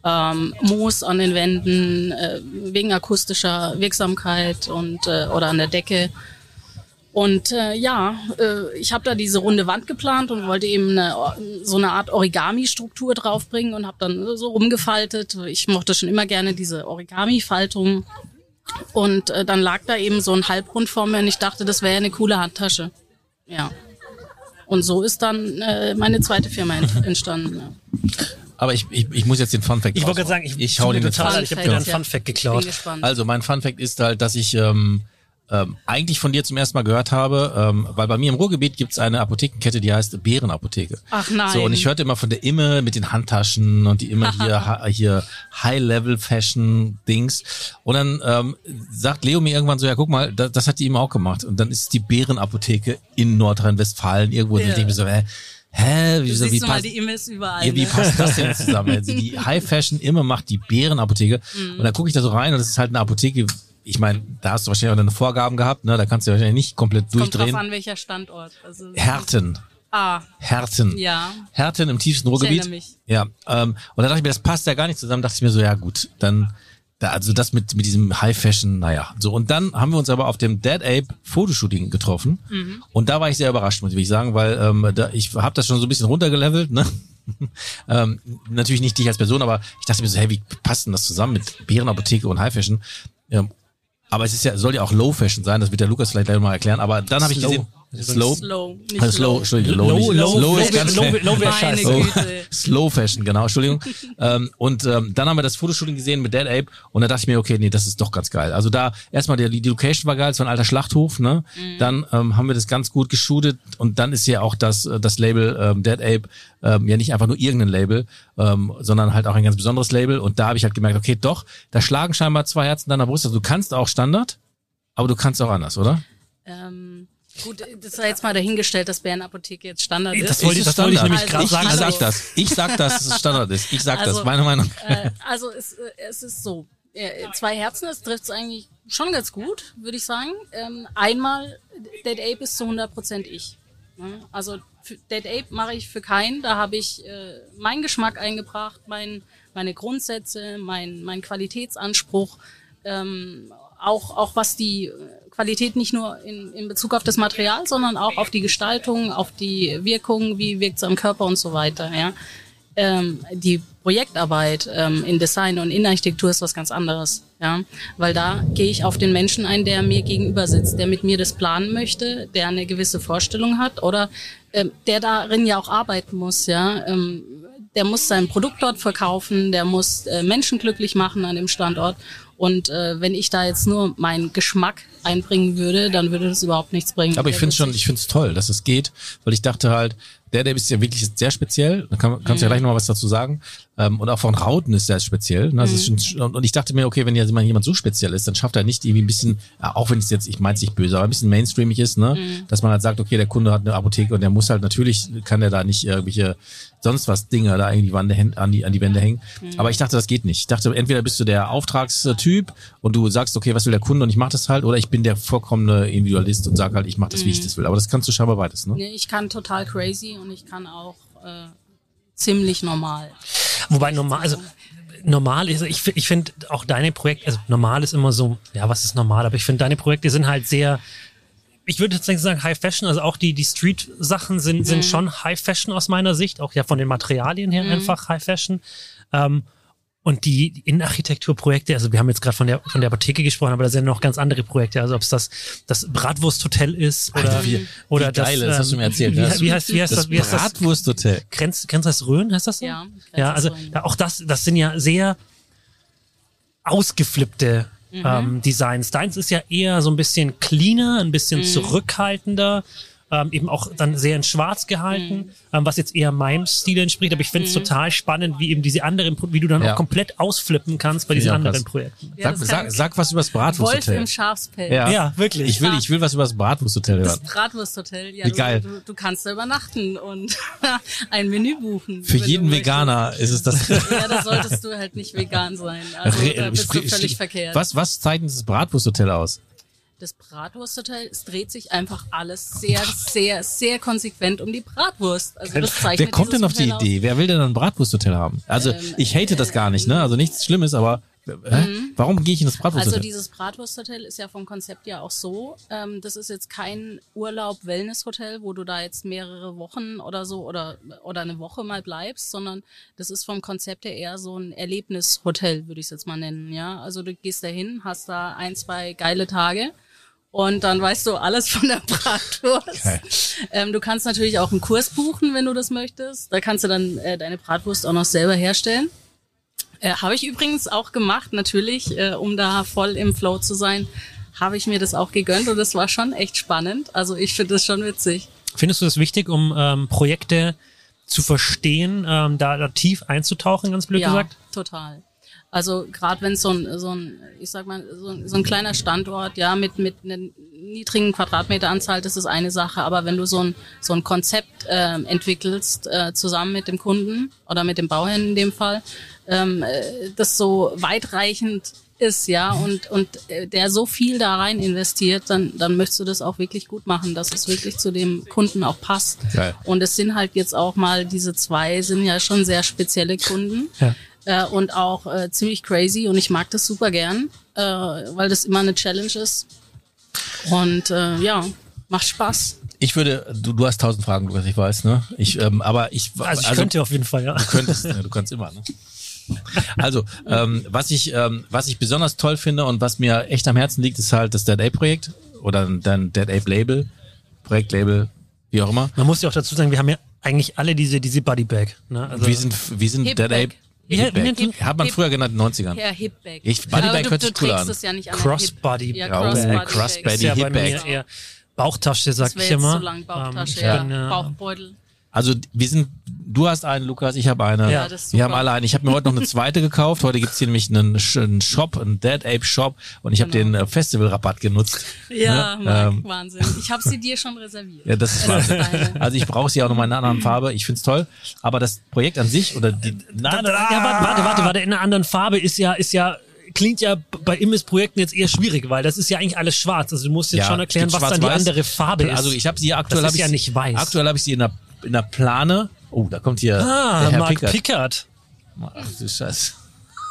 ähm, Moos an den Wänden, äh, wegen akustischer Wirksamkeit und äh, oder an der Decke. Und äh, ja, äh, ich habe da diese runde Wand geplant und wollte eben eine, so eine Art Origami-Struktur draufbringen und habe dann so rumgefaltet. Ich mochte schon immer gerne diese Origami-Faltung. Und äh, dann lag da eben so ein Halbrund vor mir und ich dachte, das wäre eine coole Handtasche. Ja. Und so ist dann äh, meine zweite Firma ent <laughs> entstanden. Ja. Aber ich, ich, ich muss jetzt den Funfact Ich wollte gerade sagen, ich, ich hau den total, raus. ich habe dir einen ja. Funfact Bin geklaut. gespannt. Also mein Funfact ist halt, dass ich ähm, ähm, eigentlich von dir zum ersten Mal gehört habe, ähm, weil bei mir im Ruhrgebiet gibt's eine Apothekenkette, die heißt Bärenapotheke. Ach nein. So, und ich hörte immer von der Imme mit den Handtaschen und die immer hier, <laughs> hier High-Level-Fashion-Dings. Und dann ähm, sagt Leo mir irgendwann so, ja, guck mal, das, das hat die immer auch gemacht. Und dann ist es die Bärenapotheke in Nordrhein-Westfalen irgendwo. Und Ja. ich denke mir so, hä, hä wie, so, wie passt, überall. ja, wie ne? passt das denn jetzt <laughs> zusammen? Also die High Fashion immer macht die Bärenapotheke. Mhm. Und dann gucke ich da so rein und das ist halt eine Apotheke. Ich meine, da hast du wahrscheinlich auch deine Vorgaben gehabt, ne? Da kannst du wahrscheinlich nicht komplett Kommt drauf durchdrehen. an, welcher Standort. Also, Herten. Ah, Herten. ja. Herten im tiefsten Ruhrgebiet. erinnere mich. Ja. Ähm, und da dachte ich mir, das passt ja gar nicht zusammen. dachte ich mir so, ja gut, dann da, also das mit mit diesem High Fashion, naja. So und dann haben wir uns aber auf dem Dead Ape Fotoshooting getroffen Mhm. und da war ich sehr überrascht, muss ich sagen, weil ähm, da, ich habe das schon so ein bisschen runtergelevelt, ne? <laughs> ähm, natürlich nicht dich als Person, aber ich dachte mir so, hey, wie passt denn das zusammen mit Bärenapotheke und High Fashion? Ähm, aber es ist ja, soll ja auch Low Fashion sein, das wird der Lukas vielleicht gleich mal erklären. Aber dann habe ich gesehen, Slow, Slow, nicht slow, Entschuldigung, low, Low, low, slow ist low, ganz low, low Meine scheiße. <laughs> Slow Fashion, genau, Entschuldigung. ähm, und ähm, dann haben wir das Fotoshooting gesehen mit Dead Ape und da dachte ich mir, okay, nee, das ist doch ganz geil. Also da erstmal der, die Location war geil, es war ein alter Schlachthof, ne? Dann ähm, haben wir das ganz gut geshootet und dann ist ja auch das, äh, das Label ähm, Dead Ape ähm, ja nicht einfach nur irgendein Label, ähm, sondern halt auch ein ganz besonderes Label und da habe ich halt gemerkt, okay, doch, da schlagen scheinbar zwei Herzen deiner Brust. Also du kannst auch Standard, aber du kannst auch anders, oder? Ähm, gut, das sei jetzt mal dahingestellt, dass Bärenapotheke jetzt Standard ist. Das wollte ich- Ist das wollte ich Standard? nämlich gerade ich, sagen. Ich sag Also- das. Ich sag das, dass es Standard ist. Ich sag das, Also, meine Meinung. äh, also es, äh, es ist so. Äh, Zwei Herzen, das trifft es eigentlich schon ganz gut, würde ich sagen. Ähm, einmal, Dead Ape ist zu 100% ich. Also Dead Ape mache ich für keinen. Da habe ich äh, meinen Geschmack eingebracht, mein, meine Grundsätze, mein, mein Qualitätsanspruch, ähm, auch, auch was die äh, Qualität nicht nur in, in Bezug auf das Material, sondern auch auf die Gestaltung, auf die Wirkung, wie wirkt es am Körper und so weiter. Ja ähm, die Projektarbeit ähm, in Design und Innenarchitektur ist was ganz anderes, ja, weil da gehe ich auf den Menschen ein, der mir gegenüber sitzt, der mit mir das planen möchte, der eine gewisse Vorstellung hat oder ähm, der darin ja auch arbeiten muss, ja. Ähm, der muss sein Produkt dort verkaufen, der muss äh, Menschen glücklich machen an dem Standort. Und äh, wenn ich da jetzt nur meinen Geschmack einbringen würde, dann würde das überhaupt nichts bringen. Aber ich finde schon, ich finde es toll, dass es geht, weil ich dachte halt, der, der ist ja wirklich sehr speziell. Da kann, kannst du ja gleich noch mal was dazu sagen. Ähm, und auch von Rauten ist sehr speziell. Ne? Ist schon, und ich dachte mir, okay, wenn ja jemand jemand so speziell ist, dann schafft er nicht irgendwie ein bisschen, auch wenn es jetzt, ich meine es nicht böse, aber ein bisschen mainstreamig ist, ne? Dass man halt sagt, okay, der Kunde hat eine Apotheke und der muss halt natürlich, kann der da nicht irgendwelche sonst was Dinge da irgendwie an die, an die, an die Wände hängen. Aber ich dachte, das geht nicht. Ich dachte, entweder bist du der Auftragstyp und du sagst, okay, was will der Kunde und ich mach das halt, oder ich bin der vollkommene Individualist und sag halt, ich mach das, wie ich das will. Aber das kannst du scheinbar beides, ne? Nee, ich kann total crazy und ich kann auch äh, ziemlich normal. Wobei normal, also normal ist, ich, ich finde auch deine Projekte, also normal ist immer so, ja, was ist normal, aber ich finde deine Projekte sind halt sehr, ich würde tatsächlich sagen High Fashion, also auch die, die Street-Sachen sind, sind schon High Fashion aus meiner Sicht, auch ja von den Materialien her einfach High Fashion. Ähm, und die Innenarchitekturprojekte, also wir haben jetzt gerade von der von der Apotheke gesprochen, aber da sind noch ganz andere Projekte, also ob es das das Bratwursthotel ist oder Alter, wie- oder wie das geil, das hast du mir erzählt, Wie, das- wie heißt wie heißt das, wie heißt das Bratwursthotel. Grenz, Grenz das Rhön, heißt das so? Ja, Ja, also auch das, das sind ja sehr ausgeflippte Mhm. ähm, Designs. Deins ist ja eher so ein bisschen cleaner, ein bisschen Mhm. zurückhaltender, ähm, eben auch dann sehr in Schwarz gehalten, Mhm. ähm, was jetzt eher meinem Stil entspricht. Aber ich finde es total spannend, wie eben diese anderen, wie du dann Ja. auch komplett ausflippen kannst bei diesen auch anderen krass. Projekten. Ja, Sag, das sag, sag was über das Wolf Bratwursthotel. im Schafspelz. Ja. Ja, wirklich. Ich will, ich will was über das Bratwursthotel Das hören. Bratwursthotel, ja, Wie du, geil. Du, du kannst da übernachten und <laughs> ein Menü buchen. Für jeden. Veganer ist es das. <laughs> Ja, da solltest du halt nicht vegan sein. Also da bist du völlig verkehrt. Was, was zeichnet das Bratwursthotel aus? Das Bratwursthotel, es dreht sich einfach alles sehr, sehr, sehr konsequent um die Bratwurst. Also das zeichnet Wer kommt denn auf die Hotel aus. Idee? Wer will denn ein Bratwursthotel haben? Also Ähm, ich hate das gar nicht, ne? Also nichts Schlimmes, aber hä? warum gehe ich in das Also Bratwursthotel? dieses Bratwursthotel ist ja vom Konzept ja auch so. Ähm, das ist jetzt kein Urlaub-Wellness-Hotel, wo du da jetzt mehrere Wochen oder so oder oder eine Woche mal bleibst, sondern das ist vom Konzept her eher so ein Erlebnishotel, würde ich es jetzt mal nennen. Ja, also du gehst da hin, hast da ein, zwei geile Tage. Und dann weißt du alles von der <laughs> Bratwurst. Geil. Ähm, du kannst natürlich auch einen Kurs buchen, wenn du das möchtest. Da kannst du dann äh, deine Bratwurst auch noch selber herstellen. Äh, habe ich übrigens auch gemacht, natürlich, äh, um da voll im Flow zu sein, habe ich mir das auch gegönnt und das war schon echt spannend. Also ich finde das schon witzig. Findest du das wichtig, um ähm, Projekte zu verstehen, ähm, da, da tief einzutauchen, ganz blöd ja, gesagt? total. Also gerade wenn so ein, so ein, ich sag mal, so ein, so ein kleiner Standort, ja, mit mit einer niedrigen Quadratmeteranzahl, das ist eine Sache. Aber wenn du so ein so ein Konzept ähm, entwickelst äh, zusammen mit dem Kunden oder mit dem Bauherrn in dem Fall, ähm, äh, das so weitreichend ist, ja, und und äh, der so viel da rein investiert, dann dann möchtest du das auch wirklich gut machen, dass es wirklich zu dem Kunden auch passt. Geil. Und es sind halt jetzt auch mal diese zwei sind ja schon sehr spezielle Kunden Ja. Äh, und auch äh, ziemlich crazy und ich mag das super gern, äh, weil das immer eine Challenge ist. Und äh, ja, macht Spaß. Ich würde, du, du hast tausend Fragen, Lukas, ich weiß, ne? Ich, ähm, aber ich, Also ich könnte auf jeden Fall, ja. Du könntest, ja, du kannst immer, ne? Also, ähm, was ich, ähm, was ich besonders toll finde und was mir echt am Herzen liegt, ist halt das Dead Ape Projekt oder dein Dead Ape Label, Projektlabel, wie auch immer. Man muss ja auch dazu sagen, wir haben ja eigentlich alle diese, diese Bodybag. Ne? Also, wir sind, wir sind Dead Bag. Ape. Wie- Hip Hat man Hip- früher genannt in den 90ern. Ja, Hipback. Ich- Bodybag hört sich cool an. ja Crossbody. Ja, Ja, Crossbody. Crossbody. ja Hipback. Bauchtasche, sag ich immer. zu lang, Bauchtasche, Ähm, ja. ich bin, äh, Bauchbeutel. Also wir sind, du hast einen, Lukas, ich habe eine. Ja, das ist wir super. haben alle einen. Ich habe mir heute noch eine zweite gekauft. Heute gibt's hier nämlich einen, einen Shop, einen Dead Ape Shop und ich habe Genau. den äh, Festivalrabatt genutzt. Ja, Ne? Marc, Ähm, Wahnsinn. Ich habe sie dir schon reserviert. Ja, das ist Es Wahnsinn. Also ich brauche sie auch noch mal in einer anderen Farbe. Ich find's toll. Aber das Projekt an sich oder die. Na, na, Ja, warte, warte, warte, warte, in einer anderen Farbe ist ja, ist ja, klingt ja bei Immis-Projekten jetzt eher schwierig, weil das ist ja eigentlich alles schwarz. Also du musst jetzt Ja, schon erklären, was dann die andere Farbe ist. Also ich habe sie aktuell Das hab ist ich ja sie- nicht weiß. Aktuell habe ich sie in der in der Plane. Oh, da kommt hier ah, der Herr Mark Pickert. Pickard. Ach du Scheiße.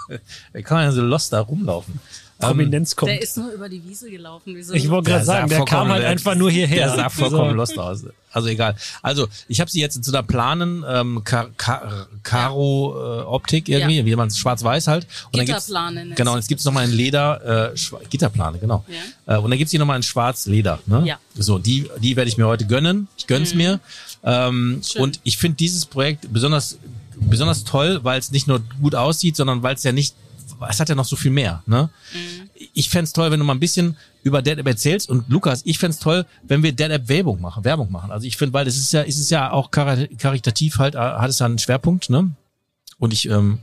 <laughs> Wie kann man denn so lost da rumlaufen? Prominenz kommt. Der ist nur über die Wiese gelaufen. Wie so Ich wollte gerade sagen, der kam halt einfach nur hierher. Der sah vollkommen So. lost aus. Also egal. Also ich habe sie jetzt in so einer planen ähm, Ka Ka Karo äh, Optik irgendwie, Ja. wie man es schwarz-weiß halt. Und dann gibt's- Gitterplane nennt's Genau, und jetzt gibt's noch mal in Leder, äh, Gitterplane, genau. Ja. Äh, und dann gibt's hier noch mal in Schwarz-Leder. Ne? Ja. So, die, die werde ich mir heute gönnen. Ich gönn's mir. Ähm, und ich finde dieses Projekt besonders besonders toll, weil es nicht nur gut aussieht, sondern weil es ja nicht, es hat ja noch so viel mehr. Ne? Ich fänd's toll, wenn du mal ein bisschen über Dead App erzählst. Und Lukas, ich fänd's toll, wenn wir Dead App Werbung machen, Werbung machen. Also ich finde, weil es ist ja, es ist ja auch kar- karitativ halt, äh, hat es ja einen Schwerpunkt, ne? Und ich, ähm,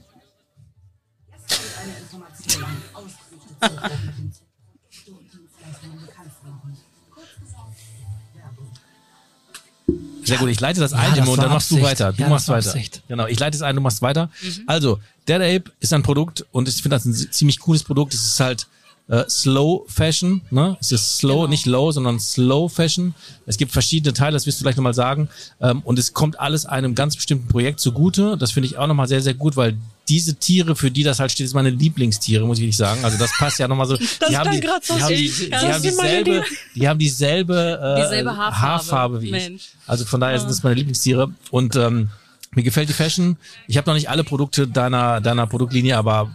Sehr gut, ich leite das ein, das Timo, und dann machst du Absicht. weiter. Du Ja, machst weiter. Absicht. Genau, ich leite es ein, du machst weiter. Also, Dead Ape ist ein Produkt und ich finde das ein ziemlich cooles Produkt. Es ist halt äh, Slow Fashion, ne? Es ist Slow, Genau. nicht Low, sondern Slow Fashion. Es gibt verschiedene Teile, das wirst du gleich nochmal sagen. Ähm, und es kommt alles einem ganz bestimmten Projekt zugute. Das finde ich auch nochmal sehr, sehr gut, weil diese Tiere, für die das halt steht, ist meine Lieblingstiere, muss ich wirklich sagen. Also das passt ja nochmal <laughs> so. die haben die, so die haben, die, die, Das haben dieselbe, die haben dieselbe, äh, Dieselbe Haarfarbe. wie ich. Mensch. Also von daher sind das meine Lieblingstiere. Und ähm, mir gefällt die Fashion. Ich habe noch nicht alle Produkte deiner, deiner Produktlinie, aber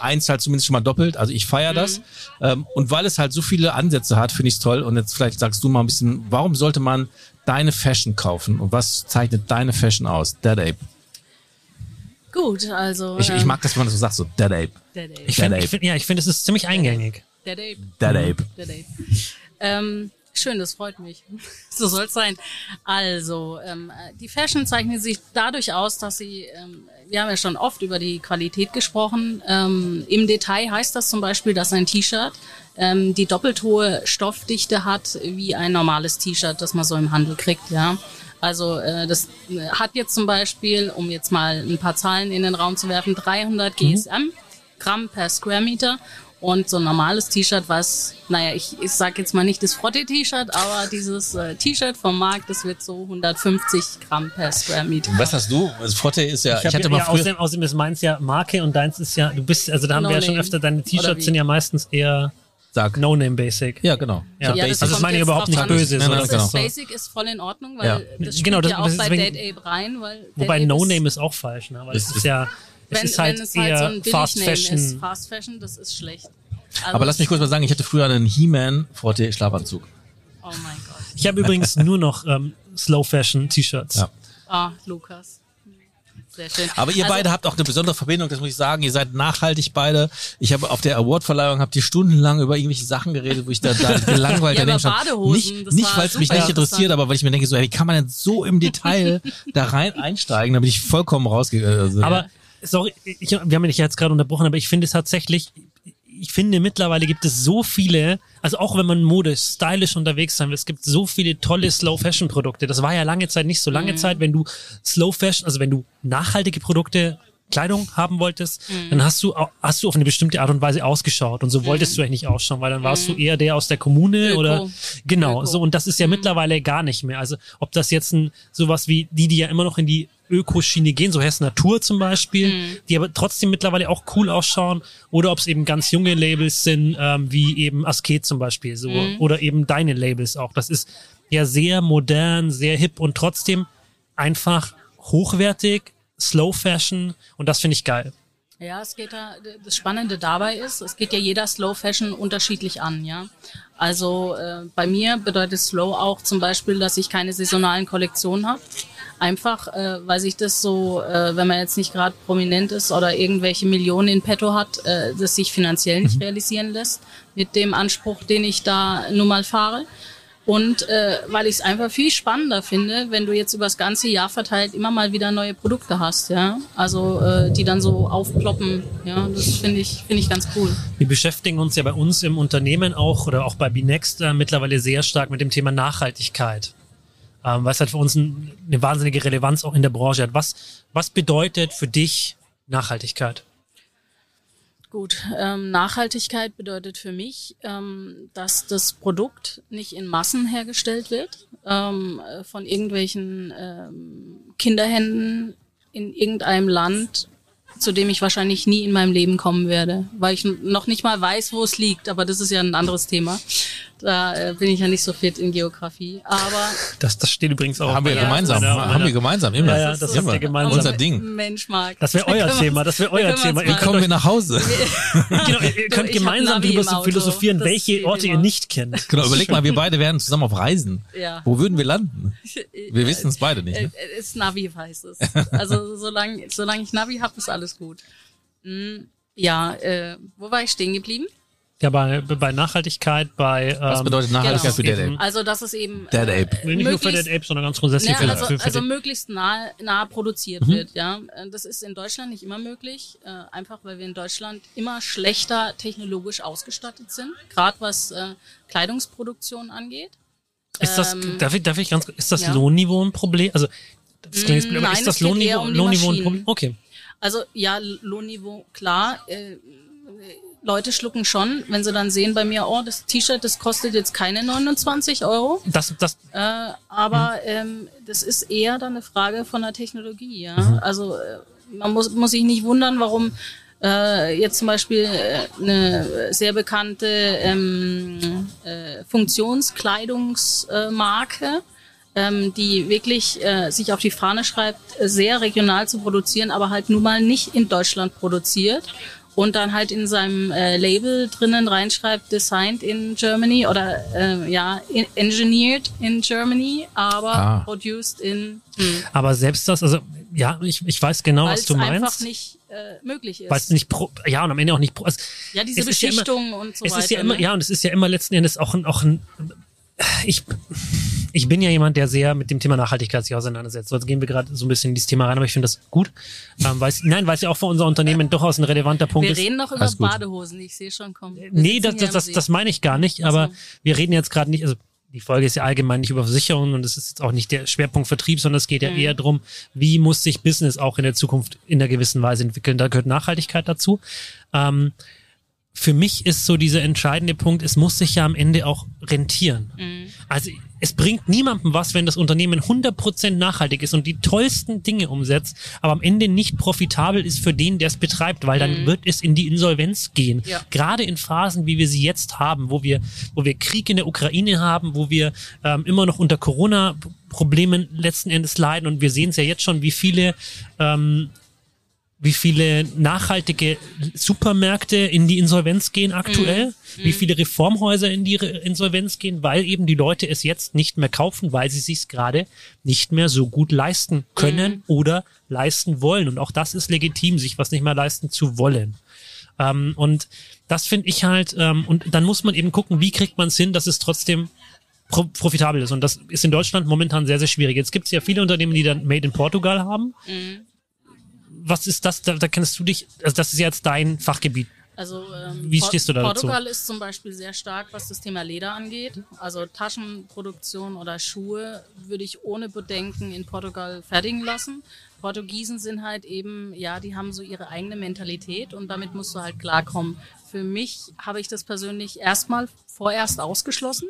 eins halt zumindest schon mal doppelt. Also ich feiere das. Ähm, und weil es halt so viele Ansätze hat, finde ich es toll. Und jetzt vielleicht sagst du mal ein bisschen, warum sollte man deine Fashion kaufen? Und was zeichnet deine Fashion aus? Dead Ape. Gut, also. Ich, ich ähm, mag das, wenn man das so sagt, so Dead Ape. Dead Ape. Ich finde, Dead ich find, ja, ich finde, es ist ziemlich eingängig. Dead Ape. Dead Ape. Dead Ape. Ähm, schön, das freut mich. <laughs> so soll's sein. Also, ähm, die Fashion zeichnet sich dadurch aus, dass sie, ähm, wir haben ja schon oft über die Qualität gesprochen. Ähm, Im Detail heißt das zum Beispiel, dass ein T-Shirt ähm, die doppelt hohe Stoffdichte hat wie ein normales T-Shirt, das man so im Handel kriegt, ja. Also äh, das äh, hat jetzt zum Beispiel, um jetzt mal ein paar Zahlen in den Raum zu werfen, 300 GSM. Gramm per Square Meter Und so ein normales T-Shirt, was, naja, ich, ich sag jetzt mal nicht das Frotte-T-Shirt, aber dieses äh, T-Shirt vom Markt, das wird so 150 Gramm per Square Meter. Was hast du? Das Frotte ist ja, ich, hab, hatte mal ja, früher, außerdem, außerdem ist meins ja Marke und deins ist ja, du bist, also da haben No wir ja schon öfter, deine T-Shirts sind ja meistens eher sag, No-Name Basic. ja, genau. Ja. Ja, Also das meine ich überhaupt nicht böse, Nein, nein, das genau. ist. Basic ist voll in Ordnung, weil Ja. das spielt Genau, das- ja auch bei Date Ape rein, weil Wobei Ape No-Name ist auch falsch, ne? Weil es Ist- ist ja, es wenn, ist halt wenn es halt so ein Fast Billigname ist, Fashion. Fast Fashion, das ist schlecht. Also, Aber lass mich kurz mal sagen, ich hatte früher einen He-Man Frotte Schlafanzug. Oh mein Gott. Ich habe übrigens nur noch ähm, Slow Fashion T-Shirts. Ja. Ah, Lukas. Sehr schön. Aber ihr Also, beide habt auch eine besondere Verbindung, das muss ich sagen. Ihr seid nachhaltig beide. Ich habe auf der Awardverleihung habt ihr stundenlang über irgendwelche Sachen geredet, wo ich da, da <laughs> gelangweilt Ja, daneben stand. Nicht, nicht weil es mich nicht interessiert, aber weil ich mir denke, so, ey, wie kann man denn so im Detail <laughs> da rein einsteigen? Da bin ich vollkommen rausgegangen. Also, Aber sorry, ich, wir haben dich jetzt gerade unterbrochen, aber ich finde es tatsächlich, ich finde mittlerweile gibt es so viele, also auch wenn man modisch, stylisch unterwegs sein will, es gibt so viele tolle Slow Fashion Produkte. Das war ja lange Zeit nicht so lange Zeit, wenn du Slow Fashion, also wenn du nachhaltige Produkte Kleidung haben wolltest, dann hast du hast du auf eine bestimmte Art und Weise ausgeschaut und so wolltest du eigentlich nicht ausschauen, weil dann warst du eher der aus der Kommune Öko. oder genau Öko. so und das ist ja mittlerweile gar nicht mehr. Also ob das jetzt ein sowas wie die, die ja immer noch in die Ökoschiene gehen, so Hess Natur zum Beispiel, die aber trotzdem mittlerweile auch cool ausschauen, oder ob es eben ganz junge Labels sind, ähm, wie eben Asket zum Beispiel, so oder eben deine Labels auch. Das ist ja sehr modern, sehr hip und trotzdem einfach hochwertig, Slow Fashion und das finde ich geil. Ja, es geht da, das Spannende dabei ist, es geht ja jeder Slow Fashion unterschiedlich an, ja. Also äh, bei mir bedeutet Slow auch zum Beispiel, dass ich keine saisonalen Kollektionen habe. Einfach, äh, weil sich das so, äh, wenn man jetzt nicht gerade prominent ist oder irgendwelche Millionen in petto hat, äh, das sich finanziell nicht realisieren lässt mit dem Anspruch, den ich da nun mal fahre. Und äh, weil ich es einfach viel spannender finde, wenn du jetzt über das ganze Jahr verteilt immer mal wieder neue Produkte hast, ja. Also äh, die dann so aufploppen, ja. Das finde ich, finde ich ganz cool. Wir beschäftigen uns ja bei uns im Unternehmen auch oder auch bei Binext äh, mittlerweile sehr stark mit dem Thema Nachhaltigkeit. Ähm, es halt für uns ein, eine wahnsinnige Relevanz auch in der Branche hat. Was, was bedeutet für dich Nachhaltigkeit? Gut, ähm, Nachhaltigkeit bedeutet für mich, ähm, dass das Produkt nicht in Massen hergestellt wird, ähm, äh, von irgendwelchen ähm, Kinderhänden in irgendeinem Land, zu dem ich wahrscheinlich nie in meinem Leben kommen werde, weil ich noch nicht mal weiß, wo es liegt, aber das ist ja ein anderes Thema. Da äh, bin ich ja nicht so fit in Geografie, aber Das, das steht übrigens auch. haben wir Ja, gemeinsam, meiner- haben wir gemeinsam immer. Ja, ja, das Immer. ist ja gemeinsam. Unser Ding. Mensch mag. Das wäre euer Thema, das wäre euer Thema. Wie kommen wir nach Hause? <laughs> Genau, ihr könnt gemeinsam darüber philosophieren, Das welche Orte ihr immer. nicht kennt. <laughs> Genau, überleg mal, wir beide wären zusammen auf Reisen. Ja. Wo würden wir landen? <laughs> Wir wissen es beide nicht. Äh, Ne? äh, ist Navi heißt es. Also solange solange ich Navi habe, ist alles gut. Hm, ja, äh, wo war ich stehen geblieben? Ja, bei, bei Nachhaltigkeit, bei. Was ähm, bedeutet Nachhaltigkeit genau. für Dead. Ape? Also dass es eben Dead äh, Ape. Nee, nicht nur für möglichst- Dead Ape, sondern ganz grundsätzlich Ja, für, also, für, für also möglichst nah, nah produziert Mhm. wird, ja. Äh, Das ist in Deutschland nicht immer möglich, äh, einfach weil wir in Deutschland immer schlechter technologisch ausgestattet sind, gerade was äh, Kleidungsproduktion angeht. Ist das, Ähm, darf ich, darf ich ganz, kurz- ist das ja. Lohnniveau ein Problem? Also, das klingt jetzt blöd, aber nein, ist das Lohnniveau, um Lohnniveau ein. Problem? Okay. Also ja, Lohnniveau, klar. Äh, Leute schlucken schon, wenn sie dann sehen bei mir, oh, das T-Shirt, das kostet jetzt keine 29 Euro. Das, das, Äh, aber ähm, das ist eher dann eine Frage von der Technologie, ja. Mhm. Also äh, man muss, muss sich nicht wundern, warum äh, jetzt zum Beispiel äh, eine sehr bekannte ähm, äh, Funktionskleidungsmarke, ähm, die wirklich äh, sich auf die Fahne schreibt, sehr regional zu produzieren, aber halt nun mal nicht in Deutschland produziert und dann halt in seinem äh, Label drinnen reinschreibt, designed in Germany oder äh, ja, in, engineered in Germany, aber Ah. produced in, hm, aber selbst das, also, ja, ich, ich weiß genau, weil was es du einfach meinst. nicht äh, möglich ist. Weil es nicht pro, ja, und am Ende auch nicht pro, also, ja, diese es ist ja immer- Beschichtung und so es weiter. ist ja immer, ne? ja, und es ist ja immer letzten Endes auch ein, auch ein, ich, ich bin ja jemand, der sehr mit dem Thema Nachhaltigkeit sich auseinandersetzt. So, jetzt gehen wir gerade so ein bisschen in dieses Thema rein, aber ich finde das gut. Ähm, weil es, nein, weil es ja auch für unser Unternehmen durchaus ein relevanter Punkt Wir ist. reden noch über Alles. Badehosen, ich sehe schon kommen. Wir Nee, das, das, das, das meine ich gar nicht, aber so. wir reden jetzt gerade nicht, also die Folge ist ja allgemein nicht über Versicherungen und es ist jetzt auch nicht der Schwerpunkt Vertrieb, sondern es geht Mhm. ja eher drum, wie muss sich Business auch in der Zukunft in einer gewissen Weise entwickeln. Da gehört Nachhaltigkeit dazu. Ähm, für mich ist so dieser entscheidende Punkt, es muss sich ja am Ende auch rentieren. Also es bringt niemandem was, wenn das Unternehmen 100% nachhaltig ist und die tollsten Dinge umsetzt, aber am Ende nicht profitabel ist für den, der es betreibt, weil dann wird es in die Insolvenz gehen. Ja. Gerade in Phasen, wie wir sie jetzt haben, wo wir, wo wir Krieg in der Ukraine haben, wo wir ähm, immer noch unter Corona-Problemen letzten Endes leiden und wir sehen es ja jetzt schon, wie viele ähm, wie viele nachhaltige Supermärkte in die Insolvenz gehen aktuell, wie viele Reformhäuser in die Re- Insolvenz gehen, weil eben die Leute es jetzt nicht mehr kaufen, weil sie sich gerade nicht mehr so gut leisten können oder leisten wollen. Und auch das ist legitim, sich was nicht mehr leisten zu wollen. Ähm, und das finde ich halt, ähm, und dann muss man eben gucken, wie kriegt man es hin, dass es trotzdem pro profitabel ist. Und das ist in Deutschland momentan sehr, sehr schwierig. Jetzt gibt es ja viele Unternehmen, die dann Made in Portugal haben. Was ist das? Da, da kennst du dich, also das ist jetzt dein Fachgebiet. Also ähm, Wie stehst du da dazu? Portugal ist zum Beispiel sehr stark, was das Thema Leder angeht. Also Taschenproduktion oder Schuhe würde ich ohne Bedenken in Portugal fertigen lassen. Portugiesen sind halt eben, ja, die haben so ihre eigene Mentalität und damit musst du halt klarkommen. Für mich habe ich das persönlich erstmal vorerst ausgeschlossen,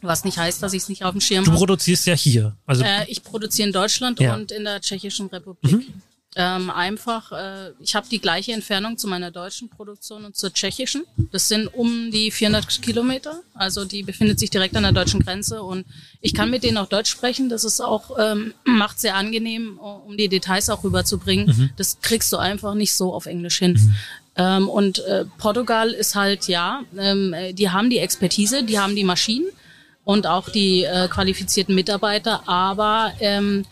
was nicht heißt, dass ich es nicht auf dem Schirm Mhm. Du habe. produzierst ja hier. Also Äh, ich produziere in Deutschland Ja. und in der Tschechischen Republik. Ähm, einfach, äh, ich habe die gleiche Entfernung zu meiner deutschen Produktion und zur tschechischen. Das sind um die 400 Kilometer. Also die befindet sich direkt an der deutschen Grenze und ich kann mit denen auch Deutsch sprechen. Das ist auch, ähm, <clears throat> macht sehr angenehm, um die Details auch rüberzubringen. Das kriegst du einfach nicht so auf Englisch hin. Ähm, und äh, Portugal ist halt, ja, ähm, äh, die haben die Expertise, die haben die Maschinen und auch die äh, qualifizierten Mitarbeiter, aber ähm,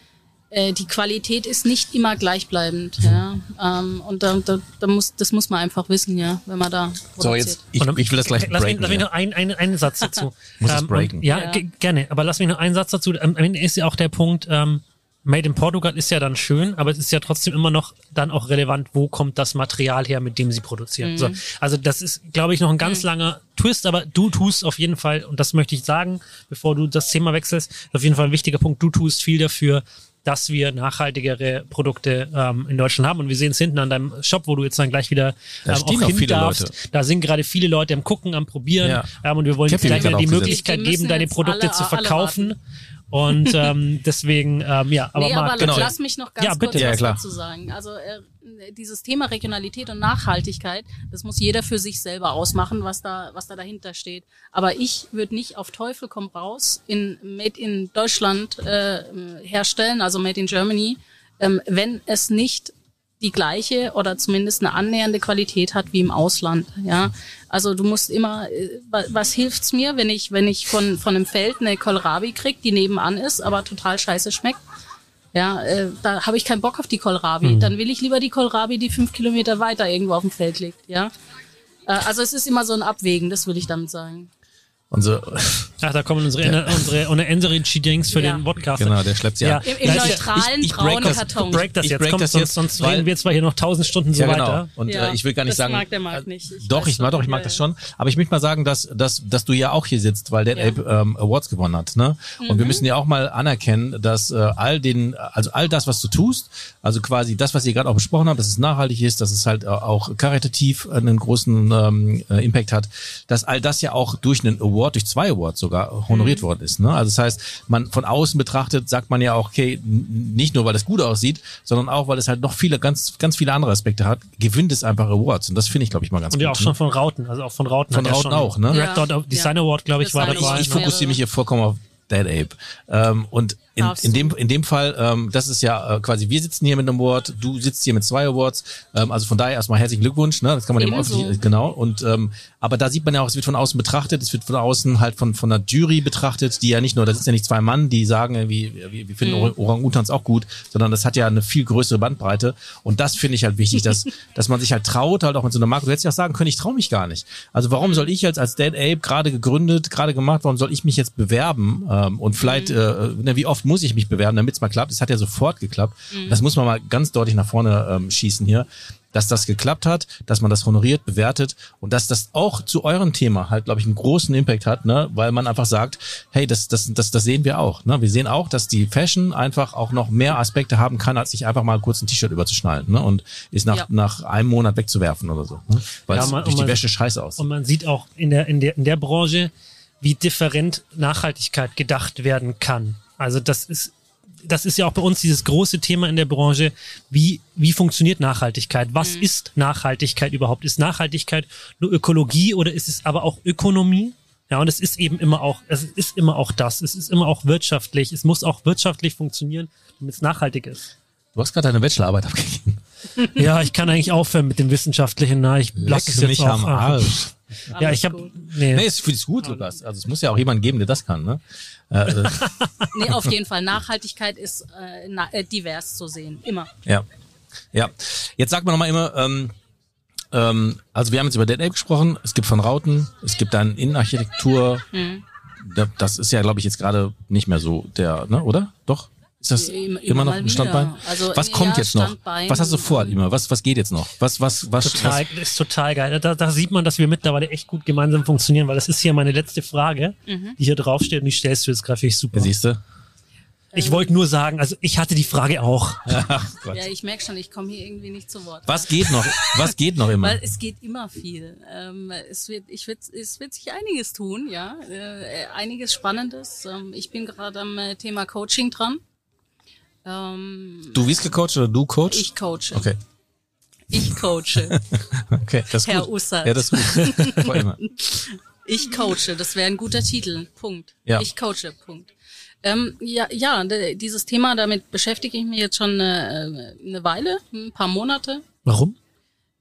äh, die Qualität ist nicht immer gleichbleibend. Ja? Ähm, und da, da, da muss, das muss man einfach wissen, ja, wenn man da produziert. So, jetzt, ich, Und ich will das gleich lass mich, breaken. lass mich noch ein, ein, einen Satz dazu. <laughs> Muss das und- breaken. Ja, Ja. ge- gerne. Aber lass mich noch einen Satz dazu. Am Ende ist ja auch der Punkt, ähm, Made in Portugal ist ja dann schön, aber es ist ja trotzdem immer noch dann auch relevant, wo kommt das Material her, mit dem sie produzieren. So, also das ist, glaube ich, noch ein ganz langer Twist, aber du tust auf jeden Fall, und das möchte ich sagen, bevor du das Thema wechselst, ist auf jeden Fall ein wichtiger Punkt, du tust viel dafür, dass wir nachhaltigere Produkte ähm, in Deutschland haben. Und wir sehen es hinten an deinem Shop, wo du jetzt dann gleich wieder ähm, auch hin viele darfst. Leute. Da sind gerade viele Leute am Gucken, am Probieren. Ja. Ähm, und wir wollen dir die gleich wieder die aufgesetzt. Möglichkeit geben, deine Produkte alle- zu alle verkaufen. Und ähm, deswegen, ähm, ja, aber nee, Marc, aber genau. lass mich noch ganz Ja, bitte. kurz Ja, was klar. dazu sagen. Also äh, dieses Thema Regionalität und Nachhaltigkeit, das muss jeder für sich selber ausmachen, was da, was da dahinter steht. Aber ich würde nicht auf Teufel komm raus in Made in Deutschland äh, herstellen, also Made in Germany, ähm, wenn es nicht die gleiche oder zumindest eine annähernde Qualität hat wie im Ausland. Ja, also du musst immer, äh, wa- was hilft's mir, wenn ich wenn ich von von einem Feld eine Kohlrabi krieg, die nebenan ist, aber total scheiße schmeckt. Ja, äh, da habe ich keinen Bock auf die Kohlrabi. Dann will ich lieber die Kohlrabi, die fünf Kilometer weiter irgendwo auf dem Feld liegt. Ja, äh, also es ist immer so ein Abwägen, das will ich damit sagen. Unser, ach, da kommen unsere, unsere, unsere Energy-Dings für Ja. den Podcast. genau, der schleppt sie Ja. an. Im, im Ja, neutralen ich- ich break braunen das- Karton. Break das Ich jetzt, break komm, das sonst, jetzt, sonst reden wir zwar hier noch tausend Stunden so ja, genau. weiter. Und Ja, äh, ich will gar nicht das sagen. mag der Marc äh, nicht. Ich doch, ich mag schon. doch, ich mag Ja, das ja. schon. Aber ich möchte mal sagen, dass, dass, dass du ja auch hier sitzt, weil Ja. Mhm. Ape ähm, Awards gewonnen hat. Ne? Und wir müssen ja auch mal anerkennen, dass äh, all den, also all das, was du tust, also quasi das, was ihr gerade auch besprochen habt, dass es nachhaltig ist, dass es halt äh, auch karitativ einen großen ähm, äh, Impact hat, dass all das ja auch durch einen Award, durch zwei Awards sogar honoriert Mhm. worden ist. Ne? Also das heißt, man von außen betrachtet, sagt man ja auch, okay, nicht nur, weil es gut aussieht, sondern auch, weil es halt noch viele, ganz, ganz viele andere Aspekte hat, gewinnt es einfach Awards. Und das finde ich, glaube ich, mal ganz Und gut. ja auch ne? schon von Rauten, also auch von Rauten. Von Rauten schon auch, ne? Red Ja. Dot Design Ja. Award, glaube ich, war Design dabei. Aber ich, ich Mehrere. fokussiere mich hier vollkommen auf Dead Ape. Ähm, und in, in, dem, in dem Fall, ähm, das ist ja äh, quasi, wir sitzen hier mit einem Award, du sitzt hier mit zwei Awards. Ähm, also von daher erstmal herzlichen Glückwunsch. Ne? Das kann man eben öffentlich, genau. Und ähm, aber da sieht man ja auch, es wird von außen betrachtet, es wird von außen halt von von der Jury betrachtet, die ja nicht nur, da sitzen ja nicht zwei Mann, die sagen, irgendwie, wir, wir finden Mhm. Orang-Utans auch gut, sondern das hat ja eine viel größere Bandbreite. Und das finde ich halt wichtig, dass <laughs> dass man sich halt traut, halt auch mit so einer Marke. Du hättest ja auch sagen können, ich traue mich gar nicht. Also warum soll ich jetzt als Dead Ape gerade gegründet, gerade gemacht, warum soll ich mich jetzt bewerben? Ähm, und vielleicht, Mhm. äh, ne, wie oft muss, muss ich mich bewerben, damit es mal klappt. Es hat ja sofort geklappt. Mhm. Das muss man mal ganz deutlich nach vorne ähm, schießen hier, dass das geklappt hat, dass man das honoriert, bewertet und dass das auch zu eurem Thema halt, glaube ich, einen großen Impact hat, ne? weil man einfach sagt, hey, das, das, das, das sehen wir auch. Ne? Wir sehen auch, dass die Fashion einfach auch noch mehr Aspekte haben kann, als sich einfach mal kurz ein T-Shirt überzuschnallen ne? und ist nach, Ja. nach einem Monat wegzuwerfen oder so. Ne? Weil Ja, man- durch die Wäsche scheiße aussieht. Und man sieht auch in der, in der, in der Branche, wie different Nachhaltigkeit gedacht werden kann. Also das ist, das ist ja auch bei uns dieses große Thema in der Branche. Wie, wie funktioniert Nachhaltigkeit? Was ist Nachhaltigkeit überhaupt? Ist Nachhaltigkeit nur Ökologie oder ist es aber auch Ökonomie? Ja, und es ist eben immer auch, es ist immer auch das. Es ist immer auch wirtschaftlich. Es muss auch wirtschaftlich funktionieren, damit es nachhaltig ist. Du hast gerade deine Bachelorarbeit abgegeben. Ja, ich kann eigentlich aufhören mit dem Wissenschaftlichen. Na, ich lasse es jetzt auch. ah. Ja, Alles ich habe, nee. Nee, ist für dich gut, Lukas. Also es muss ja auch jemand geben, der das kann, ne? Äh, <laughs> Nee, auf jeden Fall. Nachhaltigkeit ist äh, na, äh, divers zu sehen. Immer. ja. Ja. Jetzt sagt man nochmal immer, ähm, ähm, also wir haben jetzt über Dead Ape gesprochen, es gibt von Rauten, es gibt dann Innenarchitektur. Da- Das ist ja, glaube ich, jetzt gerade nicht mehr so der, ne, oder? Doch? Ist das Immer- immer, immer noch ein Standbein? Also, was ja, kommt jetzt noch? Standbein. Was hast du vor, Ima? Was, was geht jetzt noch? Was, was, was? Total, das ist total geil. Da, da sieht man, dass wir mittlerweile echt gut gemeinsam funktionieren, weil das ist hier meine letzte Frage, die hier draufsteht und die stellst du jetzt gerade, finde ich super. was siehst du? Ich wollte nur sagen, also ich hatte die Frage auch. <laughs> Ach Gott. Ja, ich merke schon, ich komme hier irgendwie nicht zu Wort. Was geht noch? <laughs> Was geht noch immer? Weil es geht immer viel. Ähm, es wird, ich wird, es wird sich einiges tun, ja, äh, einiges Spannendes. Ähm, ich bin gerade am äh, Thema Coaching dran. Ähm, Du wirst gecoacht oder du coachst? ich coache. Okay. Ich coache. <laughs> Okay, das ist Herr gut. Ussert. Ja, das ist gut. <laughs> Vor allem. Ich coache. Das wäre ein guter Titel. Punkt. Ja. Ich coache. Punkt. Ähm, ja, ja, dieses Thema, damit beschäftige ich mich jetzt schon äh, eine Weile, ein paar Monate. Warum?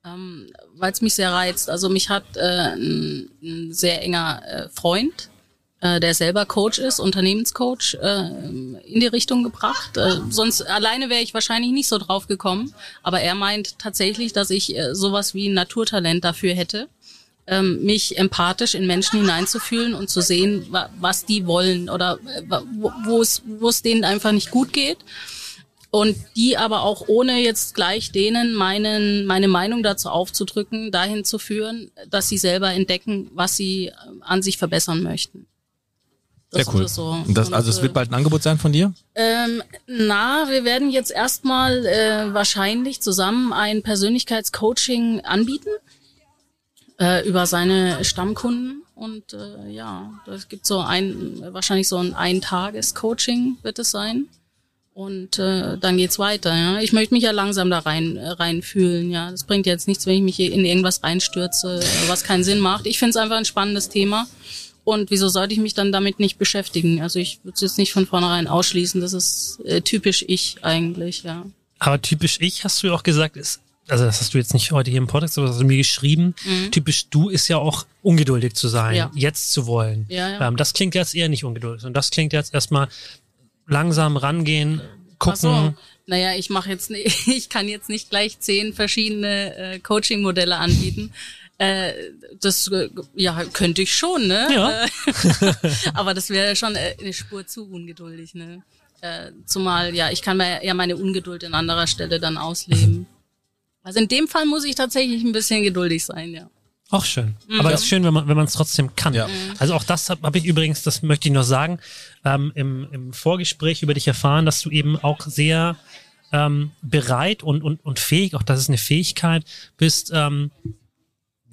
ähm, weil es mich sehr reizt. Also mich hat äh, ein, ein sehr enger äh, Freund, äh, der selber Coach ist, Unternehmenscoach, äh, in die Richtung gebracht. Äh, sonst alleine wäre ich wahrscheinlich nicht so drauf gekommen. Aber er meint tatsächlich, dass ich sowas wie ein Naturtalent dafür hätte, ähm, mich empathisch in Menschen hineinzufühlen und zu sehen, wa was die wollen oder wo- es denen einfach nicht gut geht und die aber auch ohne jetzt gleich denen meinen, meine Meinung dazu aufzudrücken, dahin zu führen, dass sie selber entdecken, was sie an sich verbessern möchten. Das Sehr cool. ist so. Das, also es äh, wird bald ein Angebot sein von dir? ähm, na, wir werden jetzt erstmal äh, wahrscheinlich zusammen ein Persönlichkeitscoaching anbieten äh, über seine Stammkunden und äh, ja, das gibt so ein wahrscheinlich so ein Ein-Tages-Coaching wird es sein und äh, dann geht's weiter. Ja, ich möchte mich ja langsam da rein äh, reinfühlen. Ja, das bringt jetzt nichts, wenn ich mich hier in irgendwas reinstürze, äh, was keinen Sinn macht. Ich finde es einfach ein spannendes Thema. Und wieso sollte ich mich dann damit nicht beschäftigen? Also ich würde es jetzt nicht von vornherein ausschließen. Das ist äh, typisch ich eigentlich, ja. Aber typisch ich, hast du ja auch gesagt, ist, also das hast du jetzt nicht heute hier im Podcast, aber das hast du mir geschrieben. Typisch du ist ja auch ungeduldig zu sein, Mhm. Ja. jetzt zu wollen. Ja, ja. Ähm, das klingt jetzt eher nicht ungeduldig. Und das klingt jetzt erstmal langsam rangehen, gucken. so. Naja, ich mache jetzt <laughs> ich kann jetzt nicht gleich zehn verschiedene äh, Coaching-Modelle anbieten. Äh, das äh, ja könnte ich schon, ne? Ja. Äh, <laughs> aber das wäre schon eine Spur zu ungeduldig, ne? Äh, zumal ja, ich kann mir ja meine Ungeduld an anderer Stelle dann ausleben. Also in dem Fall muss ich tatsächlich ein bisschen geduldig sein, ja. Auch schön. Aber es ist schön, wenn man wenn man es trotzdem kann. Ja. Also auch das habe hab ich übrigens, das möchte ich noch sagen, ähm, im, im Vorgespräch über dich erfahren, dass du eben auch sehr ähm, bereit und, und, und fähig, auch das ist eine Fähigkeit, bist, ähm,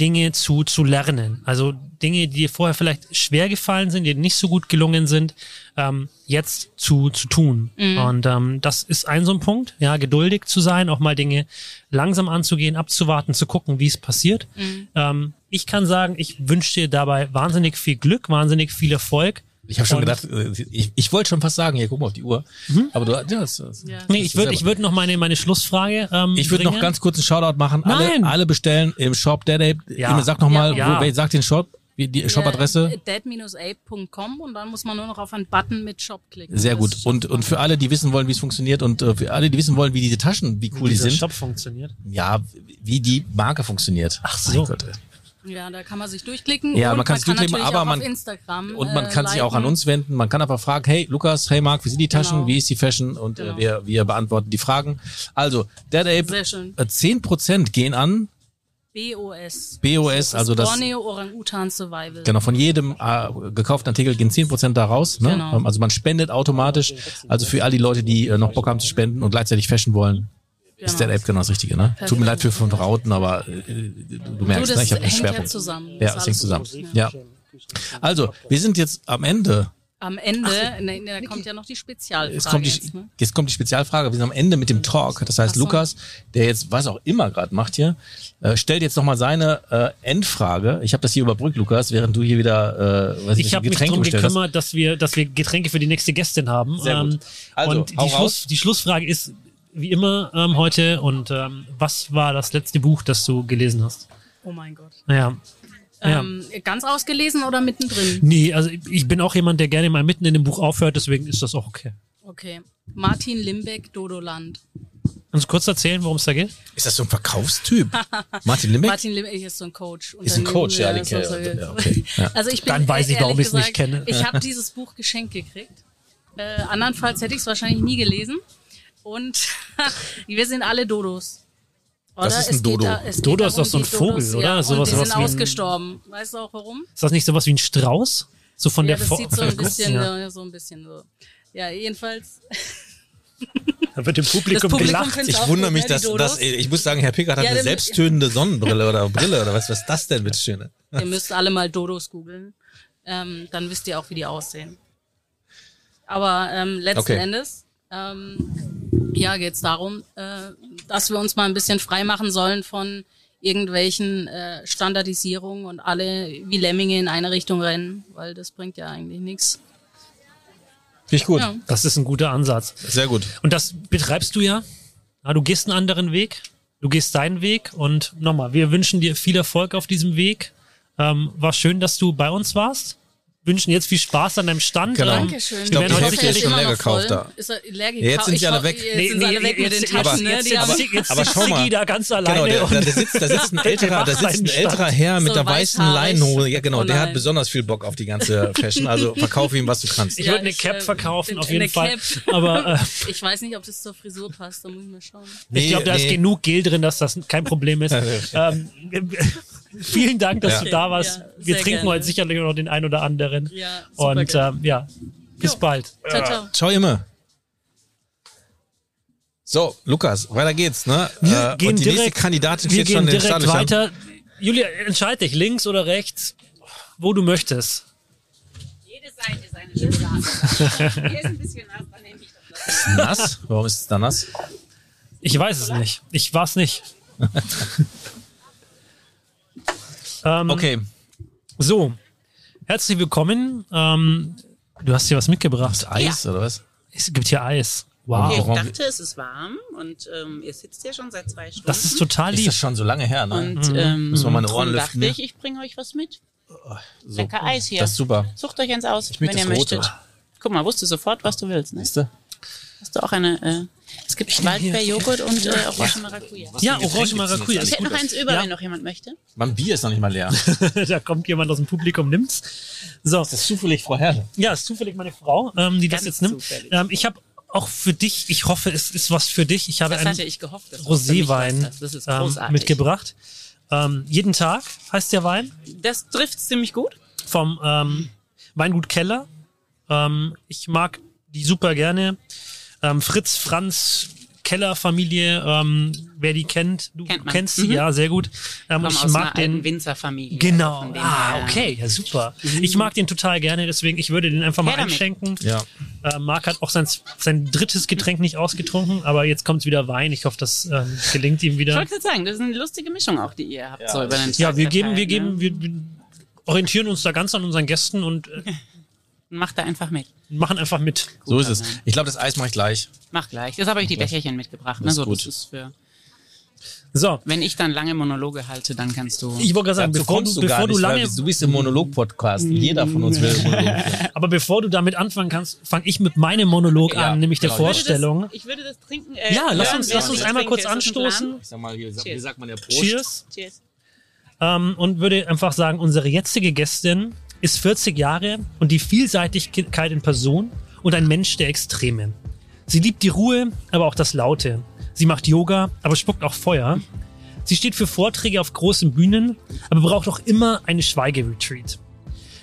Dinge zu, zu lernen. Also Dinge, die dir vorher vielleicht schwer gefallen sind, die dir nicht so gut gelungen sind, ähm, jetzt zu, zu tun. Und ähm, das ist ein so ein Punkt, ja, geduldig zu sein, auch mal Dinge langsam anzugehen, abzuwarten, zu gucken, wie es passiert. Ähm, ich kann sagen, ich wünsche dir dabei wahnsinnig viel Glück, wahnsinnig viel Erfolg. Ich habe schon gedacht, äh, ich, ich wollte schon fast sagen, hier, guck mal auf die Uhr. Aber du, ja, das, das, Ja. Nee, ich würde ich würd noch meine, meine Schlussfrage ähm, Ich würde noch ganz kurz einen Shoutout machen. Alle, Nein. alle bestellen im Shop Dead Ape. Ja. Immer Sag noch mal, Ja. wo, sagt den Shop? Wie die Shop-Adresse? dead-ape.com und dann muss man nur noch auf einen Button mit Shop klicken. Sehr gut. Und, und für alle, die wissen wollen, wie es funktioniert und äh, für alle, die wissen wollen, wie diese Taschen, wie cool die dieser sind. Shop funktioniert. Ja, wie die Marke funktioniert. Ach so. Mein Gott, ey. Ja, da kann man sich durchklicken. Ja, und man kann sich durchklicken, natürlich aber man- Instagram. Und man äh, kann sich auch an liken. uns wenden. Man kann einfach fragen, hey Lukas, hey Marc, wie sind die Taschen? Genau. Wie ist die Fashion? Und Genau. äh, wir, wir beantworten die Fragen. Also, Dead Ape, Sehr schön. äh, 10% gehen an BOS. BOS, also das, Borneo Orang-Utan Survival. genau, von jedem äh, gekauften Artikel gehen 10% da raus. Ne? Genau. Ähm, Also man spendet automatisch. Also für all die Leute, die äh, noch Bock haben zu spenden und gleichzeitig Fashion wollen, ist Genau. Dead Ape genau das Richtige. Ne? Tut mir leid für fünf Rauten, aber äh, du, du merkst, Du, ne? das ich habe einen hängt ja Schwerpunkt. zusammen. Ja, alles hängt zusammen. Ja. Also, wir sind jetzt am Ende Am Ende, ne, ne, da kommt ja noch die Spezialfrage Jetzt kommt, die, jetzt, ne? jetzt kommt die Spezialfrage. Wir sind am Ende mit dem Talk. Das heißt, Ach so. Lukas, der jetzt was auch immer gerade macht hier, äh, stellt jetzt nochmal seine äh, Endfrage. Ich habe das hier überbrückt, Lukas, während du hier wieder äh, was Ich habe mich Getränke darum bestellt hast. gekümmert, dass wir, dass wir Getränke für die nächste Gästin haben. Sehr gut. Ähm, Also, und hau die, raus. Schluss, die Schlussfrage ist wie immer ähm, heute. Und ähm, was war das letzte Buch, das du gelesen hast? Oh mein Gott. Naja. Ja. Ähm, ganz ausgelesen oder mittendrin? Nee, also ich bin auch jemand, der gerne mal mitten in dem Buch aufhört, deswegen ist das auch okay. Okay. Martin Limbeck, Dodoland. Kannst du kurz erzählen, worum es da geht? Ist das so ein Verkaufstyp? <laughs> Martin Limbeck? Martin Limbeck ist so ein Coach. Ist ein Coach, ja, den so- kenn ich. Ja, okay. Ja. <laughs> Also ich bin Dann weiß ich, warum ich es nicht kenne. Ich habe dieses Buch geschenkt gekriegt. Äh, andernfalls hätte ich es wahrscheinlich nie gelesen. Und <laughs> wir sind alle Dodos. Oder? Was ist ein Es geht Dodo? Da, Dodo ist darum, doch so ein die Vogel, Dodos, oder? Ja, Sowas- und die sowas sind wie ein- ausgestorben. Weißt du auch warum? Ist das nicht sowas wie ein Strauß? So von ja, der das Form. sieht so ein <laughs> bisschen, ja. so ein bisschen so. Ja, jedenfalls. <laughs> Da wird im Publikum, Publikum gelacht. Ich wundere mich, ne, die dass, dass ich muss sagen, Herr Pickard hat Ja, eine selbsttönende Sonnenbrille oder Brille oder was, was ist das denn, bitteschön? Ihr müsst alle mal Dodos googeln. Ähm, dann wisst ihr auch, wie die aussehen. Aber ähm, letzten Okay. Endes, ähm, ja, geht's darum, äh, dass wir uns mal ein bisschen frei machen sollen von irgendwelchen äh, Standardisierungen und alle wie Lemminge in eine Richtung rennen, weil das bringt ja eigentlich nichts. Finde ich gut. Ja. Das ist ein guter Ansatz. Sehr gut. Und das betreibst du ja. ja. Du gehst einen anderen Weg. Du gehst deinen Weg. Und nochmal, wir wünschen dir viel Erfolg auf diesem Weg. Ähm, war schön, dass du bei uns warst. Wünschen jetzt viel Spaß an deinem Stand. Genau. Ähm, Dankeschön. Ich glaub, Wir die Hälfte ist schon leer gekauft voll. da. Ist er leer Ja, jetzt sind sie Ich alle weg. Jetzt Nee, sind sie nee, alle weg mit den jetzt- Taschen. aber- ne? Jetzt, Die jetzt, haben, jetzt, jetzt aber schau mal. Sigi da ganz alleine. Genau, der, der, sitzt, da sitzt ein <laughs> älterer, da sitzt ein älterer Herr mit So der weißen. Leinenhose. Ja, genau, Oh der hat besonders viel Bock auf die ganze <laughs> Fashion. Also verkauf ihm, was du kannst. Ich Ja, würde eine Cap äh, verkaufen, auf jeden Fall. Cap. Aber äh, <laughs> ich weiß nicht, ob das zur Frisur passt, da muss ich mal schauen. ich glaube, da ist genug Gel drin, dass das kein Problem ist. <laughs> vielen Dank, dass Ja. du da warst. Ja, Wir trinken gerne. heute sicherlich noch den ein oder anderen. Ja, super Und gerne. ähm, ja, bis Jo. bald. Ciao, ciao. Ciao immer. So, Lukas, weiter geht's, ne? Wir Äh, gehen und die nächste direkt, Kandidatin wir gehen schon in den direkt weiter. Julia, entscheid dich, links oder rechts, wo du möchtest. Jede Seite ist eine Schublade. <laughs> Hier ist ein bisschen nass, dann nehme ich das. Nass? Warum ist es da nass? Ich weiß es nicht. Ich war's nicht. <laughs> ähm, Okay. So, herzlich willkommen. Ähm, du hast hier was mitgebracht. Eis oder was? Es gibt hier Eis. Wow. Ich Warum- dachte, es ist warm und ähm, ihr sitzt hier schon seit zwei Stunden. Das ist total Ist lieb. das schon so lange her, ne? und ähm, Müssen wir meine Ohren drum lüften, dachte ja? ich, ich bringe euch was mit. So. Lecker Eis hier. Das ist super. Sucht euch eins aus, Ich wenn ihr möchtet. Guck mal, wusstest du sofort, was du willst. Ne? Hast du auch eine... Äh, es gibt Waldbeerjoghurt und äh, Orange Maracuja. Ja, Orange Maracuja. Ich hätte noch eins über, Ja. wenn noch jemand möchte. Mein Bier ist noch nicht mal leer. <laughs> da kommt jemand aus dem Publikum, nimmt's. So, Das ist zufällig Frau Herrle. ja, ist zufällig meine Frau, ähm, die das Ganz jetzt nimmt. zufällig. Ähm, ich habe auch für dich, ich hoffe, es ist was für dich. Ich habe Das einen ich Roséwein. Das ähm, mitgebracht. Ähm, jeden Tag heißt der Wein Das trifft ziemlich gut. vom ähm, Weingut Keller. Ähm, ich mag die super gerne. Ähm, Fritz Franz Keller Familie, ähm, wer die kennt, du Kennt man. kennst sie, Mhm. ja, sehr gut. Ähm, ich aus mag den Winzerfamilie. Genau. Ah, okay, ja super. Ich mag den total gerne, deswegen ich würde den einfach mal Her einschenken. Ja. Äh, Marc hat auch sein, sein drittes Getränk nicht ausgetrunken, aber jetzt kommt wieder Wein. Ich hoffe, das ähm, gelingt ihm Ich wieder. wollte gerade sagen, das ist eine lustige Mischung auch, die ihr habt so über den Tag Ja, wir geben, wir geben, ne? wir, wir orientieren uns da ganz an unseren Gästen und äh, <laughs> Macht da einfach mit. machen einfach mit. So ist es. Mann. Ich glaube, das Eis mache ich gleich. Mach gleich. Jetzt habe ich die Becherchen mitgebracht. Ne? Das ist So, gut. das ist für, So, wenn ich dann lange Monologe halte, dann kannst du. ich wollte gerade sagen, bevor kommst du, du gar bevor du nicht, lange, weil du bist im Monolog-Podcast. Jeder von uns will Monolog <laughs> aber bevor du damit anfangen kannst, fange ich mit meinem Monolog Ja, an, nämlich der genau. Vorstellung. Ich würde das trinken. Äh, Ja, lass uns, lass uns einmal kurz das anstoßen. Ich sag mal, hier, Cheers. sagt man ja Prost. Cheers. Cheers. ähm, und würde einfach sagen, unsere jetzige Gästin ist 40 Jahre und die Vielseitigkeit in Person und ein Mensch der Extreme. Sie liebt die Ruhe, aber auch das Laute. Sie macht Yoga, aber spuckt auch Feuer. Sie steht für Vorträge auf großen Bühnen, aber braucht auch immer eine Schweigeretreat.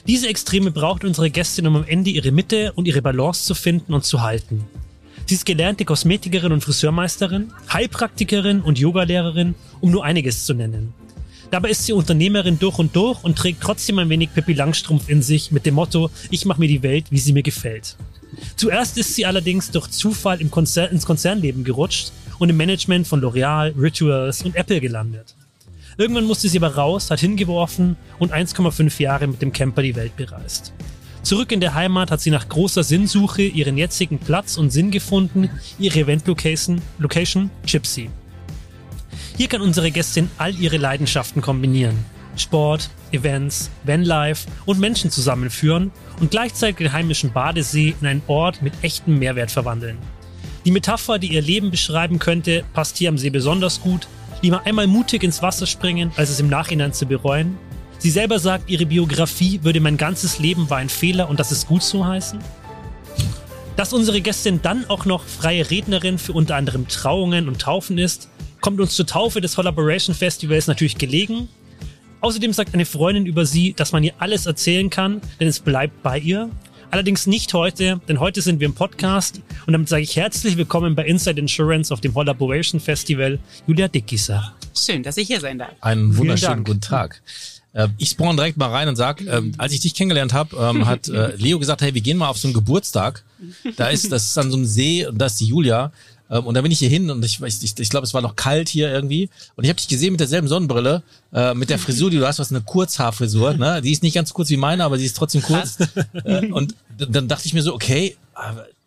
Diese Extreme braucht unsere Gästin, um am Ende ihre Mitte und ihre Balance zu finden und zu halten. Sie ist gelernte Kosmetikerin und Friseurmeisterin, Heilpraktikerin und Yogalehrerin, um nur einiges zu nennen. Dabei ist sie Unternehmerin durch und durch und trägt trotzdem ein wenig Pippi Langstrumpf in sich mit dem Motto, ich mache mir die Welt, wie sie mir gefällt. Zuerst ist sie allerdings durch Zufall im Konzern, ins Konzernleben gerutscht und im Management von L'Oreal, Rituals und Apple gelandet. Irgendwann musste sie aber raus, hat hingeworfen und 1,5 Jahre mit dem Camper die Welt bereist. Zurück in der Heimat hat sie nach großer Sinnsuche ihren jetzigen Platz und Sinn gefunden, ihre Event-Location Location Gypsy. Hier kann unsere Gästin all ihre Leidenschaften kombinieren. Sport, Events, Vanlife und Menschen zusammenführen und gleichzeitig den heimischen Badesee in einen Ort mit echtem Mehrwert verwandeln. Die Metapher, die ihr Leben beschreiben könnte, passt hier am See besonders gut. Lieber einmal mutig ins Wasser springen, als es im Nachhinein zu bereuen. Sie selber sagt, ihre Biografie würde mein ganzes Leben war ein Fehler und das ist gut so heißen. Dass unsere Gästin dann auch noch freie Rednerin für unter anderem Trauungen und Taufen ist, kommt uns zur Taufe des Collaboration Festivals natürlich gelegen. Außerdem sagt eine Freundin über sie, dass man ihr alles erzählen kann, denn es bleibt bei ihr. Allerdings nicht heute, denn heute sind wir im Podcast und damit sage ich herzlich willkommen bei Inside Insurance auf dem Collaboration Festival, Julia Dickieser. Schön, dass ich hier sein darf. Einen wunderschönen guten Tag. Äh, Ich spawn direkt mal rein und sag, ähm, als ich dich kennengelernt habe, ähm, hat äh, Leo gesagt, hey, wir gehen mal auf so einen Geburtstag. Da ist, das ist an so einem See und da ist die Julia. Ähm, und da bin ich hier hin und ich, ich, ich, ich glaube, es war noch kalt hier irgendwie. Und ich habe dich gesehen mit derselben Sonnenbrille, äh, mit der Frisur, die du hast, was eine Kurzhaarfrisur. Ne? Die ist nicht ganz kurz wie meine, aber sie ist trotzdem kurz. Äh, und dann dachte ich mir so, okay,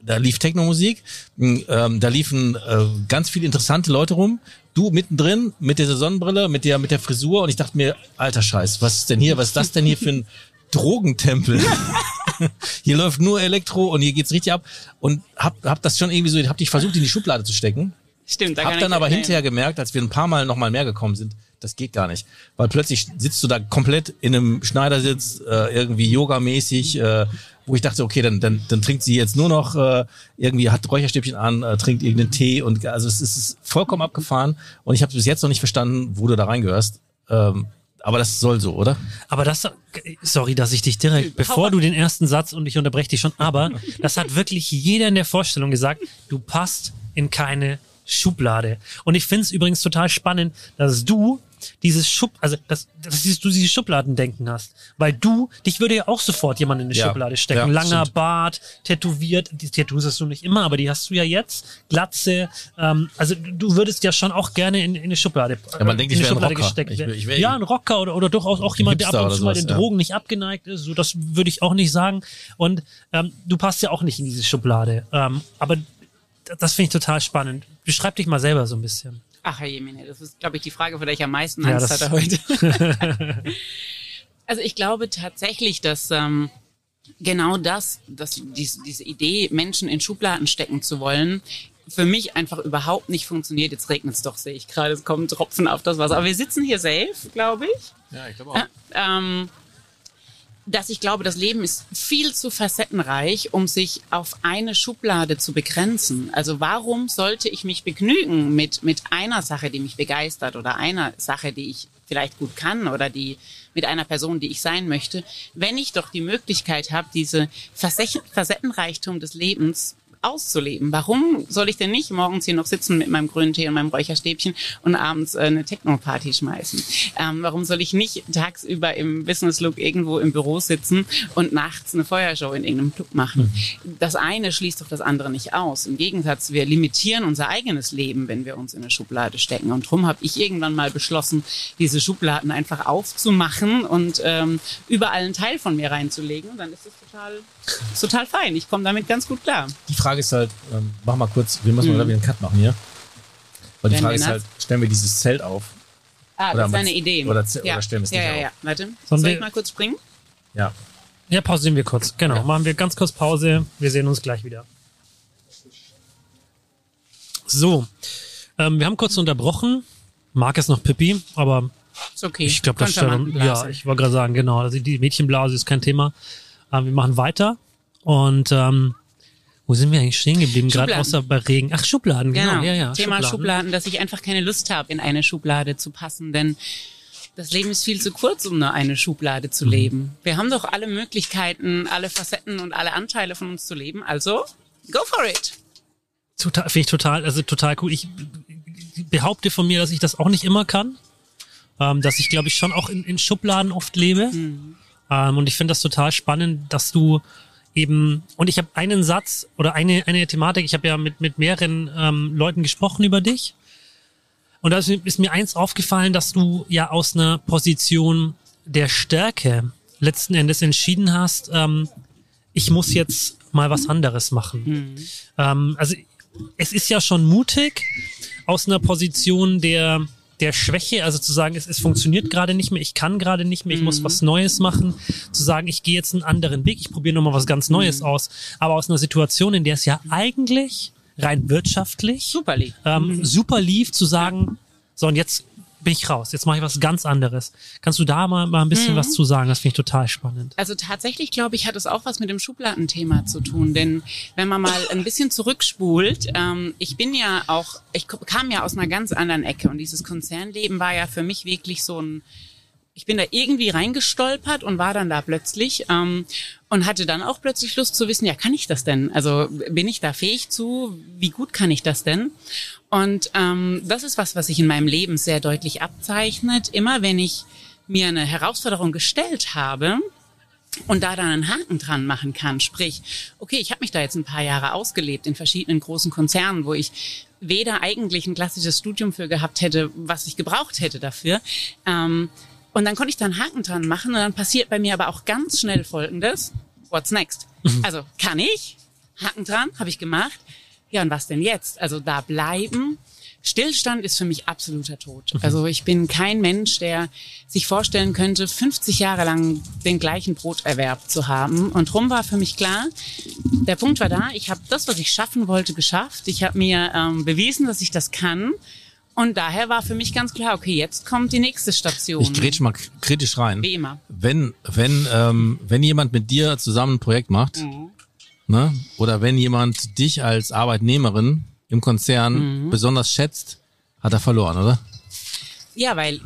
da lief Techno-Musik, ähm, da liefen äh, ganz viele interessante Leute rum. Du mittendrin mit dieser Sonnenbrille, mit der mit der Frisur und ich dachte mir, alter Scheiß, was ist denn hier, was ist das denn hier für ein Drogentempel? <laughs> <laughs> hier läuft nur Elektro und hier geht's richtig ab und hab hab das schon irgendwie so, hab dich versucht in die Schublade zu stecken. Stimmt, da Hab dann aber hinterher gemerkt, als wir ein paar Mal noch mal mehr gekommen sind, das geht gar nicht. Weil plötzlich sitzt du da komplett in einem Schneidersitz, äh, irgendwie yogamäßig, äh, wo ich dachte, okay, dann, dann, dann trinkt sie jetzt nur noch äh, irgendwie, hat Räucherstäbchen an, äh, trinkt irgendeinen Tee und also es ist, es ist vollkommen abgefahren und ich habe bis jetzt noch nicht verstanden, wo du da reingehörst. Ähm, aber das soll so, oder? Aber das, sorry, dass ich dich direkt, bevor du den ersten Satz und ich unterbreche dich schon, aber das hat wirklich jeder in der Vorstellung gesagt, du passt in keine Schublade. Und ich finde es übrigens total spannend, dass du dieses Schub, also dass, dass du dieses Schubladendenken hast. Weil du, dich würde ja auch sofort jemand in eine Ja, Schublade stecken. ja, Langer stimmt. Bart, tätowiert, die Tattoos hast du nicht immer, aber die hast du ja jetzt. Glatze, ähm, also du würdest ja schon auch gerne in, in eine Schublade, Ja, man denkt, in ich eine wär ein Rocker. gesteckt Ich werden. wär- ich wär- ja, ein Rocker oder, oder durchaus auch jemand, der ab Hipster und zu mal den ja. Drogen nicht abgeneigt ist. So, das würde ich auch nicht sagen. Und ähm, du passt ja auch nicht in diese Schublade. Ähm, aber das finde ich total spannend. Beschreib dich mal selber so ein bisschen. Ach, Herr Jemine, das ist, glaube ich, die Frage, vor der ich am meisten Ja, Angst das- hatte heute. <laughs> also ich glaube tatsächlich, dass ähm, genau das, dass diese, diese Idee, Menschen in Schubladen stecken zu wollen, für mich einfach überhaupt nicht funktioniert. Jetzt regnet es doch, sehe ich gerade, es kommen Tropfen auf das Wasser. Aber wir sitzen hier safe, glaube ich. Ja, ich glaube Äh, ähm, dass ich glaube, das Leben ist viel zu facettenreich, um sich auf eine Schublade zu begrenzen. Also warum sollte ich mich begnügen mit, mit einer Sache, die mich begeistert oder einer Sache, die ich vielleicht gut kann oder die mit einer Person, die ich sein möchte, wenn ich doch die Möglichkeit habe, diese Facet- Facettenreichtum des Lebens auszuleben. Warum soll ich denn nicht morgens hier noch sitzen mit meinem grünen Tee und meinem Räucherstäbchen und abends äh, eine Techno-Party schmeißen? Ähm, warum soll ich nicht tagsüber im Business-Look irgendwo im Büro sitzen und nachts eine Feuershow in irgendeinem Club machen? Das eine schließt doch das andere nicht aus. Im Gegensatz, wir limitieren unser eigenes Leben, wenn wir uns in eine Schublade stecken. Und darum habe ich irgendwann mal beschlossen, diese Schubladen einfach aufzumachen und ähm, überall einen Teil von mir reinzulegen. Und dann ist das total, ist total fein. Ich komme damit ganz gut klar. Die Frage ist halt, ähm, mach mal kurz, wir müssen mal Mhm. da wieder einen Cut machen hier. Weil die Wenn Frage ist halt, stellen wir dieses Zelt auf? Ah, Oder das ist eine Idee. oder ja. oder stellen wir es ja, nicht ja, auf? ja. Warte, Sollen soll ich mal kurz springen? Ja. Ja, pausieren wir kurz. Genau, machen wir ganz kurz Pause. Wir sehen uns gleich wieder. So, ähm, wir haben kurz unterbrochen. Marc ist noch Pippi, aber Ist okay. Ich glaube, das stimmt. Ja, ich wollte gerade sagen, genau. Also die Mädchenblase ist kein Thema. Ähm, wir machen weiter. Und ähm, wo sind wir eigentlich stehen geblieben? Gerade Schubladen. außer bei Regen. Ach, Schubladen, genau. Genau. Ja, ja, Thema Schubladen. dass ich einfach keine Lust habe, in eine Schublade zu passen, denn das Leben ist viel zu kurz, um nur eine Schublade Mhm. zu leben. Wir haben doch alle Möglichkeiten, alle Facetten und alle Anteile von uns zu leben. Also, go for it. Total, finde ich total, also total cool. Ich behaupte von mir, dass ich das auch nicht immer kann. Ähm, dass ich, glaube ich, schon auch in, in Schubladen oft lebe. Ähm, und ich finde das total spannend, dass du eben, und ich habe einen Satz oder eine, eine Thematik, ich habe ja mit, mit mehreren ähm, Leuten gesprochen über dich. Und da ist, mir- ist mir eins aufgefallen, dass du ja aus einer Position der Stärke letzten Endes entschieden hast, ähm, ich muss jetzt mal was anderes machen. Ähm, also es ist ja schon mutig aus einer Position der der Schwäche, also zu sagen, es, es funktioniert gerade nicht mehr, ich kann gerade nicht mehr, ich muss was Neues machen, zu sagen, ich gehe jetzt einen anderen Weg, ich probiere nochmal was ganz Neues aus, aber aus einer Situation, in der es ja eigentlich rein wirtschaftlich Super lieb. ähm, super lief, zu sagen, so und jetzt bin ich raus, jetzt mache ich was ganz anderes. Kannst du da mal, mal ein bisschen was zu sagen? Das finde ich total spannend. Also tatsächlich, glaube ich, hat es auch was mit dem Schubladenthema zu tun. Denn wenn man mal ein bisschen zurückspult, ähm, ich bin ja auch, ich kam ja aus einer ganz anderen Ecke und dieses Konzernleben war ja für mich wirklich so ein, ich bin da irgendwie reingestolpert und war dann da plötzlich ähm, und hatte dann auch plötzlich Lust zu wissen, ja, kann ich das denn? Also bin ich da fähig zu? Wie gut kann ich das denn? Und ähm, das ist was, was sich in meinem Leben sehr deutlich abzeichnet. Immer wenn ich mir eine Herausforderung gestellt habe, und da dann einen Haken dran machen kann. Sprich, okay, ich habe mich da jetzt ein paar Jahre ausgelebt in verschiedenen großen Konzernen, wo ich weder eigentlich ein klassisches Studium für gehabt hätte, was ich gebraucht hätte dafür. Ähm, und dann konnte ich da einen Haken dran machen und dann passiert bei mir aber auch ganz schnell Folgendes. What's next? <laughs> Also kann ich? Haken dran, habe ich gemacht. Ja, und was denn jetzt? Also da bleiben. Stillstand ist für mich absoluter Tod. Also ich bin kein Mensch, der sich vorstellen könnte, 50 Jahre lang den gleichen Broterwerb zu haben. Und drum war für mich klar, der Punkt war da, ich habe das, was ich schaffen wollte, geschafft. Ich habe mir ähm, bewiesen, dass ich das kann. Und daher war für mich ganz klar, okay, jetzt kommt die nächste Station. Ich grätsch mal kritisch rein. Wie immer. Wenn, wenn, ähm, wenn jemand mit dir zusammen ein Projekt macht, Mhm. Ne, oder wenn jemand dich als Arbeitnehmerin im Konzern Mhm. besonders schätzt, hat er verloren, oder? Ja, weil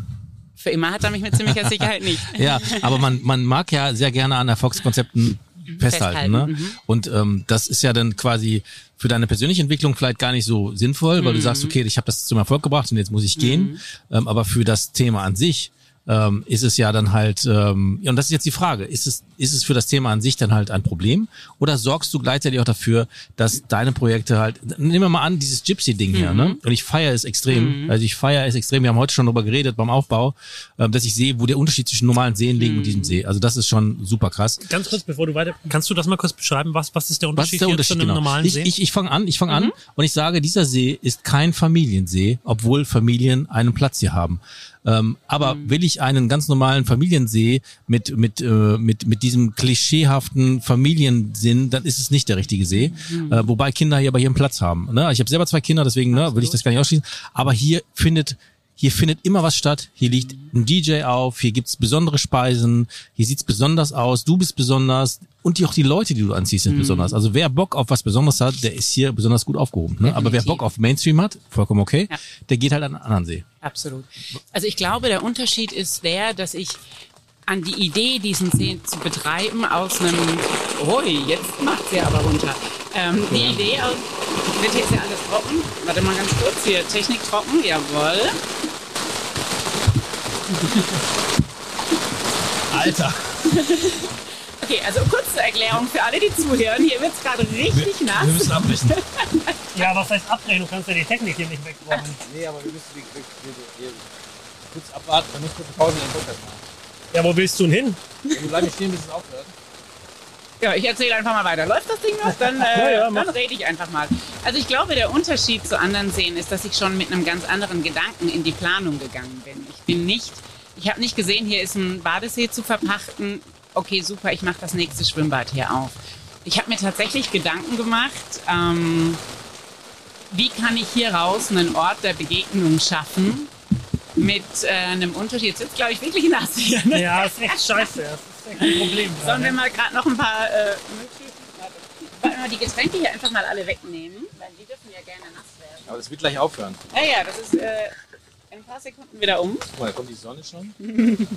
für immer hat er mich mit ziemlicher Sicherheit nicht. <laughs> Ja, aber man, man mag ja sehr gerne an Erfolgskonzepten festhalten. Festhalten, Ne? mhm. Und ähm, das ist ja dann quasi für deine persönliche Entwicklung vielleicht gar nicht so sinnvoll, weil du Mhm. sagst, okay, ich habe das zum Erfolg gebracht und jetzt muss ich gehen. Ähm, aber für das Thema an sich ähm, ist es ja dann halt, ähm, ja, und das ist jetzt die Frage, ist es, ist es für das Thema an sich dann halt ein Problem oder sorgst du gleichzeitig auch dafür, dass deine Projekte halt, nehmen wir mal an, dieses Gypsy-Ding hier, ne? Und ich feiere es extrem, also ich feiere es extrem, wir haben heute schon darüber geredet beim Aufbau, ähm, dass ich sehe, wo der Unterschied zwischen normalen Seen liegt und diesem See. Also das ist schon super krass. Ganz kurz, bevor du weiter, kannst du das mal kurz beschreiben? Was, was ist der Was Unterschied, ist der hier Unterschied zu einem genau? normalen Ich, See? ich, ich fange an, ich fange an und ich sage, dieser See ist kein Familiensee, obwohl Familien einen Platz hier haben. Ähm, aber will ich einen ganz normalen Familiensee mit mit äh, mit mit diesem klischeehaften Familiensinn, dann ist es nicht der richtige See. Äh, wobei Kinder hier aber hier einen Platz haben. Ne? Ich habe selber zwei Kinder, deswegen ne, will ich das gar nicht ausschließen. Aber hier findet hier findet immer was statt. Hier liegt ein DJ auf, hier gibt's besondere Speisen, hier sieht's besonders aus, du bist besonders und die, auch die Leute, die du anziehst, sind besonders. Also wer Bock auf was Besonderes hat, der ist hier besonders gut aufgehoben. Ne? Aber wer. Bock auf Mainstream hat, vollkommen okay, Ja. der geht halt an einen anderen See. Absolut. Also ich glaube, der Unterschied ist der, dass ich an die Idee, diesen See zu betreiben, aus einem, oi, jetzt macht sie aber runter. Ähm, die Idee aus, wird jetzt ja alles trocken. Warte mal ganz kurz, hier Technik trocken, jawohl. <laughs> Alter. Okay, also kurz zur Erklärung für alle, die zuhören. Hier wird's gerade richtig nass. müssen abbrechen. <laughs> ja, was heißt abbrechen? Du kannst ja die Technik hier nicht wegräumen. <laughs> Nee, aber wir müssen die, die, die, kurz abwarten, dann muss kurz eine Pause in den Podcast machen. Ja, wo willst du denn hin? Wir bleiben stehen, bis es aufhört. Ja, ich erzähle einfach mal weiter. Läuft das Ding noch? Dann, Ja, äh, ja, mach. dann rede ich einfach mal. Also ich glaube, der Unterschied zu anderen Seen ist, dass ich schon mit einem ganz anderen Gedanken in die Planung gegangen bin. Ich bin nicht, ich habe nicht gesehen, hier ist ein Badesee zu verpachten. Okay, super, ich mache das nächste Schwimmbad hier auf. Ich habe mir tatsächlich Gedanken gemacht, ähm, wie kann ich hier raus einen Ort der Begegnung schaffen, mit äh, einem Unterschied. Jetzt ist glaube ich wirklich nass hier. Ne? Ja, das ist echt scheiße. Ist Problem. Sollen wir mal gerade noch ein paar äh, Wollen wir die Getränke hier einfach mal alle wegnehmen? Weil die dürfen ja gerne nass werden. Aber das wird gleich aufhören. Ja, ja, das ist äh, in ein paar Sekunden wieder um. Guck mal, da kommt die Sonne schon. <laughs>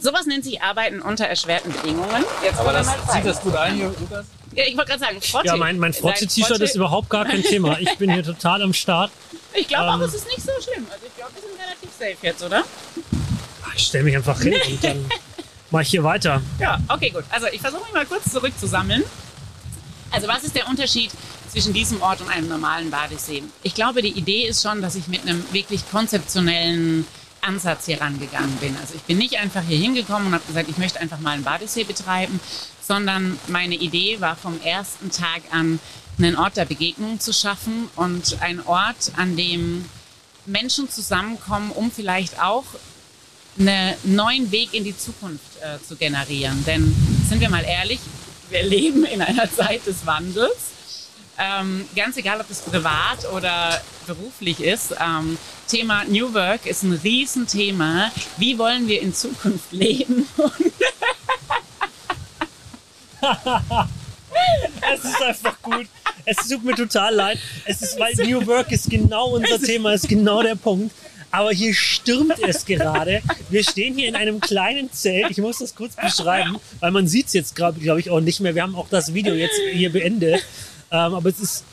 Sowas nennt sich Arbeiten unter erschwerten Bedingungen. Jetzt Aber das mal zieht das gut ein hier, Lukas? Ja, ich wollte gerade sagen, Frotte. Ja, mein, mein Frotte-T-Shirt ist überhaupt gar kein Thema. Ich bin hier <laughs> total am Start. Ich glaube ähm, auch, es ist nicht so schlimm. Also ich glaube, wir sind relativ safe jetzt, oder? Ich stelle mich einfach hin und dann <laughs> mache ich hier weiter. Ja, okay, gut. Also ich versuche mich mal kurz zurückzusammeln. Also was ist der Unterschied zwischen diesem Ort und einem normalen Badesee? Ich glaube, die Idee ist schon, dass ich mit einem wirklich konzeptionellen Ansatz hier rangegangen bin. Also ich bin nicht einfach hier hingekommen und habe gesagt, ich möchte einfach mal einen Badesee betreiben, sondern meine Idee war vom ersten Tag an, einen Ort der Begegnung zu schaffen und ein Ort, an dem Menschen zusammenkommen, um vielleicht auch einen neuen Weg in die Zukunft äh, zu generieren. Denn sind wir mal ehrlich, wir leben in einer <laughs> Zeit des Wandels. Ähm, ganz egal, ob das privat oder beruflich ist. Ähm, Thema New Work ist ein Riesenthema. Wie wollen wir in Zukunft <laughs> leben? Es ist einfach gut. Es tut mir total leid. Es ist, weil New Work ist genau unser Thema, ist genau der Punkt. Aber hier stürmt es gerade. Wir stehen hier in einem kleinen Zelt. Ich muss das kurz beschreiben, weil man sieht es jetzt gerade, glaube ich, auch nicht mehr. Wir haben auch das Video jetzt hier beendet. Ähm, aber es ist.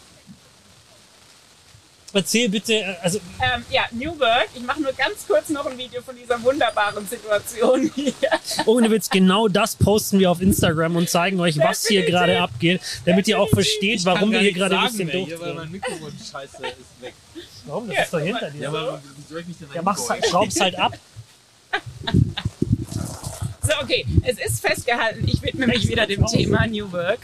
Erzähl bitte, äh, also Ähm, ja, New Work. Ich mache nur ganz kurz noch ein Video von dieser wunderbaren Situation hier. ohne Witz, genau das posten wir auf Instagram und zeigen euch, was hier gerade abgeht, damit ihr auch versteht, warum wir hier gerade ein bisschen doof Hier, weil sind. mein Mikrofon scheiße ist weg. Warum? Das ist doch hinter dir. aber wie soll ich mich denn Ja, mach's halt, schraub's halt ab. <laughs> So, okay. Es ist festgehalten. Ich widme mich wieder dem Thema New Work.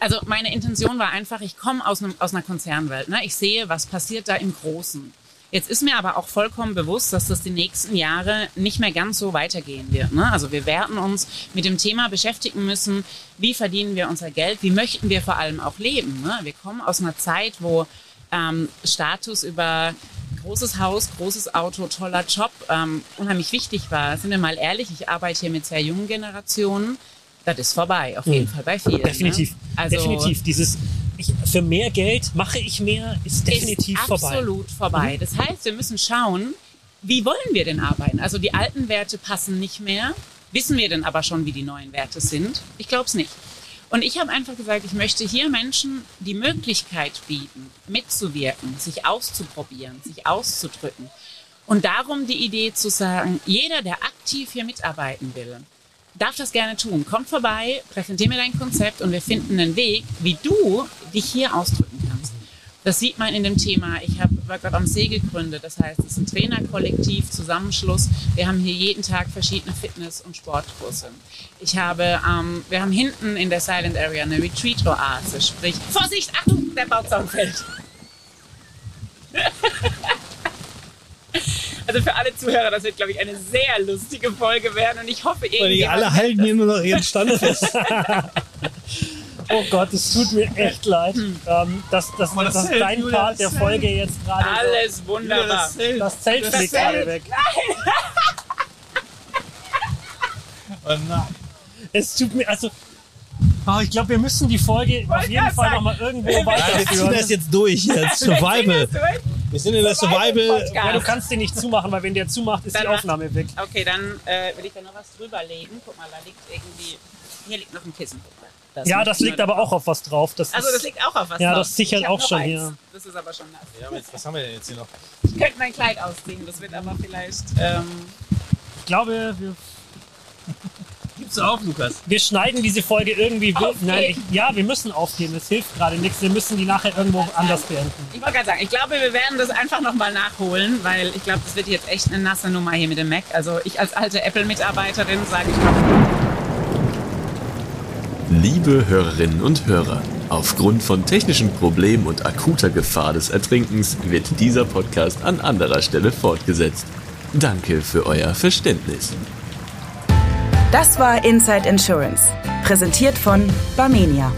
Also meine Intention war einfach, ich komme aus, einem, aus einer Konzernwelt. Ne? Ich sehe, was passiert da im Großen. Jetzt ist mir aber auch vollkommen bewusst, dass das die nächsten Jahre nicht mehr ganz so weitergehen wird. Ne? Also wir werden uns mit dem Thema beschäftigen müssen, wie verdienen wir unser Geld, wie möchten wir vor allem auch leben. Ne? Wir kommen aus einer Zeit, wo ähm, Status über großes Haus, großes Auto, toller Job ähm, unheimlich wichtig war. Sind wir mal ehrlich, ich arbeite hier mit sehr jungen Generationen. Das ist vorbei, auf jeden Fall bei vielen. Definitiv. Ne? Also definitiv. Dieses, ich, für mehr Geld mache ich mehr, ist definitiv ist vorbei. Mhm. absolut vorbei. Das heißt, wir müssen schauen, wie wollen wir denn arbeiten? Also die alten Werte passen nicht mehr. Wissen wir denn aber schon, wie die neuen Werte sind? Ich glaube es nicht. Und ich habe einfach gesagt, ich möchte hier Menschen die Möglichkeit bieten, mitzuwirken, sich auszuprobieren, sich auszudrücken. Und darum die Idee zu sagen, jeder, der aktiv hier mitarbeiten will, darf das gerne tun. Kommt vorbei, präsentier mir dein Konzept und wir finden einen Weg, wie du dich hier ausdrücken kannst. Das sieht man in dem Thema. Ich habe Workout am See gegründet. Das heißt, es ist ein Trainerkollektiv, Zusammenschluss. Wir haben hier jeden Tag verschiedene Fitness- und Sportkurse. Ich habe, ähm, wir haben hinten in der Silent Area eine Retreat-Oase. Sprich, Vorsicht, Achtung, der Bauzaun fällt. <laughs> Also für alle Zuhörer, das wird, glaube ich, eine sehr lustige Folge werden und ich hoffe, irgendwie. alle halten hier nur noch ihren Stand fest. <laughs> Oh Gott, es tut mir echt leid, ähm, dass, dass, das dass Zelt, dein Julia, Part das der Zelt. Folge jetzt gerade Alles wunderbar. so, das Zelt Das fliegt Zelt. gerade weg. Oh nein. Es tut mir, also, oh, ich glaube, wir müssen die Folge auf jeden Fall nochmal irgendwo Ja, wir ziehen weiterführen. das jetzt durch. Jetzt Survival. Wir sind in der Survival. Ja, du kannst den nicht zumachen, weil wenn der zumacht, ist die Dann mach- Aufnahme weg. Okay, dann äh, will ich da noch was drüberlegen. Guck mal, da liegt irgendwie. Hier liegt noch ein Kissen. Ja, liegt das liegt aber auch auf was drauf. Das Also, ist, das liegt auch auf was Ja, drauf. das sichert auch schon eins. hier. Das ist aber schon nass. Ja, aber jetzt, was haben wir denn jetzt hier noch? Ich könnte mein Kleid ausziehen, das wird aber vielleicht. Ähm, ich glaube, wir, Gibst du auf, Lukas? wir schneiden diese Folge irgendwie. Nein, ich, ja, wir müssen aufgeben. Es hilft gerade nichts. Wir müssen die nachher irgendwo anders beenden. ich wollte gerade sagen, ich glaube, wir werden das einfach nochmal nachholen, weil ich glaube, das wird jetzt echt eine nasse Nummer hier mit dem Mac. Also, ich als alte Apple-Mitarbeiterin sage ich mal. Liebe Hörerinnen und Hörer, aufgrund von technischen Problemen und akuter Gefahr des Ertrinkens wird dieser Podcast an anderer Stelle fortgesetzt. Danke für euer Verständnis. Das war Inside Insurance, präsentiert von Barmenia.